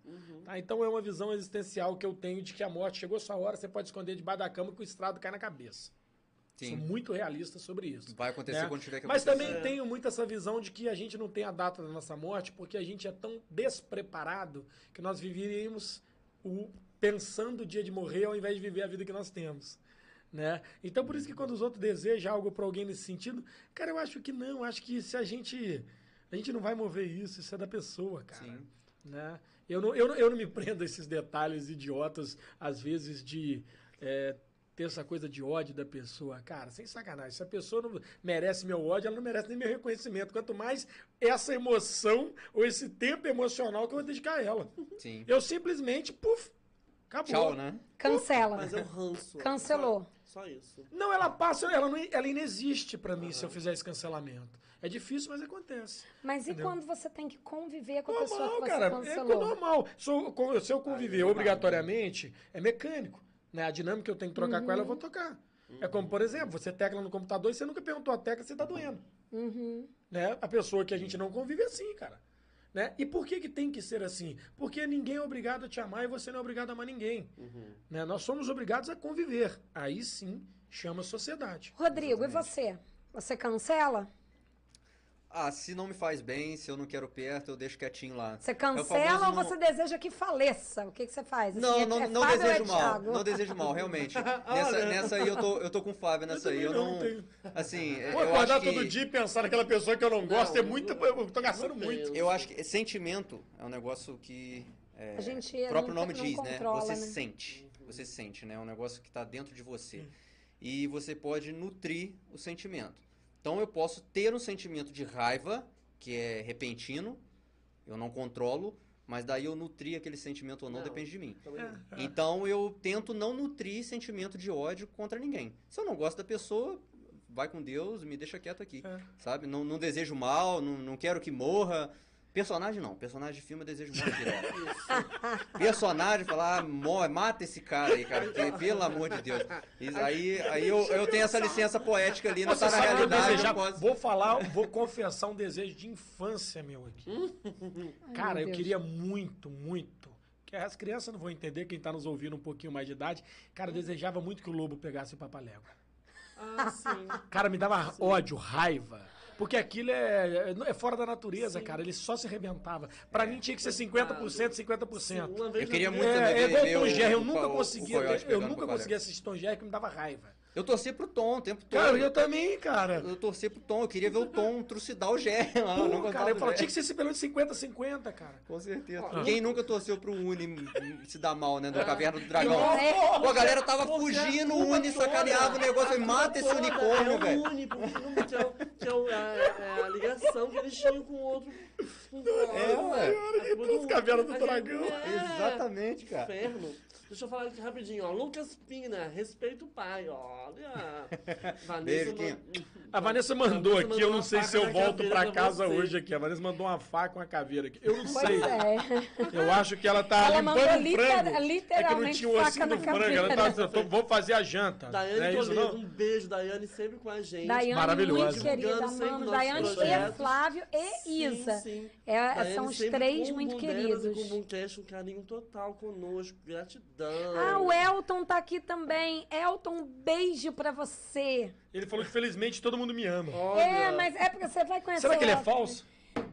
Tá? Então é uma visão existencial que eu tenho de que a morte chegou a sua hora, você pode esconder debaixo da cama que o estrado cai na cabeça. Sou Sim. muito realista sobre isso. Vai acontecer né? quando tiver que Mas acontecer. também É. tenho muito essa visão de que a gente não tem a data da nossa morte porque a gente é tão despreparado que nós viveríamos o, pensando o dia de morrer ao invés de viver a vida que nós temos. Né? Então, por isso que quando os outros desejam algo para alguém nesse sentido, cara, eu acho que não. Acho que se a gente. A gente não vai mover isso, isso é da pessoa, cara. Sim. Né? Eu, não, eu, não, eu não me prendo a esses detalhes idiotas, às vezes, de é, ter essa coisa de ódio da pessoa. Cara, sem sacanagem. Se a pessoa não merece meu ódio, ela não merece nem meu reconhecimento. Quanto mais essa emoção ou esse tempo emocional que eu vou dedicar a ela. Sim. Eu simplesmente, puf, acabou. Tchau, né? Cancela. Mas é o ranço. Cancelou. Só, só isso. Não, ela passa, ela, não, ela inexiste pra mim se eu fizer esse cancelamento. É difícil, mas acontece. Mas e Entendeu? quando você tem que conviver com a pessoa Normal, que você cara. É cancelou? normal. Se eu, se eu conviver obrigatoriamente, é mecânico. Né? A dinâmica que eu tenho que trocar com ela, eu vou tocar. É como, por exemplo, você tecla no computador e você nunca perguntou a tecla se tá doendo. Uhum. Né? A pessoa que a gente não convive é assim, cara. Né? E por que, que tem que ser assim? Porque ninguém é obrigado a te amar e você não é obrigado a amar ninguém. Né? Nós somos obrigados a conviver. Aí sim chama sociedade. Rodrigo, e você? Você cancela? Ah, se não me faz bem, se eu não quero perto, eu deixo quietinho lá. Você É cancela famoso ou não- você deseja que faleça? O que, que você faz? Assim, Não, é- não, é não é desejo mal. Thiago? Não desejo mal, realmente. Nessa, nessa aí eu tô, eu tô com o Fábio nessa aí. Eu não. não tenho. Assim, Vou eu acordar acho que. todo dia e pensar naquela pessoa que eu não gosto. Não, é muito. Eu tô gastando muito. Eu acho que sentimento é um negócio que. é, A gente o próprio não- nome não diz, né? Você né? sente. Você sente, né? É um negócio que está dentro de você. E você pode nutrir o sentimento. Então eu posso ter um sentimento de raiva, que é repentino, eu não controlo, mas daí eu nutrir aquele sentimento ou não, Não. depende de mim. Não. Então eu tento não nutrir sentimento de ódio contra ninguém. Se eu não gosto da pessoa, vai com Deus, me deixa quieto aqui. É. Sabe? Não, não desejo mal, não, não quero que morra. Personagem não, personagem de filme eu desejo morte direto. Personagem, falar, ah, mata esse cara aí, cara, porque, pelo amor de Deus. Isso aí aí eu, eu tenho essa licença poética ali, não Você tá na que realidade, eu posso. Vou falar, vou confessar um desejo de infância meu aqui. Cara, meu eu Deus. queria muito, muito. Que as crianças não vão entender, quem tá nos ouvindo um pouquinho mais de idade. Cara, eu desejava muito que o lobo pegasse o papalégua. Ah, sim. Cara, me dava ódio, raiva. Porque aquilo é, é fora da natureza, cara. Ele só se arrebentava. Pra mim tinha que ser 50%, 50%. Uma vez Eu queria muito também É, é igual ver Tom o- Jerry, eu o nunca co- o conseguia. Eu pegando nunca conseguia assistir Tom Jerry que me dava raiva. Eu torci pro Tom o tempo todo. Cara, eu também, cara. Eu torci pro Tom, eu queria ver o Tom trucidar o não Pô, cara, eu do falo, tinha que ser esse pelo menos 50-50, cara. Com certeza. Ó, Quem nunca torceu pro Uni se dar mal, né? Da Caverna do Dragão. É. Pô, a galera tava a fugindo, o Uni sacaneava o negócio e mata esse unicórnio, é o velho. Uni, porque não- é, o- que é é- é a ligação que eles tinham com o outro. Com, É, a As cavernas do dragão. É, Exatamente, cara. Inferno. Deixa eu falar aqui rapidinho, ó. Lucas Pina, respeita o pai, olha. Vanessa Beijo, man- A Vanessa mandou Vanessa aqui, eu não sei se eu volto pra casa você. hoje aqui. A Vanessa mandou uma faca com uma caveira aqui. Eu não Pois sei. é. Eu acho que ela tá Ela limpando mandou liter- frango. É que não literalmente tinha o ossinho faca do na frango. Ela tá, tô- vou fazer a janta. Daiane não é isso, não? um beijo, Daiane, sempre com a gente. Daiane, Maravilhosa. muito querida, amamos. Daiane e projetos. Flávio e Sim, Isa. sim. É, são os três com o muito E com o queridos. Boomcast, um carinho total conosco. Gratidão. Ah, o Elton tá aqui também. Elton, um beijo pra você. Ele falou que felizmente todo mundo me ama. Olha, É, mas é porque você vai conhecer Será que o ele é Elton. falso?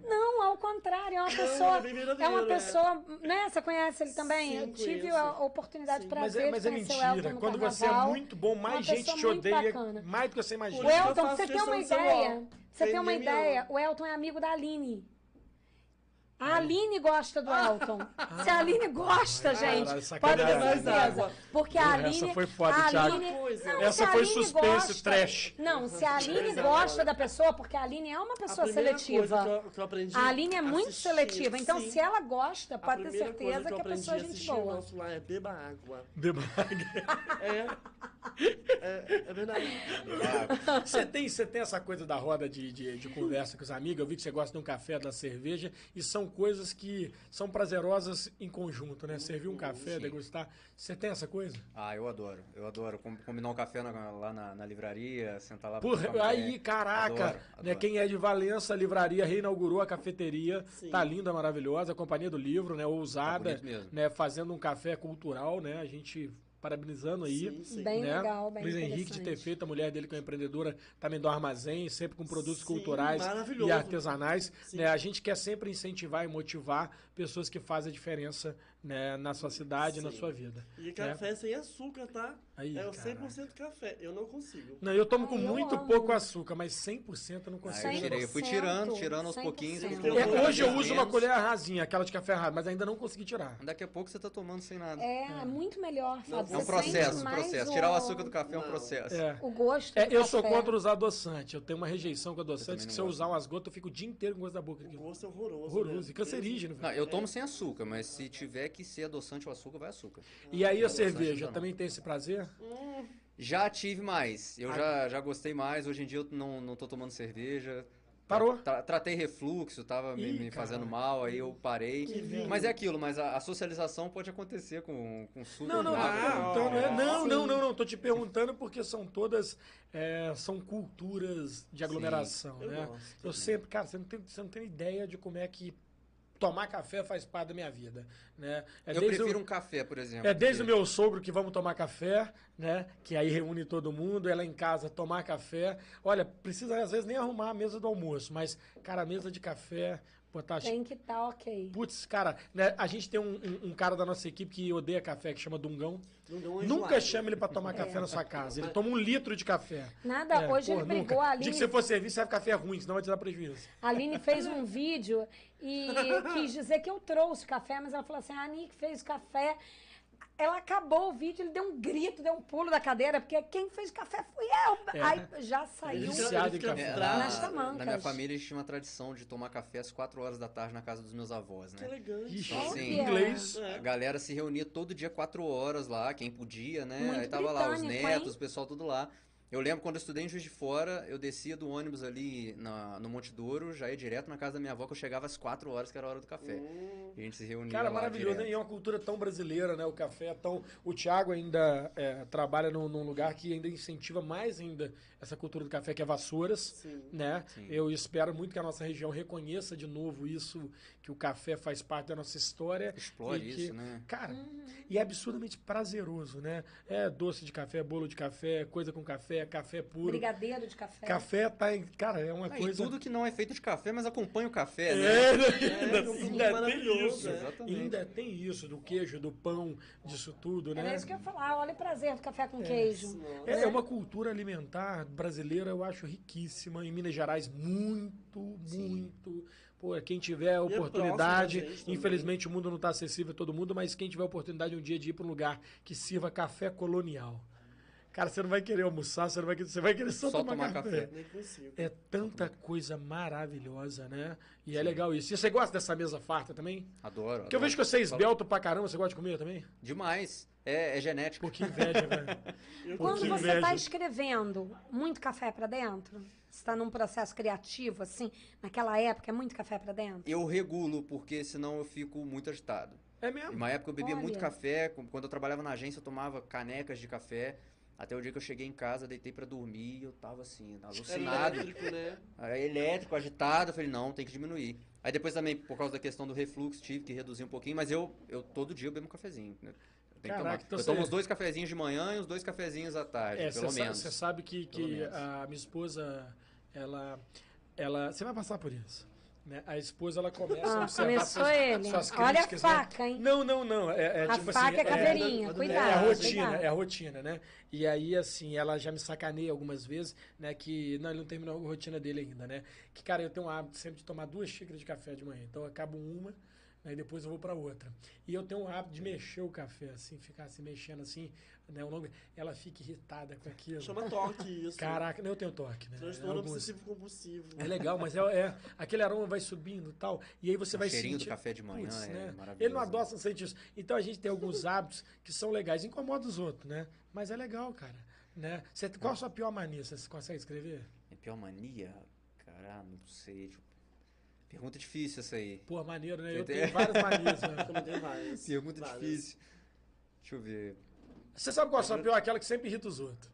Não, ao contrário, é uma pessoa. é É uma é. pessoa. Né? Você conhece ele também? Sim, Eu tive conheço. a oportunidade Mas ver é, mas é o mentira. Quando você é muito bom, mais Uma gente te odeia bacana. mais do que você O imagina. que eu Elton, você tem uma ideia? Você tem uma ideia? O Elton é amigo da Aline. A Aline gosta do Elton. Se a Aline gosta, gente, Caralho, pode ter Mais certeza. água. Porque a Aline. essa foi foda, a Thiago. Aline, não, Essa a foi suspense, gosta- trash. Não, se a Aline Exato. gosta da pessoa, porque a Aline é uma A pessoa primeira seletiva. que eu, que eu aprendi A Aline é muito assistindo, seletiva. Então, sim. se ela gosta, A pode ter certeza eu que a pessoa é gente boa. nosso lá é beba água. Beba- É. É, é verdade. Você tem, você tem essa coisa da roda de, de, de conversa com os amigos. Eu vi que você gosta de um café, da cerveja. E são coisas que são prazerosas em conjunto, né? Servir um café, Sim. degustar. Você tem essa coisa? Ah, eu adoro. Eu adoro com- combinar um café na- lá na, na livraria, sentar lá um aí, caraca, Adoro, né? adoro. Quem é de Valença, a livraria reinaugurou a cafeteria. Sim. Tá linda, maravilhosa. A companhia do livro, né? Ousada, Tá né? Fazendo um café cultural, né? A gente parabenizando aí. Sim, sim. Bem né? legal, bem Luiz Henrique de ter feito, a mulher dele que é empreendedora, também do armazém, sempre com produtos Sim, culturais e artesanais. Né? A gente quer sempre incentivar e motivar pessoas que fazem a diferença né, na sua cidade e na Sim. sua vida. E café sem açúcar, tá? Aí, é o caraca. 100% café. Eu não consigo. Não, eu tomo com eu muito amo. pouco açúcar, mas 100% eu não consigo. eu tirei. Eu fui 100%, tirando, tirando aos 100%. pouquinhos. É, É, hoje eu uso uma colher rasinha, aquela de café raro, mas ainda não consegui tirar. Daqui a pouco você tá tomando sem nada. É, é muito melhor, Não. É um processo, um processo. Tirar o açúcar do café é um Não. processo. É. O gosto É, do eu sou café. contra usar adoçante. Eu tenho uma rejeição com adoçante, que não se eu usar umas gotas, eu fico o dia inteiro com gosto da boca. O gosto é horroroso. Horroroso. né? E cancerígeno. Não, velho. eu tomo sem açúcar, mas se tiver que ser adoçante ou açúcar, vai açúcar. E aí a Adoçante cerveja também tem esse prazer? Já tive mais. Eu já, já gostei mais. Hoje em dia eu não, não tô tomando cerveja. Parou? Tra- tratei refluxo, tava me, Ih, me fazendo mal, aí eu parei. Mas é aquilo, mas a, a socialização pode acontecer com, com suco. Não, não, água. então não, é, não, sim. não, não, não. Tô te perguntando porque são todas. é, são culturas de aglomeração, Eu né? gosto. Eu sempre, cara, você não, tem, você não tem ideia de como é que tomar café faz parte da minha vida, né? É Eu desde o- prefiro um café, por exemplo. É desde o meu sogro que vamos tomar café, né? Que aí reúne todo mundo, ela em casa tomar café. Olha, precisa às vezes nem arrumar a mesa do almoço, mas, cara, a mesa de café, botar. Tem que estar ok. Putz, cara, né, a gente tem um, um- um cara da nossa equipe que odeia café, que chama Dungão. Deu uma Nunca chama ele pra tomar café na sua casa. Ele toma um litro de café. Nada, É, hoje pô, ele brigou, nunca. a O dia que Aline, você for servir, serve café ruim, senão vai te dar prejuízo. a Aline fez um vídeo e quis dizer que eu trouxe café, mas ela falou assim, a Nick fez café. Ela acabou o vídeo, ele deu um grito, deu um pulo da cadeira, porque quem fez café fui eu. É. Aí já saiu. Viciado em café. Nas tamancas. na minha família a gente tinha uma tradição de tomar café às 4 horas da tarde na casa dos meus avós, Que né? elegante. Ixi, Olha. Sim. inglês. A galera se reunia todo dia 4 horas lá, quem podia, né? Muito Aí tava lá os netos, hein? o pessoal tudo lá. Eu lembro quando eu estudei em Juiz de Fora, eu descia do ônibus ali na- no Monte Douro, já ia direto na casa da minha avó, que eu chegava às 4 horas, que era a hora do café. Hum, E a gente se reunia Cara, lá maravilhoso, né? E é uma cultura tão brasileira, né? O café é tão. O Thiago ainda é, trabalha num, num lugar que ainda incentiva mais ainda essa cultura do café, que é Vassouras, sim. né? Sim. Eu espero muito que a nossa região reconheça de novo isso, que o café faz parte da nossa história. Explore e que- isso, né? Cara, e é absurdamente prazeroso, né? É doce de café, bolo de café, coisa com café, café puro. Brigadeiro de café. Café tá em. Cara, é uma Ah, coisa. Tudo que não é feito de café, mas acompanha o café, né? É, ainda, É, um ainda produto tem maravilhoso, isso. né? Exatamente. Ainda tem isso, do queijo, do pão, disso tudo, né? Era isso que eu ia falar. Olha o prazer do café com queijo. Nossa. É, é uma cultura alimentar brasileira, eu acho riquíssima. Em Minas Gerais, muito, muito. Pô, quem tiver a próximo oportunidade, infelizmente o mundo não está acessível a todo mundo, mas quem tiver a oportunidade um dia de ir para um lugar que sirva café colonial. Cara, você não vai querer almoçar, você, não vai querer, você vai querer só, Só tomar, tomar café. café. Nem consigo. É tanta coisa maravilhosa, né? E é legal isso. E você gosta dessa mesa farta também? Adoro. Porque eu vejo que você é esbelto pra caramba, você gosta de comer também? Demais. É, é genético. Pô, que inveja, velho. Eu Quando que você inveja. está escrevendo, muito café para dentro? Você está num processo criativo, assim, naquela época, é muito café para dentro? Eu regulo, porque senão eu fico muito agitado. É Em mesmo? uma época eu bebia muito Olha. café. Quando eu trabalhava na agência, eu tomava canecas de café. Até o dia que eu cheguei em casa, deitei pra dormir e eu tava assim, Era alucinado. elétrico, né? Elétrico, agitado, eu falei, não, tem que diminuir. Aí depois também, por causa da questão do refluxo, tive que reduzir um pouquinho, mas eu, eu todo dia eu bebo um cafezinho. Né? Eu, tenho que Caraca, tomar. então eu você- tomo uns dois cafezinhos de manhã e uns dois cafezinhos à tarde, É, pelo você menos. Você sabe que, que a minha esposa, ela, ela. Você vai passar por isso. Né? A esposa, ela começa a Ah, observar começou suas, ele. suas Olha a né? faca, hein? Não, não, não. É, é a tipo faca assim, é caveirinha, é- É cuidado. a rotina, cuidado. é a rotina, né? E aí, assim, ela já me sacaneia algumas vezes, né? Que. Não, ele não terminou a rotina dele ainda, né? Que, cara, eu tenho um hábito sempre de tomar duas xícaras de café de manhã. Então eu acabo uma, né, e depois eu vou pra outra. E eu tenho um hábito de mexer o café, assim, ficar assim, mexendo assim, né? Ao longo, ela fica irritada com aquilo. Chama toque isso. Caraca, não, eu tenho toque, né? Transtorno Alguns- obsessivo compulsivo. É legal, mas é, é- aquele aroma vai subindo e tal, e aí você O vai cheirinho sentir... do café de manhã Putz, é né? maravilhoso. Ele não adoça, não sente isso. Então a gente tem alguns hábitos que são legais, incomoda os outros, né? Mas é legal, cara. Né? Você, qual a sua pior mania? Você consegue escrever? É pior mania? Cara, não sei. tipo, Pergunta difícil essa aí. Pô, maneiro, né? Eu tenho várias manias, né? Também tem várias. Pergunta várias. difícil. Deixa eu ver. Você sabe qual a sua pior? Aquela que sempre irrita os outros.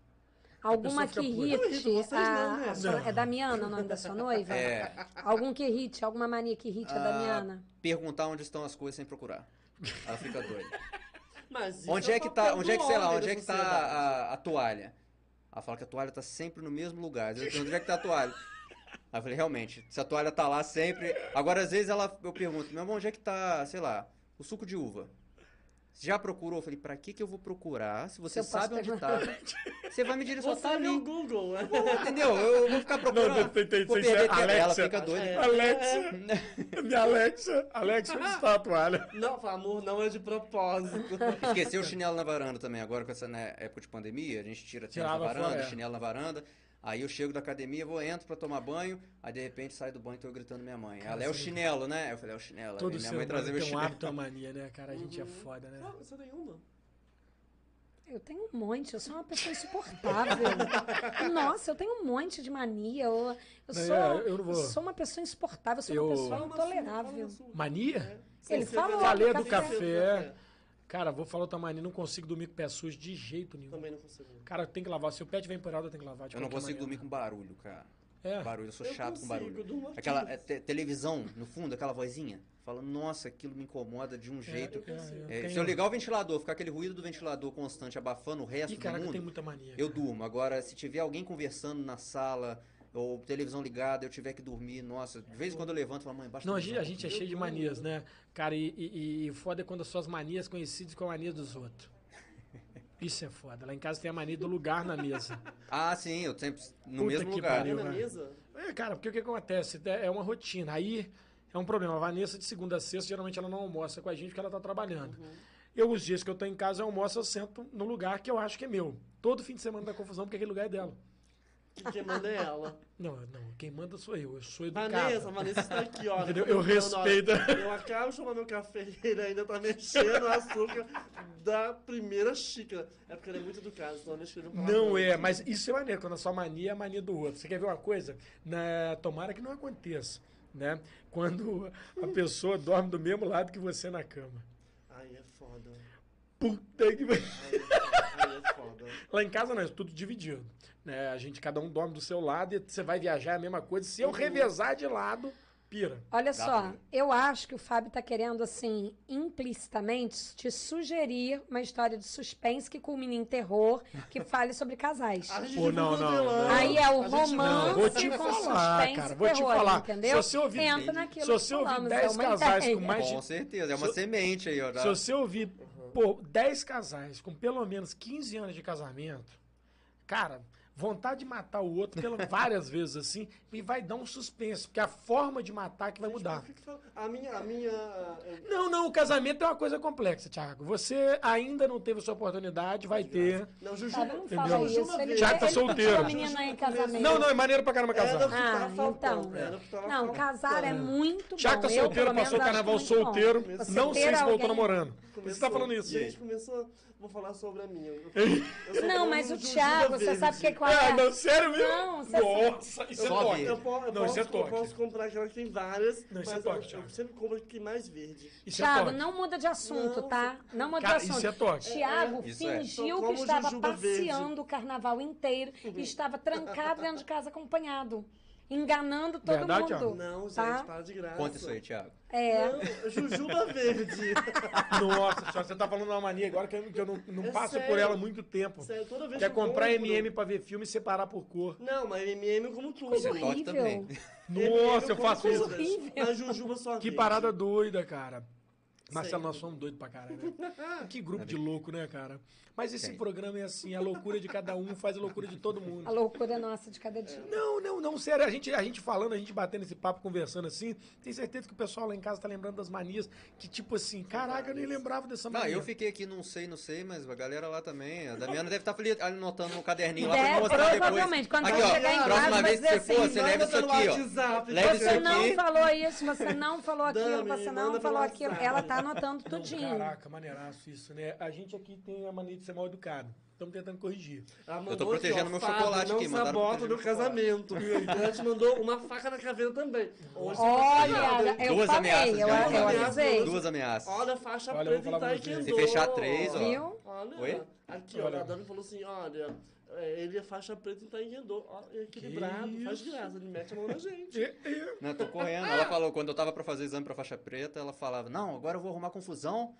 Alguma que irrite. a- não, né? a. É Damiana o nome da sua noiva? É, Algum que irrite, alguma mania que irrite a Ah, Damiana? perguntar onde estão as coisas sem procurar. Ela fica doida. Mas isso Onde é é o que tá, onde é que, sei lá, onde é que tá a, a toalha? Ela fala que a toalha tá sempre no mesmo lugar. Eu onde é que tá a toalha? Aí eu falei, realmente, se a toalha tá lá sempre. Agora, às vezes, ela, eu pergunto, meu irmão, onde é que tá, sei lá, o suco de uva? Você já procurou? Eu falei, pra que que eu vou procurar se você eu sabe onde tá? Você vai me só Você tá ali. Google, né? Entendeu? Eu vou ficar procurando. tem- tem- Vou perder tem- tempo. Ela Alexa. fica doida. É. Alexa, minha Alexa, Alexa, onde está a toalha? Não, amor, não é de propósito. Esqueceu o chinelo na varanda também. Agora com essa né, época de pandemia, a gente tira tênis na varanda, fora, é. chinelo na varanda. Aí eu chego da academia, vou, entro pra tomar banho, aí de repente saio do banho e tô gritando minha mãe. Cara, Ela é o chinelo, né? Eu falei, é o chinelo. Todo minha mãe trazer meu tem um chinelo. hábito, uma mania, né, cara? A gente é Uhum. foda, né? Ah, você tem uma? Eu tenho um monte, eu sou uma pessoa insuportável. Nossa, eu tenho um monte de mania. Eu, eu Não, sou, eu- eu não vou- sou uma pessoa insuportável, eu sou Eu- uma pessoa uma sua, fala intolerável. sua. Mania? É. Ele falou Falei do do café. café. Cara, vou falar outra mania, não consigo dormir com pé sujo de jeito nenhum. Também não consigo. Cara, tem que lavar. Se o pé tiver empoeirado, eu tenho que lavar. de Eu não consigo dormir maneira. com barulho, cara. É. Barulho, eu sou Eu chato consigo, com barulho. Aquela é, te- televisão no fundo, aquela vozinha. Fala, nossa, aquilo me incomoda de um jeito. eu. É, tenho- Se eu ligar o ventilador, ficar aquele ruído do ventilador constante abafando o resto Ih, do caraca, mundo, tem muita mania. eu cara. durmo. Agora, se tiver alguém conversando na sala, ou televisão ligada, eu tiver que dormir, nossa, de vez em quando eu levanto e falo, mãe, baixa Não, a gente, a gente é cheio de manias, né? Cara, e, e, e foda é quando as suas manias coincidem com a mania dos outros. Isso é foda. Lá em casa tem a mania do lugar na mesa. Ah, sim, eu sempre no Puta mesmo que lugar. pariu. Na velho. mesa? É, cara, porque o que acontece? É é uma rotina. Aí é um problema. A Vanessa, de segunda a sexta, geralmente ela não almoça com a gente porque ela tá trabalhando. Uhum. Eu, os dias que eu tô em casa, eu almoço, eu sento no lugar que eu acho que é meu. Todo fim de semana dá confusão porque aquele lugar é dela. Que quem manda é ela. Não, não, quem manda sou eu. Eu sou educado. Vanessa, Vanessa está aqui, ó. Entendeu? tá Eu ó, respeito. Eu acabo de tomar meu café e ele ainda tá mexendo o açúcar da primeira xícara. É porque ele é muito educado, deixa ele falar Não é, mas isso é maneiro, quando a sua mania é a mania do outro. Você quer ver uma coisa? Na, tomara que não aconteça, né? Quando a pessoa dorme do mesmo lado que você na cama. Aí é foda. Puta que... Aí é foda. Aí é foda. Lá em casa não, é tudo dividido. Né? A gente, cada um dorme do seu lado e você vai viajar é a mesma coisa. Se eu revezar de lado, pira. Olha Dá só, eu acho que o Fábio tá querendo, assim, implicitamente te sugerir uma história de suspense que culmine em terror, que fale sobre casais. A gente Pô, não, não, não. Aí é o romance Não, vou te com falar, suspense cara, vou te terror, falar. entendeu? Se você ouvir- Entra naquilo se você ouvir falamos, 10 é casais ideia. com mais de Com certeza, é uma Se- semente aí, ó. Se você ouvir, pô, 10 casais com pelo menos 15 anos de casamento, cara, vontade de matar o outro pela, várias vezes assim, e vai dar um suspense, porque a forma de matar que vai mudar. A minha. A minha eu- Não, não, o casamento é uma coisa complexa, Thiago. Você ainda não teve sua oportunidade, vai ter. Não, Juju. Sabe, não Entendeu? fala Juju isso. uma Ele. Thiago tá ele solteiro. menina em casamento. Não, não, é maneiro pra caramba casar. Ah, então. Não, casar é muito Thiago bom. tá Eu, solteiro, passou o carnaval muito solteiro. Não sei se voltou namorando. Você tá falando isso. Gente, começou. Vou falar sobre a minha. Eu- eu sou Não, mas o Thiago, você sabe o que qual Ah, é? não, sério mesmo? Não, você Nossa, isso é toque. Eu, po- eu Não, posso, isso é eu toque. posso comprar aquela que tem várias, Não, isso é mas toque, eu, Thiago. eu sempre compro que tem mais verde. Isso é Thiago, toque. não muda de assunto, Não, tá? Não muda Cara, de assunto. isso é toque. Tiago Isso é. fingiu que estava Jujuba Verde. passeando o carnaval inteiro e estava trancado dentro de casa acompanhado. Enganando todo Verdade, mundo. Thiago? Não, gente, Tá? para de graça. Conta isso aí, Thiago. É. Não, Jujuba Verde. Nossa senhora, você tá falando uma mania agora que eu, que eu não, não É passo por sério. ela há muito tempo. Sério, toda vez Quer que eu comprar compro- MM pra ver filme e separar por cor. Não, mas MM como tudo. Coisa Toque horrível. também. Nossa, eu faço isso. horrível. Mas Jujuba só Que verde. parada doida, cara. Marcelo, nós somos doidos pra caralho, né? Que grupo de louco, né, cara? Mas esse programa é assim, a loucura de cada um faz a loucura de todo mundo. A loucura nossa de cada dia. Não, não, não, sério, a gente, a gente falando, a gente batendo esse papo, conversando assim, tem certeza que o pessoal lá em casa tá lembrando das manias, que tipo assim, caraca, eu nem lembrava dessa Não, mania. eu fiquei aqui, não sei, não sei, mas a galera lá também. A Damiana deve estar ali anotando no caderninho lá pra me mostrar depois. provavelmente. Quando aqui, você ó, chegar em próxima casa, vez que você for, assim, você leva isso aqui, ó. WhatsApp. Leva isso Você não aqui. falou isso, você não falou aquilo, Dami, você não falou aquilo. Ela tá anotando Não, tudinho. caraca, maneiraço isso, né? A gente aqui tem a mania de ser mal educado. Estamos tentando corrigir. Ela Eu tô protegendo ó, meu Fábio, chocolate não aqui, mandaram sabota do casamento. E ela te mandou uma faca na caveira também. Hoje tá Olha, eu Duas falei, ameaças, eu, eu Duas avisei. ameaças. Duas ameaças. Olha, faixa Olha, eu vou preta você. Taekwondo. Se fechar três, ó. Viu? Olha, Oi? aqui, Olha. ó, a Dani falou assim, olha, ele é faixa preta em Taekwondo. Ó, é equilibrado, Que faz isso? graça, ele mete a mão na gente. E- e- Não, eu tô correndo. Ela falou, quando eu tava pra fazer exame pra faixa preta, ela falava, não, agora eu vou arrumar confusão.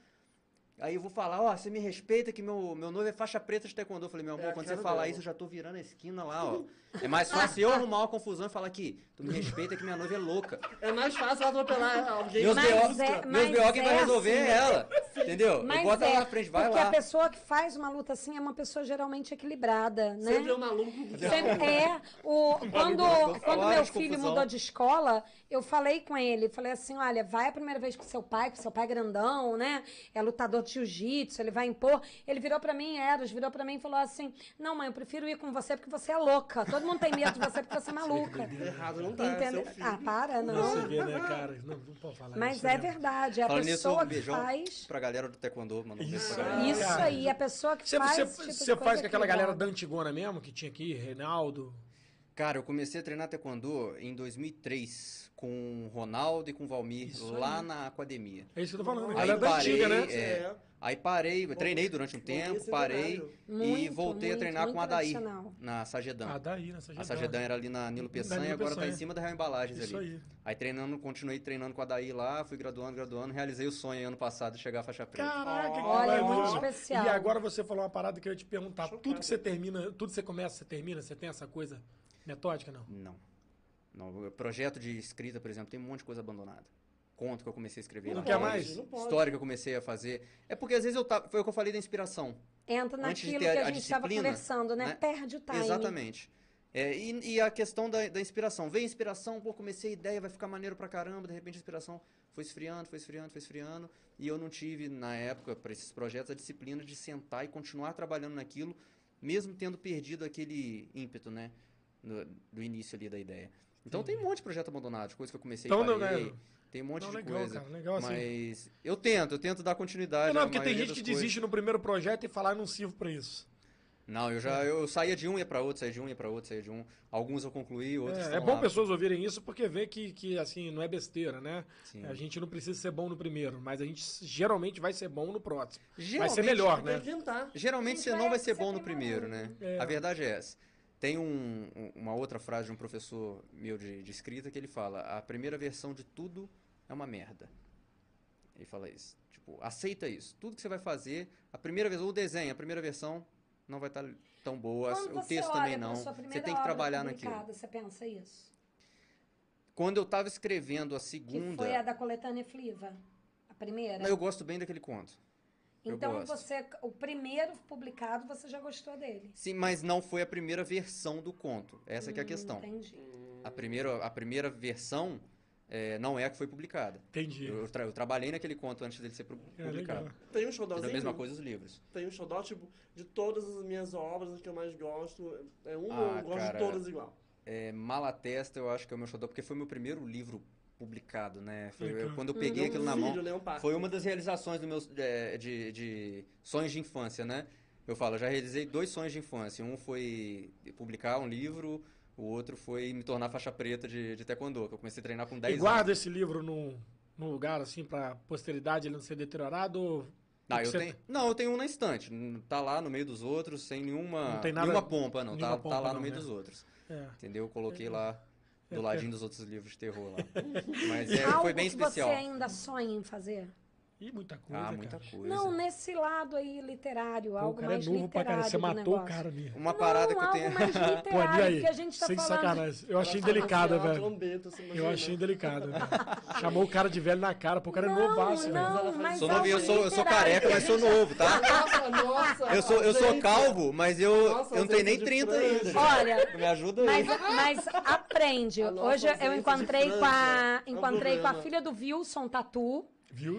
Aí eu vou falar, ó, você me respeita que meu, meu noivo é faixa preta de taekwondo. Eu falei, meu amor, É quando você falar dela. isso, eu já tô virando a esquina lá, ó. É mais fácil eu arrumar uma confusão e falar aqui, tu me respeita que minha noiva é louca. É mais fácil atropelar alguém Meus B.O. é- meus BO quem vai é resolver assim. é ela. Entendeu? eu Mas boto é, ela na frente, vai porque lá. a pessoa que faz uma luta assim é uma pessoa geralmente equilibrada, né? Sempre é um maluco. Sempre é. O, quando quando meu filho confusão. mudou de escola, eu falei com ele, falei assim, olha, vai a primeira vez com seu pai, com seu pai grandão, né? É lutador de jiu-jitsu, ele vai impor. Ele virou pra mim, Eros, virou pra mim e falou assim, não mãe, eu prefiro ir com você porque você é louca. Todo mundo tem medo de você porque você é maluca. Errado não tá, é Entendeu? seu filho. Ah, para, Você não. vê, né, cara? Não, não pode falar Mas isso, é né? verdade, é a Falando nisso, pessoa um que faz... pra galera do Taekwondo, mano. um Isso aí. Isso aí, a pessoa que Você, faz você, tipo você faz com aquela galera da Antigona mesmo, que tinha aqui, Reinaldo. Cara, eu comecei a treinar Taekwondo em 2003 com o Ronaldo e com o Valmir Isso lá aí. na academia. É isso que eu tô falando. Aí Ela é da parei, antiga, né? é, Aí parei, eu treinei durante um Bom, tempo, é parei verdade. e Muito, voltei a muito, treinar muito com a Adair na Sagedan. Ah, daí, nessa A Sagedan era ali na Nilo Peçanha e Nilo agora tá Peçanha. em cima da Real Embalagens Isso ali. aí. Aí treinando, continuei treinando com a Daí lá, fui graduando, graduando, realizei o sonho aí ano passado de chegar à faixa preta. Caraca, que Olha, vai, muito especial. E agora você falou uma parada que eu ia te perguntar. Chocado. Tudo que você termina, tudo que você começa, você termina, você tem essa coisa metódica, não? Não. Não, o projeto de escrita, por exemplo, tem um monte de coisa abandonada. Conto que eu comecei a escrever. Não quer mais? Não pode. História que eu comecei a fazer. É porque às vezes eu tava, foi o que eu falei da inspiração. Entra Antes de naquilo que a- a, gente estava conversando, né? né? Perde o time. Exatamente. É, e, e a questão da, da inspiração. A inspiração, pô, comecei a ideia, vai ficar maneiro pra caramba, de repente a inspiração foi esfriando, foi esfriando, foi esfriando. E eu não tive, na época, para esses projetos, a disciplina de sentar e continuar trabalhando naquilo, mesmo tendo perdido aquele ímpeto, né? No- do início ali da ideia. Então tem um monte de projeto abandonado, de coisa que eu comecei Então, e não, parei. né? Tem um monte Não, de legal, coisa. cara, legal assim. Mas eu tento, eu tento dar continuidade. não, à porque tem gente que coisas. desiste no primeiro projeto e fala, "Ah, não sirvo pra isso. Não, eu já eu saía de um, ia pra outro, saía de um, ia pra outro, saía de um. Alguns eu concluí, outros É, é bom lá. pessoas ouvirem isso porque vê que, que, assim, não é besteira, né? Sim. A gente não precisa ser bom no primeiro, mas a gente geralmente vai ser bom no próximo. Vai ser Geralmente- melhor, Tem né? tentar. Geralmente você não vai ser ser bom no primeiro, primeiro, né? É. A verdade é essa. Tem um- um- uma outra frase de um professor meu de, de escrita que ele fala: a primeira versão de tudo é uma merda. Ele fala isso. Tipo, aceita isso. Tudo que você vai fazer, a primeira vez, ou o desenho, a primeira versão não vai estar tão boa, Quando o texto também não. Você tem que trabalhar naquilo. Você pensa isso? Quando eu tava escrevendo a Que segunda, foi a da coletânea Fliva. A primeira. eu gosto bem daquele conto. Então você, o primeiro publicado, você já gostou dele. Sim, mas não foi a primeira versão do conto. Essa que é a questão. Entendi. A primeira, a primeira versão é, não é a que foi publicada. Entendi. Eu, tra- eu trabalhei naquele conto antes dele ser É, publicado. legal. Tem um xodózinho? a mesma coisa os livros. Tem um xodó, tipo, de todas as minhas obras, as que eu mais gosto. É um Ah, ou eu gosto cara, de todas igual. É, Malatesta, eu acho que é o meu xodó, porque foi meu primeiro livro publicado, né? Foi, eu- quando eu peguei Meu aquilo na mão. Foi uma das realizações do meus, é, de, de sonhos de infância, né? Eu falo, eu já realizei dois sonhos de infância. Um foi publicar um livro, o outro foi me tornar faixa preta de, de taekwondo, que eu comecei a treinar com 10 E anos. guarda esse livro num, num lugar, assim, pra posteridade, ele não ser deteriorado? ou- que eu você- tenho, não, eu tenho um na estante. Tá lá no meio dos outros, sem nenhuma, Não tem nada- nenhuma pompa, não. nenhuma Tá, pompa tá lá não, no meio né? dos outros. É. Entendeu? Eu coloquei lá do ladinho dos outros livros de terror lá. Mas é, Algo foi bem que especial. você ainda sonha em fazer? Ih, muita coisa, Ah, muita cara. coisa. Não, nesse lado aí literário, Pô, algo cara é mais novo pra caralho. literário Você do matou o negócio. cara ali. Uma parada não, que eu algo tenho. mais Pô, e literário, aí? porque a gente tá Sem falando... sacanagem. Eu achei assim, ó, velho. trombeta, você Eu achei delicado, velho. Chamou o cara de velho na cara, pô, o cara é Não, novaço, velho. Sou novinho, eu sou, eu sou careca, que mas sou novo, tá? Nossa, nossa! Eu sou, eu sou calvo, mas eu, Nossa, eu não tenho nem ausência de 30 franja. ainda. Olha, Me ajuda aí. Mas, mas aprende. Hoje eu encontrei com a, é um encontrei com a filha do Wilson Tatu. Viu?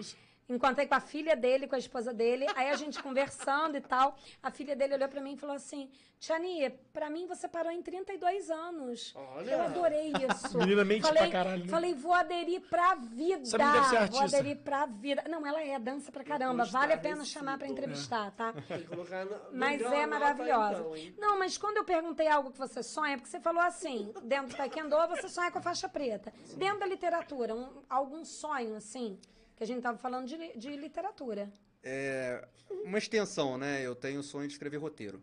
Encontrei com a filha dele, com a esposa dele. Aí a gente conversando e tal. A filha dele olhou pra mim e falou assim: Tiani, pra mim você parou em 32 anos. Olha. Eu adorei isso. Menina mente falei, pra caralho, né? Falei, vou aderir pra vida. Essa deve ser Vou artista. aderir pra vida. Não, ela é, dança pra caramba. está Vale a pena chamar pra recibo. entrevistar, tá? Tem que colocar na- Mas é maravilhosa. então, não, mas quando eu perguntei algo que você sonha, porque você falou assim, dentro do taekwondo você sonha com a faixa preta. Dentro da literatura, um- algum sonho, assim, que a gente tava falando de, de literatura. É uma extensão, né? Eu tenho o sonho de escrever roteiro.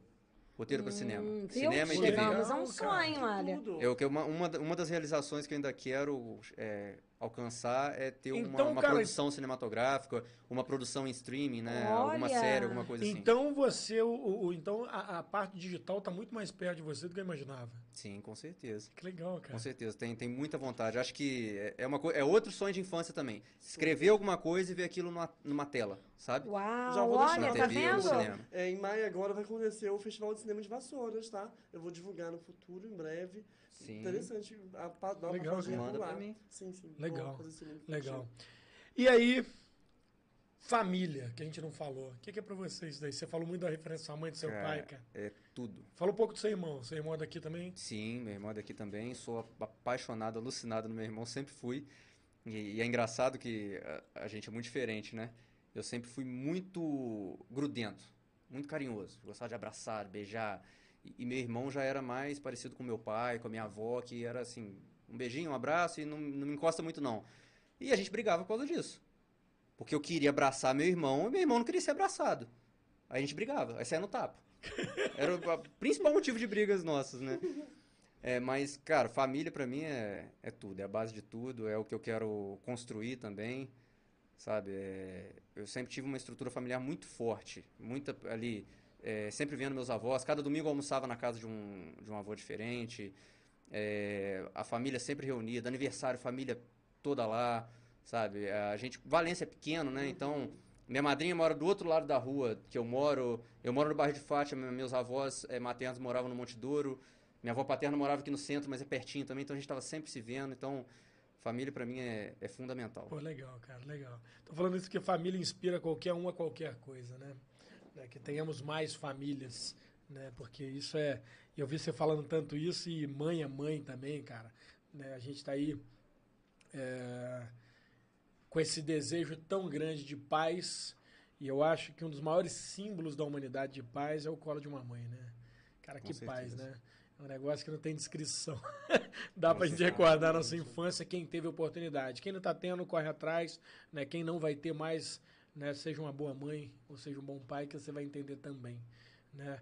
Roteiro para cinema. Hum, viu? Cinema e Pô, TV. Chegamos a um sonho, olha. Que uma, uma das realizações que eu ainda quero é, alcançar é ter uma, Então, uma cara, produção cinematográfica, uma produção em streaming, né? Alguma Olha. série, alguma coisa assim. Então você, o, o- então a, a parte digital tá muito mais perto de você do que eu imaginava. Sim, com certeza. Que legal, cara. Com certeza, tem, tem muita vontade. Acho que é, é uma, é outro sonho de infância também. Escrever alguma coisa e ver aquilo numa, numa tela, sabe? Uau, Já vou deixar olha, na tá TV ou no vendo? cinema. É, em maio agora vai acontecer o Festival de Cinema de Vassouras, tá? Eu vou divulgar no futuro, em breve. Sim. Interessante. A, pa- dar Legal, Manda pra mim. Sim, sim. Legal, Legal. E aí, família, que a gente não falou. O que, que é pra vocês isso daí? Você falou muito da referência da sua mãe, do seu Cara, pai, cara. É tudo. Fala um pouco do seu irmão. Seu irmão é daqui também? Sim, meu irmão é daqui também. Sou apaixonado, alucinado no meu irmão, sempre fui. E, e é engraçado que a, a gente é muito diferente, né? Eu sempre fui muito grudento, muito carinhoso. Gostava de abraçar, beijar. E, e meu irmão já era mais parecido com meu pai, com a minha avó, que era assim, um beijinho, um abraço e não, não me encosta muito não. E a gente brigava por causa disso. Porque eu queria abraçar meu irmão e meu irmão não queria ser abraçado. Aí a gente brigava, aí saia no tapa. Era o principal motivo de brigas nossas, né? É, mas, cara, família pra mim é, é tudo, é a base de tudo, é o que eu quero construir também, sabe? É, eu sempre tive uma estrutura familiar muito forte, muita ali, é, sempre vendo meus avós, cada domingo eu almoçava na casa de um, de um avô diferente, é, a família sempre reunida, aniversário, família toda lá, sabe? A gente, Valência é pequeno, né? Então, minha madrinha mora do outro lado da rua que eu moro, eu moro no bairro de Fátima, meus avós é, maternos moravam no Monte Douro, minha avó paterna morava aqui no centro, mas é pertinho também, então a gente estava sempre se vendo. Então, família pra mim é, é fundamental. Pô, legal, cara, legal. Tô falando isso porque família inspira qualquer um a qualquer coisa, né? É, que tenhamos mais famílias, né? Porque isso é. Eu vi você falando tanto isso e mãe é mãe também, cara. Né? A gente tá aí é, com esse desejo tão grande de paz. E eu acho que um dos maiores símbolos da humanidade de paz é o colo de uma mãe, né? Cara, Com que paz, certeza. né? É um negócio que não tem descrição. Dá pra gente recordar nossa infância, quem teve oportunidade. Quem não tá tendo, corre atrás. Né? Quem não vai ter mais, né? seja uma boa mãe ou seja um bom pai, que você vai entender também. Né?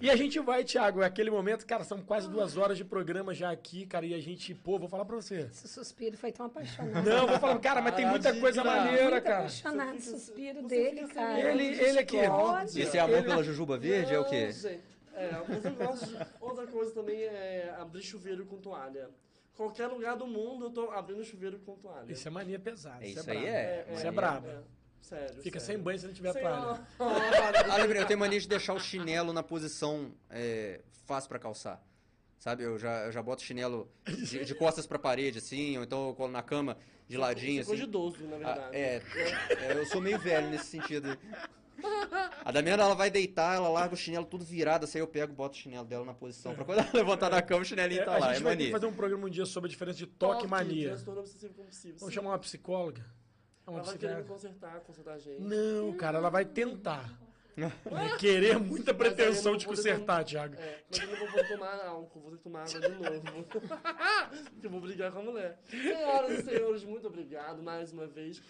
E a gente vai, Thiago, é aquele momento, cara, são quase duas horas de programa já aqui, cara, e a gente, pô, vou falar pra você. Esse suspiro foi tão apaixonante. Não, vou falar, cara, mas tem muita coisa diga. maneira, Muito cara. apaixonado o suspiro você dele, cara. assim, Ele- ele aqui. Pode. Esse amor pela Jujuba Verde é o quê? Não, gente, É. Outra coisa também é abrir chuveiro com toalha. Qualquer lugar do mundo eu tô abrindo chuveiro com toalha. Isso é mania pesada. É Isso, isso é aí brabo. é. Isso é mania. brabo. É. Sério. Fica sério. sem banho se não tiver Senhor. Ah, lembrei, eu tenho mania de deixar o chinelo na posição é, fácil pra calçar. Sabe, eu já, eu já boto o chinelo de, de costas pra parede, assim, ou então eu colo na cama de ladinho, Ficou assim. de idoso, na Ah, verdade. é, é, eu sou meio velho nesse sentido. A Damiana, ela vai deitar, ela larga o chinelo tudo virado, assim, aí eu pego, boto o chinelo dela na posição. Pra quando ela levantar da cama, o chinelinho É, tá a lá, é gente vai que mania. fazer um programa um dia sobre a diferença de toque e mania. Vamos chamar uma psicóloga? Ela vai querer me psiquiatra. consertar, consertar a gente. Não, cara, ela vai tentar. Vai querer muita pretensão de consertar, Thiago. É, mas eu não vou poder tomar álcool, vou ter que tomar água de novo. Porque eu vou brigar com a mulher. Senhoras e senhores, muito obrigado mais uma vez.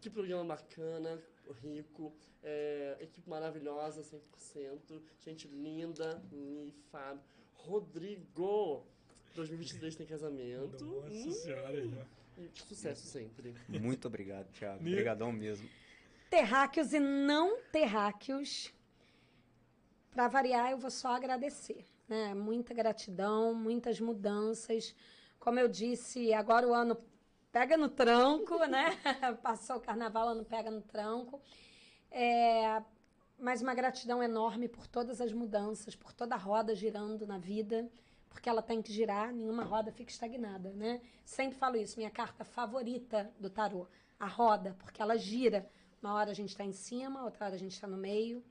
Que programa bacana, rico, é, equipe maravilhosa, 100%. Gente linda, Ni, Fábio. Rodrigo, 2023 tem casamento. Hum, Nossa senhora aí, ó. E sucesso sempre. Muito obrigado, Thiago. Obrigadão mesmo. terráqueos e não terráqueos. Para variar, eu vou só agradecer. Né? Muita gratidão, muitas mudanças. Como eu disse, agora o ano pega no tranco, né? Passou o carnaval, o ano pega no tranco. É, mas uma gratidão enorme por todas as mudanças, por toda a roda girando na vida, porque ela tem que girar, nenhuma roda fica estagnada, né? Sempre falo isso, minha carta favorita do tarô, a roda, porque ela gira. Uma hora a gente está em cima, outra hora a gente está no meio,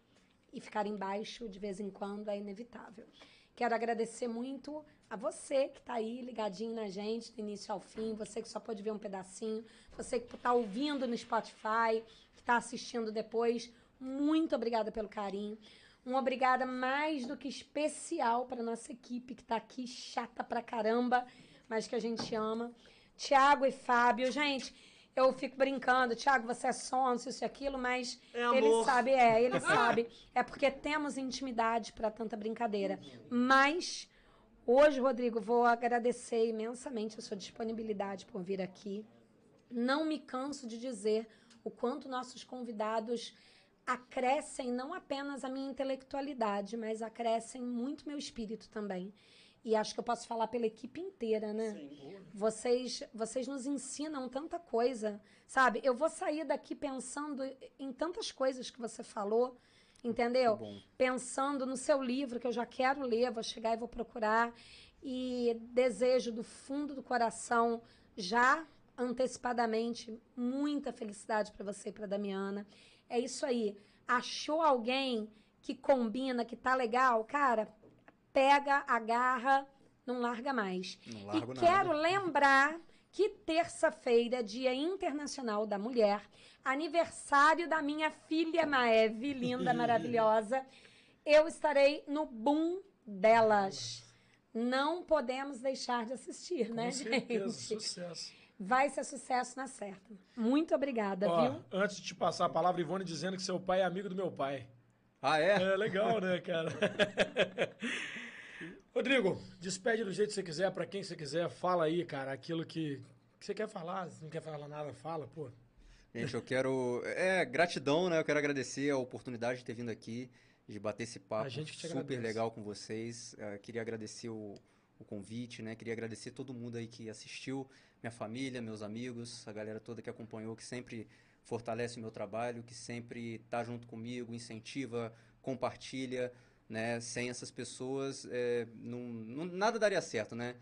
e ficar embaixo de vez em quando é inevitável. Quero agradecer muito a você que está aí ligadinho na gente, do início ao fim, você que só pode ver um pedacinho, você que está ouvindo no Spotify, que está assistindo depois. Muito obrigada pelo carinho. Um obrigada mais do que especial para nossa equipe que está aqui, chata pra caramba, mas que a gente ama. Tiago e Fábio, gente, eu fico brincando, Tiago, você é sonso, isso e aquilo, mas É ele sabe, é, ele sabe. É porque temos intimidade para tanta brincadeira. Mas hoje, Rodrigo, vou agradecer imensamente a sua disponibilidade por vir aqui. Não me canso de dizer o quanto nossos convidados acrescem não apenas a minha intelectualidade, mas acrescem muito meu espírito também. E acho que eu posso falar pela equipe inteira, né? Sim. Vocês, vocês nos ensinam tanta coisa, sabe? Eu vou sair daqui pensando em tantas coisas que você falou, entendeu? Pensando no seu livro que eu já quero ler, vou chegar e vou procurar e desejo do fundo do coração já antecipadamente muita felicidade para você e para Damiana. É isso aí. Achou alguém que combina, que tá legal, cara? Pega, agarra, não larga mais. Não largo e nada. quero lembrar que terça-feira, é Dia Internacional da Mulher, aniversário da minha filha Maeve, linda, maravilhosa, eu estarei no boom delas. Não podemos deixar de assistir, né, Com certeza, gente? sucesso. Vai ser sucesso na certa. Muito obrigada, Ó, viu? antes de te passar a palavra, Ivone dizendo que seu pai é amigo do meu pai. Ah, é? É legal, né, cara? Rodrigo, despede do jeito que você quiser, pra quem você quiser. Fala aí, cara, aquilo que, que você quer falar. Se não quer falar nada, fala, pô. Gente, eu quero. É, gratidão, né? Eu quero agradecer a oportunidade de ter vindo aqui, de bater esse papo super agradece. legal com vocês. Eh, queria agradecer o, o convite, né? Queria agradecer todo mundo aí que assistiu, minha família, meus amigos, a galera toda que acompanhou, que sempre fortalece o meu trabalho, que sempre tá junto comigo, incentiva, compartilha, né? Sem essas pessoas, eh, não, não- nada daria certo, né?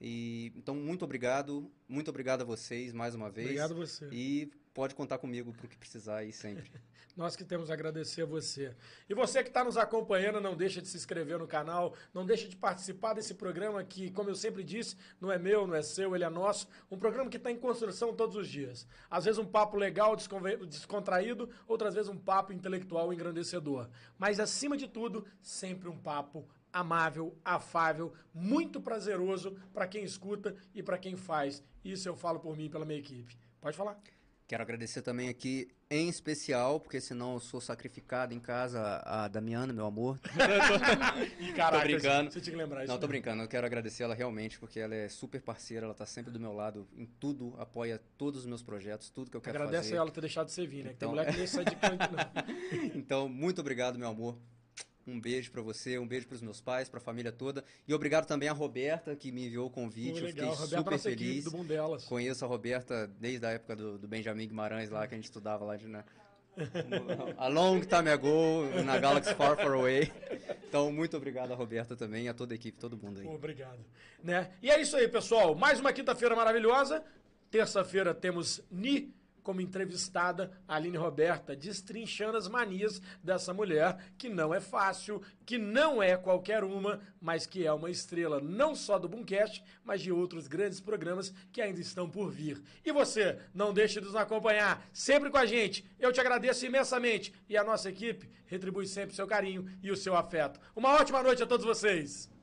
E, então, muito obrigado, muito obrigado a vocês mais uma vez. Obrigado a você. E pode contar comigo pro que precisar aí sempre. Nós que temos a agradecer a você. E você que está nos acompanhando, não deixa de se inscrever no canal, não deixa de participar desse programa que, como eu sempre disse, não é meu, não é seu, ele é nosso. Um programa que está em construção todos os dias. Às vezes um papo legal, descontraído, outras vezes um papo intelectual engrandecedor. Mas, acima de tudo, sempre um papo amável, afável, muito prazeroso para quem escuta e para quem faz. Isso eu falo por mim e pela minha equipe. Pode falar. Quero agradecer também aqui, em especial, porque senão eu sou sacrificado em casa, a Damiana, meu amor. Caraca, brincando. Você tinha que lembrar isso. Não, tô né? brincando, eu quero agradecer ela realmente, porque ela é super parceira, ela tá sempre do meu lado em tudo, apoia todos os meus projetos, tudo que eu quero Agradece fazer. ela ter deixado de ser vir, né? Que tem Então- mulher que nem sai de canto, não. Então, muito obrigado, meu amor. Um beijo pra você, um beijo pros meus pais, pra família toda. E obrigado também a Roberta, que me enviou o convite. Eu legal. fiquei Roberta, super equipe feliz. do Delas. Conheço a Roberta desde a época do, do Benjamin Guimarães lá, que a gente estudava lá de, né, A long time ago, na Galaxy Far Far Away. Então, muito obrigado a Roberta também a toda a equipe, todo mundo aí. Obrigado. Né? E é isso aí, pessoal. Mais uma quinta-feira maravilhosa. Terça-feira temos Ni como entrevistada, Aline Roberta, destrinchando as manias dessa mulher, que não é fácil, que não é qualquer uma, mas que é uma estrela não só do Boomcast, mas de outros grandes programas que ainda estão por vir. E você, não deixe de nos acompanhar, sempre com a gente. Eu te agradeço imensamente e a nossa equipe retribui sempre o seu carinho e o seu afeto. Uma ótima noite a todos vocês!